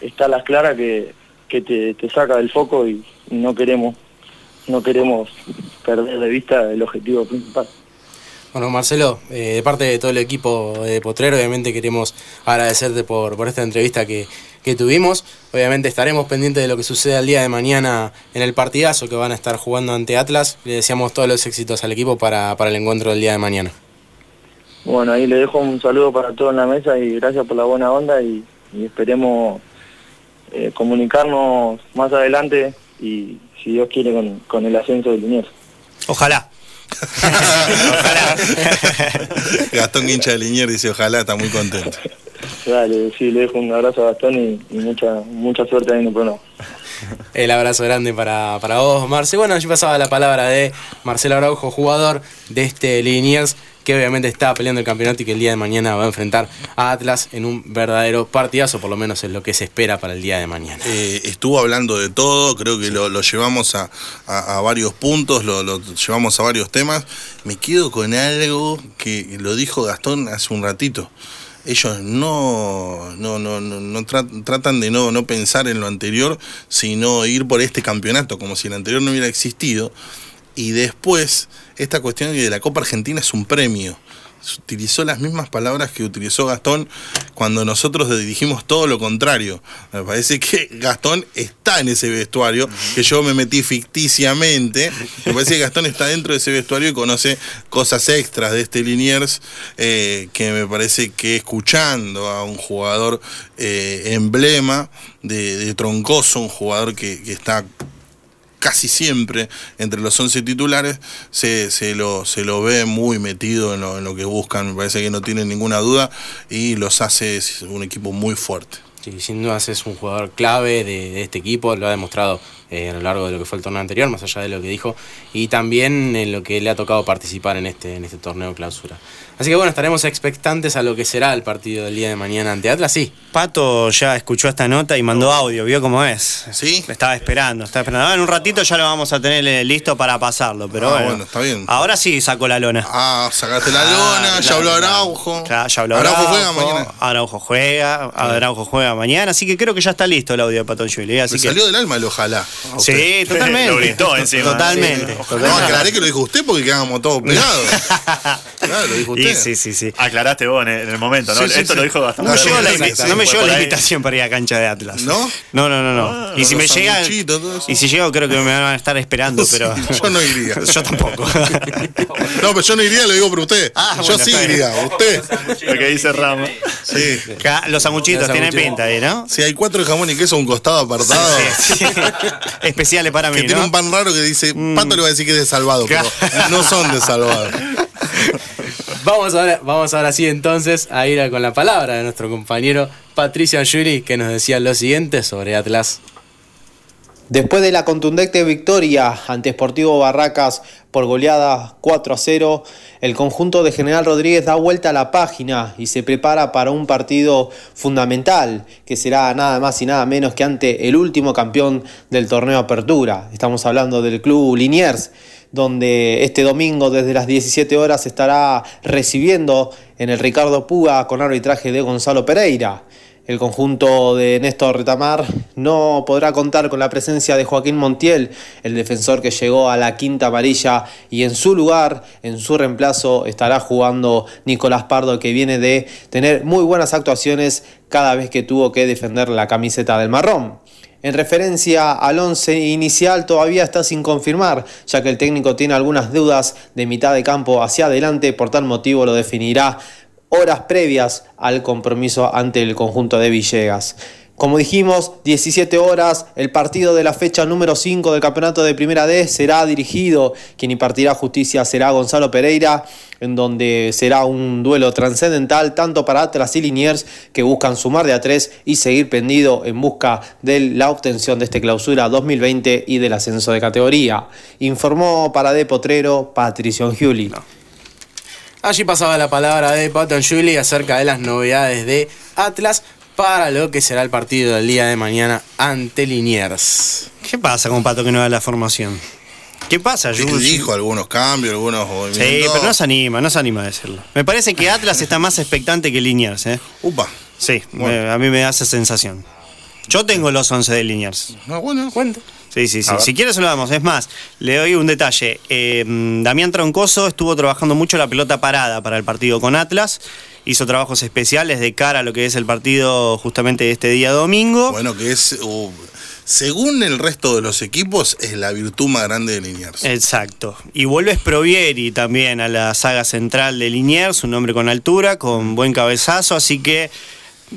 U: está las claras que, que te, te saca del foco y no queremos, no queremos perder de vista el objetivo principal.
A: Bueno, Marcelo, eh, de parte de todo el equipo de Potrero, obviamente queremos agradecerte por, por esta entrevista que, que tuvimos. Obviamente estaremos pendientes de lo que suceda el día de mañana en el partidazo que van a estar jugando ante Atlas. Le deseamos todos los éxitos al equipo para, para el encuentro del día de mañana.
U: Bueno, ahí le dejo un saludo para todos en la mesa y gracias por la buena onda y, y esperemos eh, comunicarnos más adelante y si Dios quiere con, con el ascenso de Liniers.
C: Ojalá.
B: Gastón hincha de Liniers dice ojalá, está muy contento.
U: Dale, sí, le dejo un abrazo a Gastón y, y mucha mucha suerte ahí en el programa.
A: El abrazo grande para, para vos, Marce. Bueno, allí pasaba la palabra de Marcelo Araujo, jugador de este Liniers, que obviamente está peleando el campeonato y que el día de mañana va a enfrentar a Atlas en un verdadero partidazo, por lo menos es lo que se espera para el día de mañana.
B: Eh, estuvo hablando de todo, creo que lo, lo llevamos a, a- a varios puntos, lo, lo llevamos a varios temas. Me quedo con algo que lo dijo Gastón hace un ratito. Ellos no, no, no, no, no tra- tratan de no, no pensar en lo anterior, sino ir por este campeonato, como si el anterior no hubiera existido. Y después, esta cuestión de la Copa Argentina es un premio. Utilizó las mismas palabras que utilizó Gastón cuando nosotros dijimos todo lo contrario. Me parece que Gastón está en ese vestuario, que yo me metí ficticiamente. Me parece que Gastón está dentro de ese vestuario y conoce cosas extras de este Liniers, eh, que me parece que escuchando a un jugador eh, emblema de, de Troncoso, un jugador que, que está casi siempre entre los 11 titulares se, se, lo, se lo ve muy metido en lo, en lo que buscan, me parece que no tienen ninguna duda y los hace un equipo muy fuerte.
A: Sí, sin dudas es un jugador clave de, este equipo, lo ha demostrado eh, a lo largo de lo que fue el torneo anterior, más allá de lo que dijo, y también en lo que le ha tocado participar en este, en este torneo clausura. Así que bueno, estaremos expectantes a lo que será el partido del día de mañana ante Atlas, sí.
C: Pato ya escuchó esta nota y mandó audio, vio cómo es.
B: Sí.
C: Estaba esperando, estaba esperando. Ah, En un ratito ya lo vamos a tener eh, listo para pasarlo, pero
B: Ah,
C: bueno.
B: bueno, está bien.
C: Ahora sí sacó la lona.
B: Ah, sacaste la lona, ya habló Araujo.
C: Claro, ya habló
B: Araujo
C: Araujo.
B: juega mañana.
C: Araujo juega, Araujo juega mañana, así que creo que ya está listo el audio de Pato Juli. Así
B: Me
C: que...
B: salió del alma el ojalá. usted.
C: Sí, totalmente.
E: Lo gritó encima.
C: Totalmente.
B: No, aclaré que lo dijo usted porque quedamos todos pegados. claro, lo dijo
C: Y
B: usted.
C: sí, sí, sí.
E: Aclaraste vos en el, en el momento, ¿no?
B: Sí, sí,
E: Esto
B: sí.
E: lo dijo bastante.
C: No me llegó la,
B: sí,
C: invita-
B: sí,
C: no me llegó la invitación para ir a cancha de Atlas.
B: ¿No?
C: No, no, no, no.
B: Ah,
C: y si me llega. Y si llego, creo que me van a estar esperando, pero.
B: Yo no iría.
C: Yo tampoco.
B: No, pero yo no iría, lo digo por usted.
C: Ah,
B: yo
C: bueno,
B: sí iría. ¿Usted?
E: Lo que dice Ramos.
B: Sí.
C: Ca- Los sanguchitos
A: Los
C: tienen pinta ahí, ¿no?
B: Si hay cuatro de jamón y queso a un costado apartado.
C: Especiales para mí,
B: Que tiene un pan raro que dice,
C: Mm.
B: Pato le va a decir que es de salvado, pero no son de salvado.
A: Vamos ahora, vamos ahora sí entonces a ir a- con la palabra de nuestro compañero Patricio Anjuri, que nos decía lo siguiente sobre Atlas.
V: Después de la contundente victoria ante Sportivo Barracas por goleada 4 a 0, el conjunto de General Rodríguez da vuelta a la página y se prepara para un partido fundamental, que será nada más y nada menos que ante el último campeón del torneo Apertura. Estamos hablando del club Liniers, donde este domingo desde las 17 horas estará recibiendo en el Ricardo Puga con arbitraje de Gonzalo Pereira. El conjunto de Néstor Retamar no podrá contar con la presencia de Joaquín Montiel, el defensor que llegó a la quinta amarilla, y en su lugar, en su reemplazo, estará jugando Nicolás Pardo, que viene de tener muy buenas actuaciones cada vez que tuvo que defender la camiseta del marrón. En referencia al once inicial todavía está sin confirmar, ya que el técnico tiene algunas dudas de mitad de campo hacia adelante, por tal motivo lo definirá horas previas al compromiso ante el conjunto de Villegas. Como dijimos, 17 horas, el partido de la fecha número 5 del campeonato de Primera D será dirigido. Quien impartirá justicia será Gonzalo Pereira, en donde será un duelo trascendental tanto para Atlas y Liniers que buscan sumar de a 3 y seguir pendido en busca de la obtención de este clausura 2020 y del ascenso de categoría. Informó para De Potrero Patricio Giuli.
A: Allí pasaba la palabra de Pato Anjuli acerca de las novedades de Atlas para lo que será el partido del día de mañana ante Liniers.
C: ¿Qué pasa con Pato que no da la formación? ¿Qué pasa,
B: Sí,
C: Jules?
B: dijo algunos cambios, algunos
C: Sí,
B: movimientos.
C: pero no se anima, no se anima a decirlo. Me parece que Atlas está más expectante que Liniers, ¿eh?
B: Upa.
C: Sí, me- a mí me da esa sensación. Yo tengo los 11 de Liniers.
B: Ah, bueno,
A: cuenta.
C: Sí, sí, sí. Si quieres se lo damos. Es más, le doy un detalle. Eh, mm, Damián Troncoso estuvo trabajando mucho la pelota parada para el partido con Atlas. Hizo trabajos especiales de cara a lo que es el partido justamente de este día domingo.
B: Bueno, que es. uh, según el resto de los equipos, es la virtud más grande de Liniers.
C: Exacto. Y vuelve Sprovieri también a la saga central de Liniers, un hombre con altura, con buen cabezazo, así que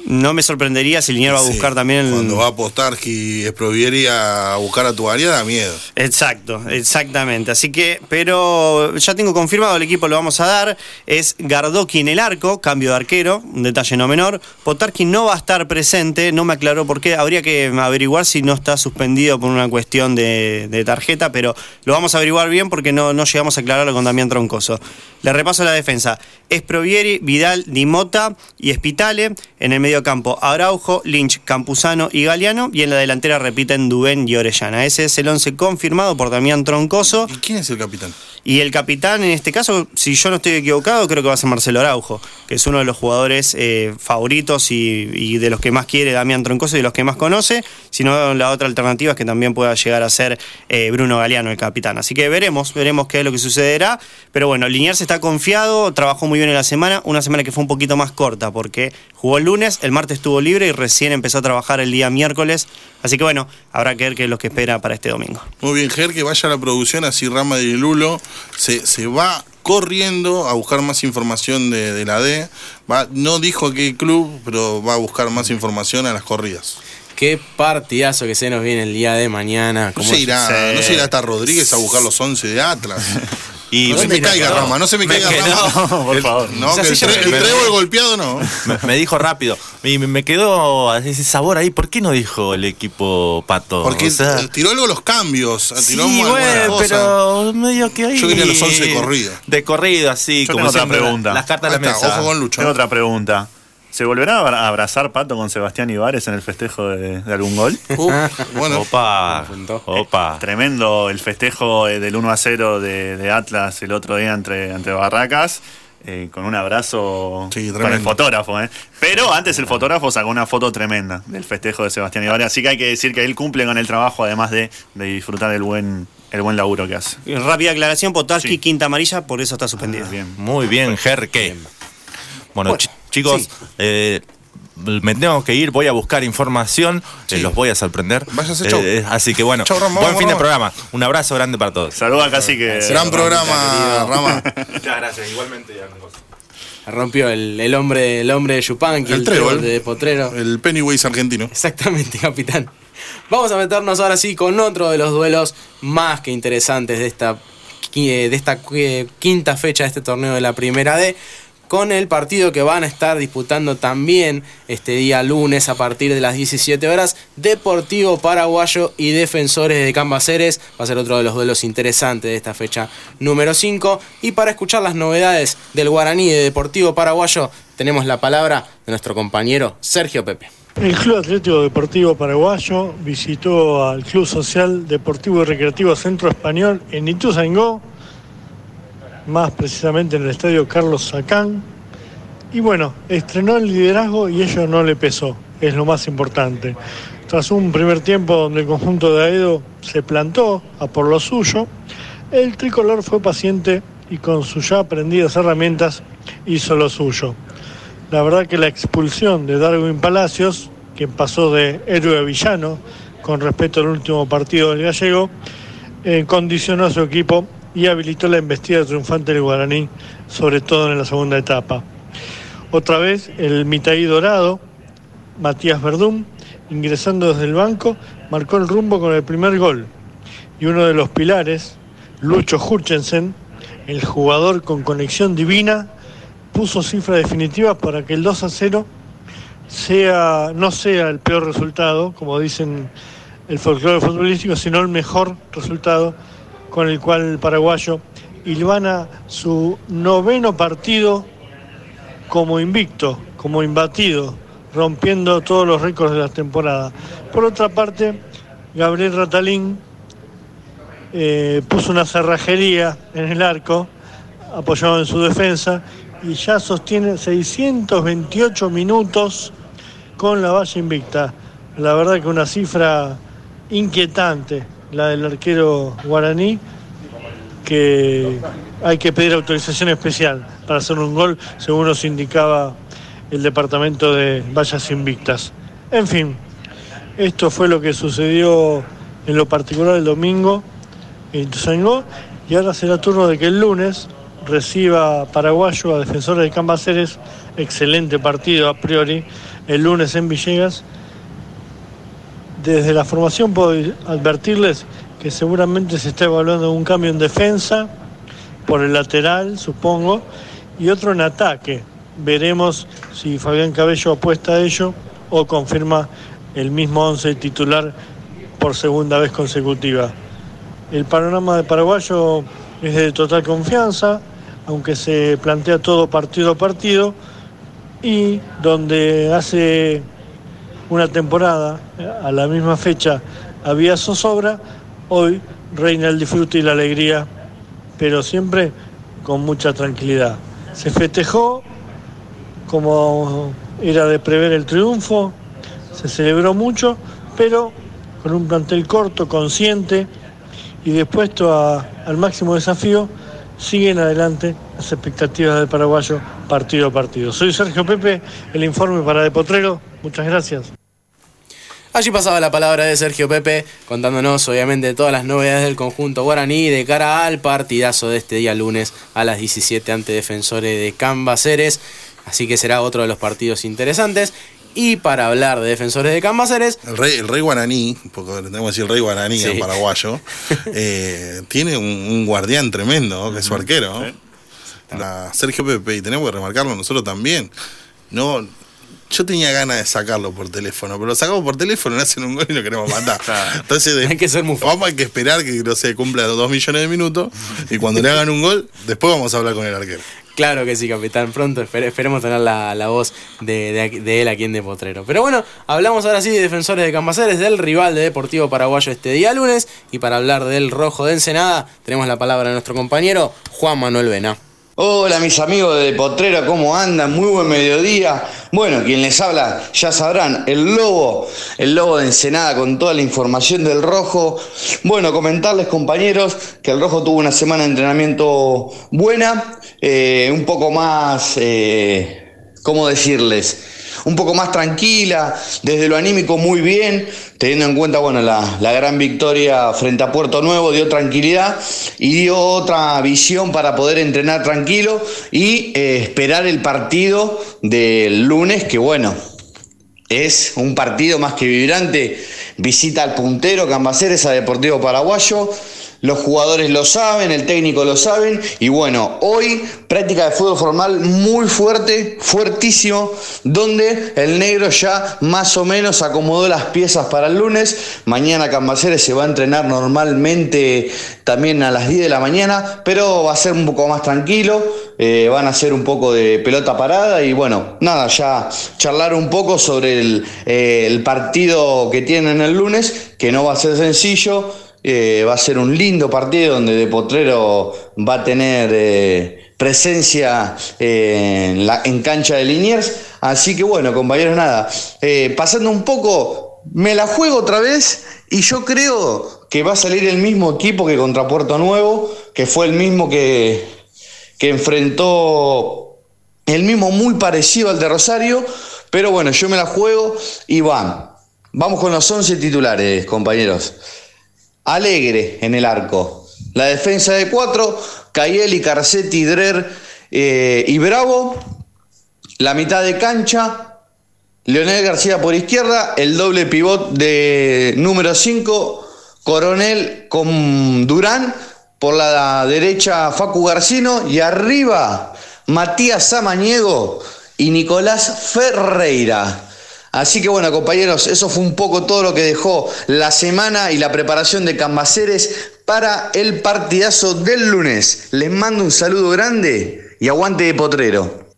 C: no me sorprendería si Liniers va a
B: Sí,
C: buscar también el...
B: Cuando va a apostar y Sprovieri a buscar a tu área, da miedo.
C: Exacto, exactamente. Así que, pero ya tengo confirmado el equipo, lo vamos a dar. Es Gardoki en el arco, cambio de arquero, un detalle no menor. Potarki no va a estar presente, no me aclaró por qué. Habría que averiguar si no está suspendido por una cuestión de, de tarjeta, pero lo vamos a averiguar bien porque no, no llegamos a aclararlo con Damián Troncoso. Le repaso la defensa. Es Provieri, Vidal, Dimota y Espitale. En el medio campo, Araujo, Lynch, Campuzano y Galeano. Y en la delantera repiten Dubén y Orellana. Ese es el 11 confirmado por Damián Troncoso.
B: ¿Y quién es el capitán?
C: Y el capitán, en este caso, si yo no estoy equivocado, creo que va a ser Marcelo Araujo, que es uno de los jugadores eh, favoritos y, de los que más quiere Damián Troncoso y de los que más conoce. Si no, la otra alternativa es que también pueda llegar a ser eh, Bruno Galeano, el capitán. Así que veremos, veremos qué es lo que sucederá. Pero bueno, Liniers está confiado, trabajó muy bien en la semana, una semana que fue un poquito más corta porque jugó el lunes, el martes estuvo libre y recién empezó a trabajar el día miércoles. Así que bueno, habrá que ver qué es lo que espera para este domingo.
B: Muy bien, Ger, que vaya a la producción, así Rama de Lulo se, se va corriendo a buscar más información de, de la D. Va, no dijo qué club, pero va a buscar más información a las corridas.
A: Qué partidazo que se nos viene el día de mañana.
B: No
A: ¿Cómo
B: se irá,
A: se-
B: no se irá hasta Rodríguez a buscar los 11 de Atlas.
D: Y
B: no se me caiga, Rama, no se me caiga,
D: que
B: Rama.
D: no, por favor.
B: No, que el, tre- el trébol golpeado no.
D: Me, me dijo rápido. Y me, me quedó ese sabor ahí. ¿Por qué no dijo el equipo Pato?
B: Porque
D: O sea,
B: tiró algo los cambios, tiró
D: sí, bueno, pero medio que ahí.
B: Yo quería los 11 de corrido.
D: De corrido, así,
E: Yo
D: como
E: tengo otra pregunta.
D: Las cartas de la mesa.
E: Tengo otra pregunta. ¿Se volverá a abra- abrazar Pato con Sebastián Ibares en el festejo de, de algún gol?
B: bueno.
D: Opa, opa.
E: Tremendo el festejo eh, del 1 a 0 de, de Atlas el otro día entre, entre Barracas. eh, con un abrazo con el fotógrafo, ¿eh? Pero antes el fotógrafo sacó una foto tremenda del festejo de Sebastián Ibares. Así que hay que decir que él cumple con el trabajo, además de, de disfrutar el buen, el buen laburo que hace.
C: Rápida aclaración, Potarski, quinta amarilla, por eso está suspendido.
D: Muy bien, Jerke. Bueno, chi- chicos, eh, me tengo que ir, voy a buscar información, eh, los voy a sorprender.
B: Váyase, chau.
D: Eh, así que bueno,
B: Chau, Rama,
D: buen fin de
B: Rama.
D: programa. Un abrazo grande para todos.
E: Saluda casi que.
B: Gran programa, Rama.
D: Muchas gracias, igualmente.
A: Rompió el, el hombre el hombre de Yupanqui,
B: El
A: el,
B: trébol.
A: de Potrero.
B: El Pennywise argentino.
A: Exactamente, capitán. Vamos a meternos ahora sí con otro de los duelos más que interesantes de esta, de esta quinta fecha de este torneo de la Primera D. Con el partido que van a estar disputando también este día lunes a partir de las 17 horas, Deportivo Paraguayo y Defensores de Cambaceres. Va a ser otro de los duelos interesantes de esta fecha número 5. Y para escuchar las novedades del Guaraní de Deportivo Paraguayo, tenemos la palabra de nuestro compañero Sergio Pepe.
W: El Club Atlético Deportivo Paraguayo visitó al Club Social Deportivo y Recreativo Centro Español en Ituzaingó, más precisamente en el Estadio Carlos Sacán. Y bueno, estrenó el liderazgo y ello no le pesó, es lo más importante. Tras un primer tiempo donde el conjunto de Aedo se plantó a por lo suyo, el tricolor fue paciente y con sus ya aprendidas herramientas hizo lo suyo. La verdad que la expulsión de Darwin Palacios, quien pasó de héroe a villano con respecto al último partido del gallego, eh, condicionó a su equipo y habilitó la embestida triunfante del Guaraní, sobre todo en la segunda etapa. Otra vez el Mitaí Dorado, Matías Verdún, ingresando desde el banco, marcó el rumbo con el primer gol. Y uno de los pilares, Lucho Hutchensen, el jugador con conexión divina, puso cifra definitiva para que el 2 a 0 sea, no sea el peor resultado, como dicen el folclore futbolístico, sino el mejor resultado con el cual el paraguayo hilvana su noveno partido como invicto, como imbatido, rompiendo todos los récords de la temporada. Por otra parte, Gabriel Ratalín eh, puso una cerrajería en el arco, apoyado en su defensa, y ya sostiene 628 minutos con la valla invicta. La verdad que una cifra inquietante, la del arquero guaraní, que hay que pedir autorización especial para hacer un gol, según nos indicaba el departamento de vallas invictas. En fin, Esto fue lo que sucedió en lo particular el domingo en Ituzaingó y ahora será turno de que el lunes reciba Paraguayo a Defensores de Cambaceres, excelente partido a priori, el lunes en Villegas. Desde la formación puedo advertirles que seguramente se está evaluando un cambio en defensa por el lateral, supongo, y otro en ataque. Veremos si Fabián Cabello apuesta a ello o confirma el mismo 11 titular por segunda vez consecutiva. El panorama de Paraguayo es de total confianza, aunque se plantea todo partido a partido, y donde hace una temporada, a la misma fecha, había zozobra, hoy reina el disfrute y la alegría, pero siempre con mucha tranquilidad. Se festejó como era de prever el triunfo, se celebró mucho, pero con un plantel corto, consciente y dispuesto al máximo desafío, siguen adelante las expectativas del paraguayo partido a partido. Soy Sergio Pepe, el informe para De Potrero. Muchas gracias.
A: Allí pasaba la palabra de Sergio Pepe contándonos obviamente todas las novedades del conjunto guaraní de cara al partidazo de este día lunes a las 17 ante Defensores de Cambaceres. Así que será otro de los partidos interesantes. Y para hablar de Defensores de Cambaceres,
B: El rey, el rey guaraní, porque le tenemos que decir el rey guaraní
A: Sí.
B: en paraguayo, eh, tiene un, un guardián tremendo, que es su arquero. La- Sergio Pepe, y tenemos que remarcarlo nosotros también. No, yo tenía ganas de sacarlo por teléfono, pero lo sacamos por teléfono, le hacen un gol y lo queremos matar. Entonces, de-
A: Hay que ser muy
B: vamos hay que esperar que no se cumpla los dos millones de minutos y cuando le hagan un gol, después vamos a hablar con el arquero.
A: Claro que sí, capitán. Pronto espere- esperemos tener la, la voz de, de él aquí en De Potrero. Pero bueno, hablamos ahora sí de defensores de Cambaceres, del rival de Deportivo Paraguayo este día lunes. Y para hablar del rojo de Ensenada, tenemos la palabra de nuestro compañero Juan Manuel Vena.
X: Hola mis amigos de Potrero, ¿cómo andan? Muy buen mediodía. Bueno, quien les habla ya sabrán, el lobo, el lobo de Ensenada con toda la información del rojo. Bueno, comentarles compañeros que el rojo tuvo una semana de entrenamiento buena, eh, un poco más, eh, ¿cómo decirles? Un poco más tranquila, desde lo anímico muy bien, teniendo en cuenta bueno, la, la gran victoria frente a Puerto Nuevo, dio tranquilidad y dio otra visión para poder entrenar tranquilo y eh, esperar el partido del lunes, que bueno, es un partido más que vibrante. Visita al puntero Cambaceres a Deportivo Paraguayo. Los jugadores lo saben, el técnico lo saben. Y bueno, hoy práctica de fútbol formal muy fuerte, fuertísimo, donde el negro ya más o menos acomodó las piezas para el lunes. Mañana Cambaceres se va a entrenar normalmente también a las 10 de la mañana, pero va a ser un poco más tranquilo. eh, van a hacer un poco de pelota parada y bueno, nada, ya charlar un poco sobre el, eh, el partido que tienen el lunes, que no va a ser sencillo. Eh, va a ser un lindo partido donde De Potrero va a tener eh, presencia eh, en, en cancha de Liniers. Así que bueno, compañeros, nada. pasando un poco, me la juego otra vez y yo creo que va a salir el mismo equipo que contra Puerto Nuevo, que fue el mismo que, que enfrentó, el mismo muy parecido al de Rosario. Pero bueno, yo me la juego y van. Vamos con los 11 titulares, compañeros. Alegre en el arco. La defensa de cuatro, Cayeli, Carcetti, Drer eh, y Bravo. La mitad de cancha, Leonel García por izquierda. El doble pivot de número 5, Coronel con Durán. Por la derecha, Facu Garcino. Y arriba, Matías Samaniego y Nicolás Ferreira. Así que bueno, compañeros, eso fue un poco todo lo que dejó la semana y la preparación de Cambaceres para el partidazo del lunes. Les mando un saludo grande y aguante de potrero.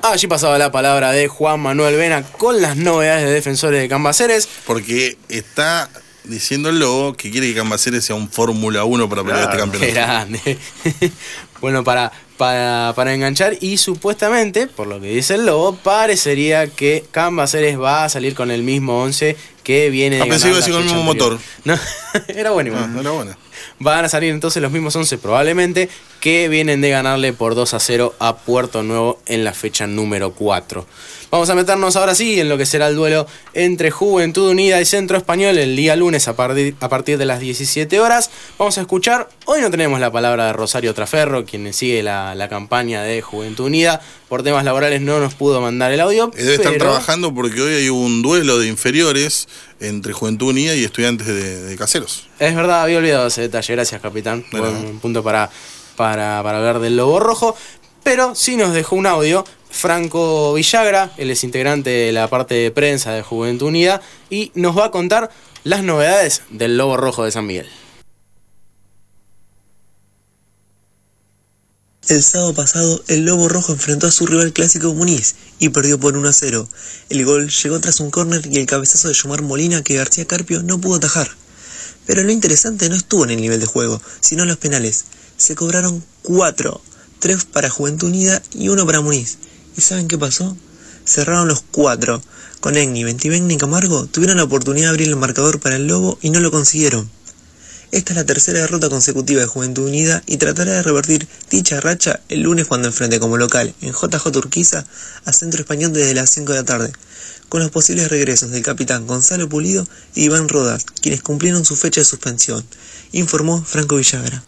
A: Allí pasaba la palabra de Juan Manuel Vena con las novedades de defensores de Cambaceres.
B: Porque está diciendo el lobo que quiere que Cambaceres sea un Fórmula 1 para pelear este campeonato.
A: Grande. bueno, para, para, para enganchar y supuestamente, por lo que dice el lobo, parecería que Cambaceres va a salir con el mismo 11 que viene de
B: Ah, pensé que iba con el mismo
A: anterior. No, era bueno igual.
B: Ah, era bueno.
A: Van a salir entonces los mismos 11 probablemente que vienen de ganarle por 2 a 0 a Puerto Nuevo en la fecha número 4. Vamos a meternos ahora sí en lo que será el duelo entre Juventud Unida y Centro Español el día lunes a partir, a partir de las 17 horas. Vamos a escuchar, hoy no tenemos la palabra de Rosario Traferro, quien sigue la, la campaña de Juventud Unida. Por temas laborales no nos pudo mandar el audio.
B: Eh, Debe estar trabajando porque hoy hay un duelo de inferiores entre Juventud Unida y estudiantes de, de caseros.
A: Es verdad, había olvidado ese detalle. Gracias, capitán. Buen punto para, para, para hablar del Lobo Rojo. Pero sí nos dejó un audio. Franco Villagra, él es integrante de la parte de prensa de Juventud Unida y nos va a contar las novedades del Lobo Rojo de San Miguel.
Y: El sábado pasado, el Lobo Rojo enfrentó a su rival clásico Muniz y perdió por 1 a 0. El gol llegó tras un córner y el cabezazo de Yomar Molina que García Carpio no pudo atajar. Pero lo interesante no estuvo en el nivel de juego, sino en los penales. Se cobraron 4, 3 para Juventud Unida y 1 para Muniz. ¿Y saben qué pasó? Cerraron los 4. Con Egni, Ventiven y Camargo tuvieron la oportunidad de abrir el marcador para el Lobo y no lo consiguieron. Esta es la tercera derrota consecutiva de Juventud Unida y tratará de revertir dicha racha el lunes cuando enfrente como local en JJ Urquiza a Centro Español desde las 5 de la tarde, con los posibles regresos del capitán Gonzalo Pulido y Iván Rodas, quienes cumplieron su fecha de suspensión, informó Franco Villagra.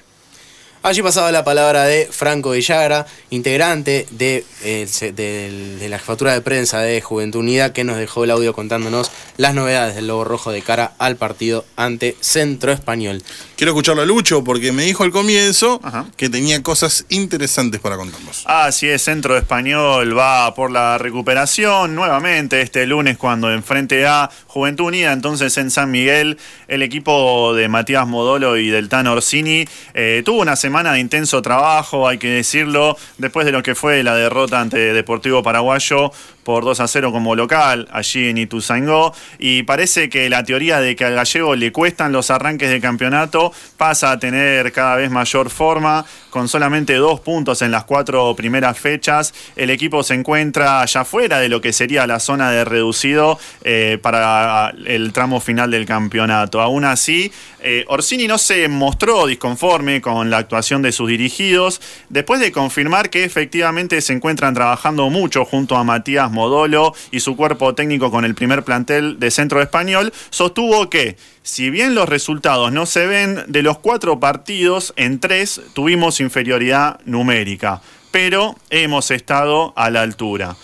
A: Allí pasaba la palabra de Franco Villagra, integrante de, eh, la jefatura de prensa de Juventud Unida, que nos dejó el audio contándonos las novedades del Lobo Rojo de cara al partido ante Centro Español.
B: Quiero escucharlo a Lucho porque me dijo al comienzo que tenía cosas interesantes para contarnos.
E: Así es, Centro Español va por la recuperación nuevamente este lunes cuando enfrente a Juventud Unida, entonces en San Miguel, el equipo de Matías Modolo y del Tan Orsini eh, tuvo una semana de intenso trabajo, hay que decirlo, después de lo que fue la derrota ante Deportivo Paraguayo por 2 a 0 como local allí en Ituzaingó y parece que la teoría de que al gallego le cuestan los arranques de campeonato pasa a tener cada vez mayor forma con solamente dos puntos en las cuatro primeras fechas. El equipo se encuentra ya fuera de lo que sería la zona de reducido eh, para el tramo final del campeonato. Aún así eh, Orsini no se mostró disconforme con la actuación de sus dirigidos después de confirmar que efectivamente se encuentran trabajando mucho junto a Matías Modolo y su cuerpo técnico con el primer plantel de Centro Español, sostuvo que si bien los resultados no se ven, de los cuatro partidos, en tres tuvimos inferioridad numérica, pero hemos estado a la altura.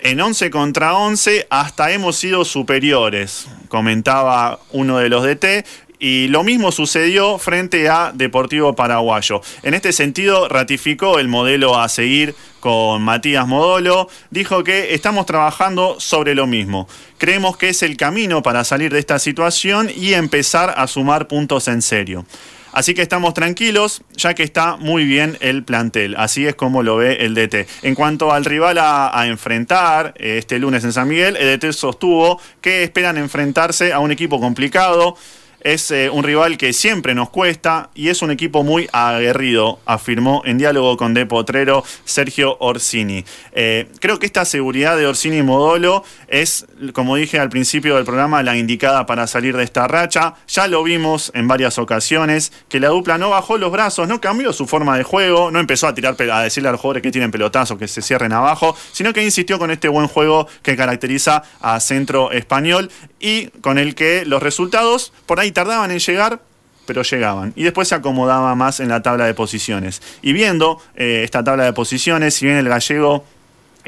E: En 11 contra 11 hasta hemos sido superiores, comentaba uno de los DT. Y lo mismo sucedió frente a Deportivo Paraguayo. En este sentido, ratificó el modelo a seguir con Matías Modolo. Dijo que estamos trabajando sobre lo mismo. Creemos que es el camino para salir de esta situación y empezar a sumar puntos en serio. Así que estamos tranquilos, ya que está muy bien el plantel. Así es como lo ve el DT. En cuanto al rival a, enfrentar eh, este lunes en San Miguel, el DT sostuvo que esperan enfrentarse a un equipo complicado. Es eh, un rival que siempre nos cuesta y es un equipo muy aguerrido, afirmó en diálogo con De Potrero Sergio Orsini. Eh, creo que esta seguridad de Orsini y Modolo es, como dije al principio del programa, la indicada para salir de esta racha. Ya lo vimos en varias ocasiones, que la dupla no bajó los brazos, no cambió su forma de juego, no empezó a tirar a decirle a los jugadores que tienen pelotazos, que se cierren abajo, sino que insistió con este buen juego que caracteriza a Centro Español y con el que los resultados por ahí tardaban en llegar, pero llegaban. Y después se acomodaba más en la tabla de posiciones. Y viendo eh, esta tabla de posiciones, si bien el gallego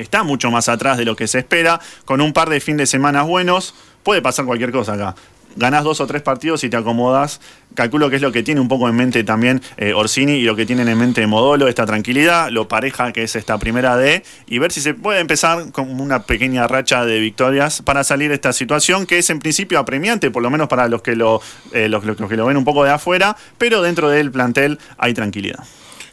E: está mucho más atrás de lo que se espera, con un par de fin de semana buenos, puede pasar cualquier cosa acá. Ganás dos o tres partidos y te acomodas. Calculo que es lo que tiene un poco en mente también eh, Orsini y lo que tienen en mente Modolo, esta tranquilidad, lo pareja que es esta primera D, y ver si se puede empezar con una pequeña racha de victorias para salir de esta situación, que es en principio apremiante, por lo menos para los que lo, eh, los, los que lo ven un poco de afuera, pero dentro del plantel hay tranquilidad.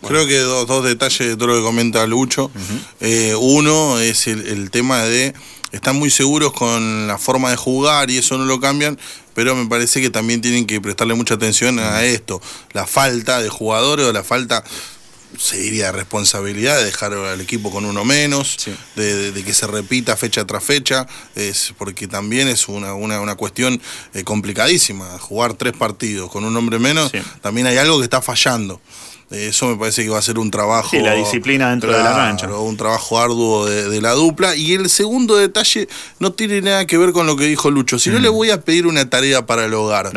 B: Creo que dos, dos detalles de todo lo que comenta Lucho. Eh, uno es el, el tema de están muy seguros con la forma de jugar y eso no lo cambian, pero me parece que también tienen que prestarle mucha atención a esto, la falta de jugadores o la falta se diría responsabilidad de dejar al equipo con uno menos, de, de- de que se repita fecha tras fecha, es porque también es una, una, una cuestión eh, complicadísima. Jugar tres partidos con un hombre menos, también hay algo que está fallando. Eh, Eso me parece que va a ser un trabajo.
E: Sí, la disciplina dentro de la cancha.
B: Un trabajo arduo de, de la dupla. Y el segundo detalle no tiene nada que ver con lo que dijo Lucho. Si no, le voy a pedir una tarea para el hogar.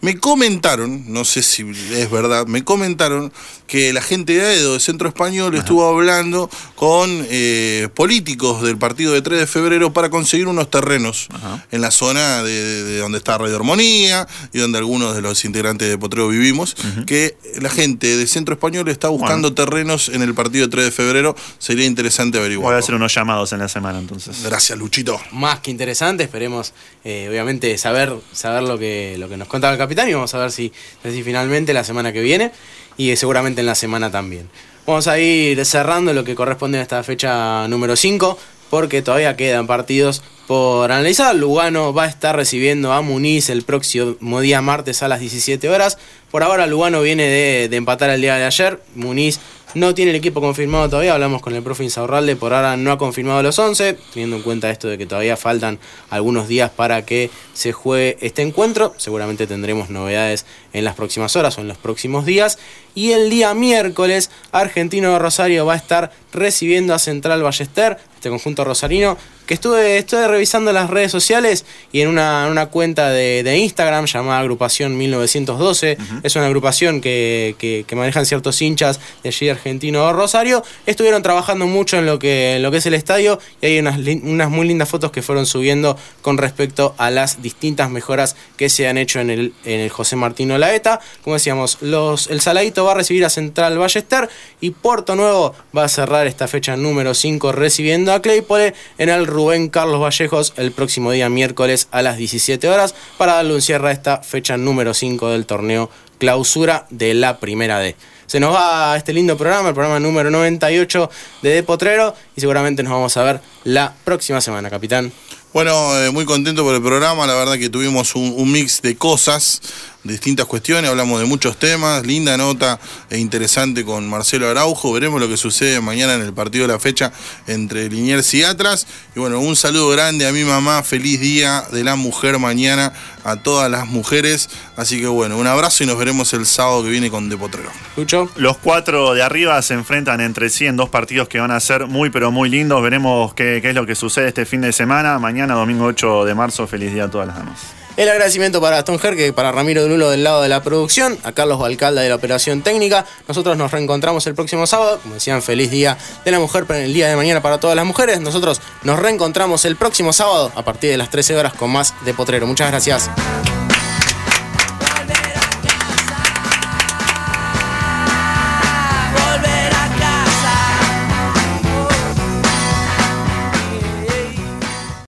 B: Me comentaron, no sé si es verdad, me comentaron que la gente de AEDO, de Centro Español, estuvo hablando con eh, políticos del partido de 3 de febrero para conseguir unos terrenos en la zona de, de- de donde está Radio Armonía y donde algunos de los integrantes de Potreo vivimos, que la gente de Centro Español está buscando terrenos en el partido de 3 de febrero. Sería interesante averiguar.
E: Voy a hacer unos llamados en la semana entonces.
B: Gracias, Luchito.
A: más que interesante. Esperemos, eh, obviamente, saber, saber lo que, lo que nos contaba el capitán y vamos a ver si, si finalmente la semana que viene y eh, seguramente en la semana también. Vamos a ir cerrando lo que corresponde a esta fecha número 5 porque todavía quedan partidos por analizar. Lugano va a estar recibiendo a Muniz el próximo día martes a las 17 horas. Por ahora Lugano viene de, de empatar el día de ayer. Muniz no tiene el equipo confirmado todavía. Hablamos con el profe Insaurralde. Por ahora no ha confirmado los 11. Teniendo en cuenta esto de que todavía faltan algunos días para que se juegue este encuentro. Seguramente tendremos novedades en las próximas horas o en los próximos días. Y el día miércoles, Argentino Rosario va a estar recibiendo a Central Ballester, este conjunto rosarino, que estuve, estuve revisando las redes sociales y en una, en una cuenta de, de Instagram llamada Agrupación 1912, es una agrupación que, que- que manejan ciertos hinchas de allí Argentino de Rosario, estuvieron trabajando mucho en lo que, en lo que es el estadio y hay unas, unas muy lindas fotos que fueron subiendo con respecto a las distintas mejoras que se han hecho en el, en el José Martino Laeta. Como decíamos, los, el Saladito va a recibir a Central Ballester y Puerto Nuevo va a cerrar esta fecha número 5 recibiendo a Claypole en el Rubén Carlos Vallejos el próximo día miércoles a las 17 horas para darle un cierre a esta fecha número 5 del torneo clausura de la primera D. Se nos va este lindo programa, el programa número 98 de De Potrero y seguramente nos vamos a ver la próxima semana, capitán.
B: Bueno, eh, muy contento por el programa, la verdad que tuvimos un, un mix de cosas, distintas cuestiones, hablamos de muchos temas, linda nota e interesante con Marcelo Araujo, veremos lo que sucede mañana en el partido de la fecha entre Liniers y Atlas. Y bueno, un saludo grande a mi mamá, feliz día de la mujer mañana a todas las mujeres, así que bueno, un abrazo y nos veremos el sábado que viene con Depotrero.
A: Lucho.
E: Los cuatro de arriba se enfrentan entre sí en dos partidos que van a ser muy pero muy lindos. Veremos qué, qué es lo que sucede este fin de semana. Mañana, domingo 8 de marzo, feliz día a todas las damas.
A: El agradecimiento para Gastón Jerque, para Ramiro Lulo del lado de la producción, a Carlos Balcalda de la operación técnica. Nosotros nos reencontramos el próximo sábado. Como decían, feliz día de la mujer el día de mañana para todas las mujeres. Nosotros nos reencontramos el próximo sábado a partir de las 13 horas con más de Potrero. Muchas gracias.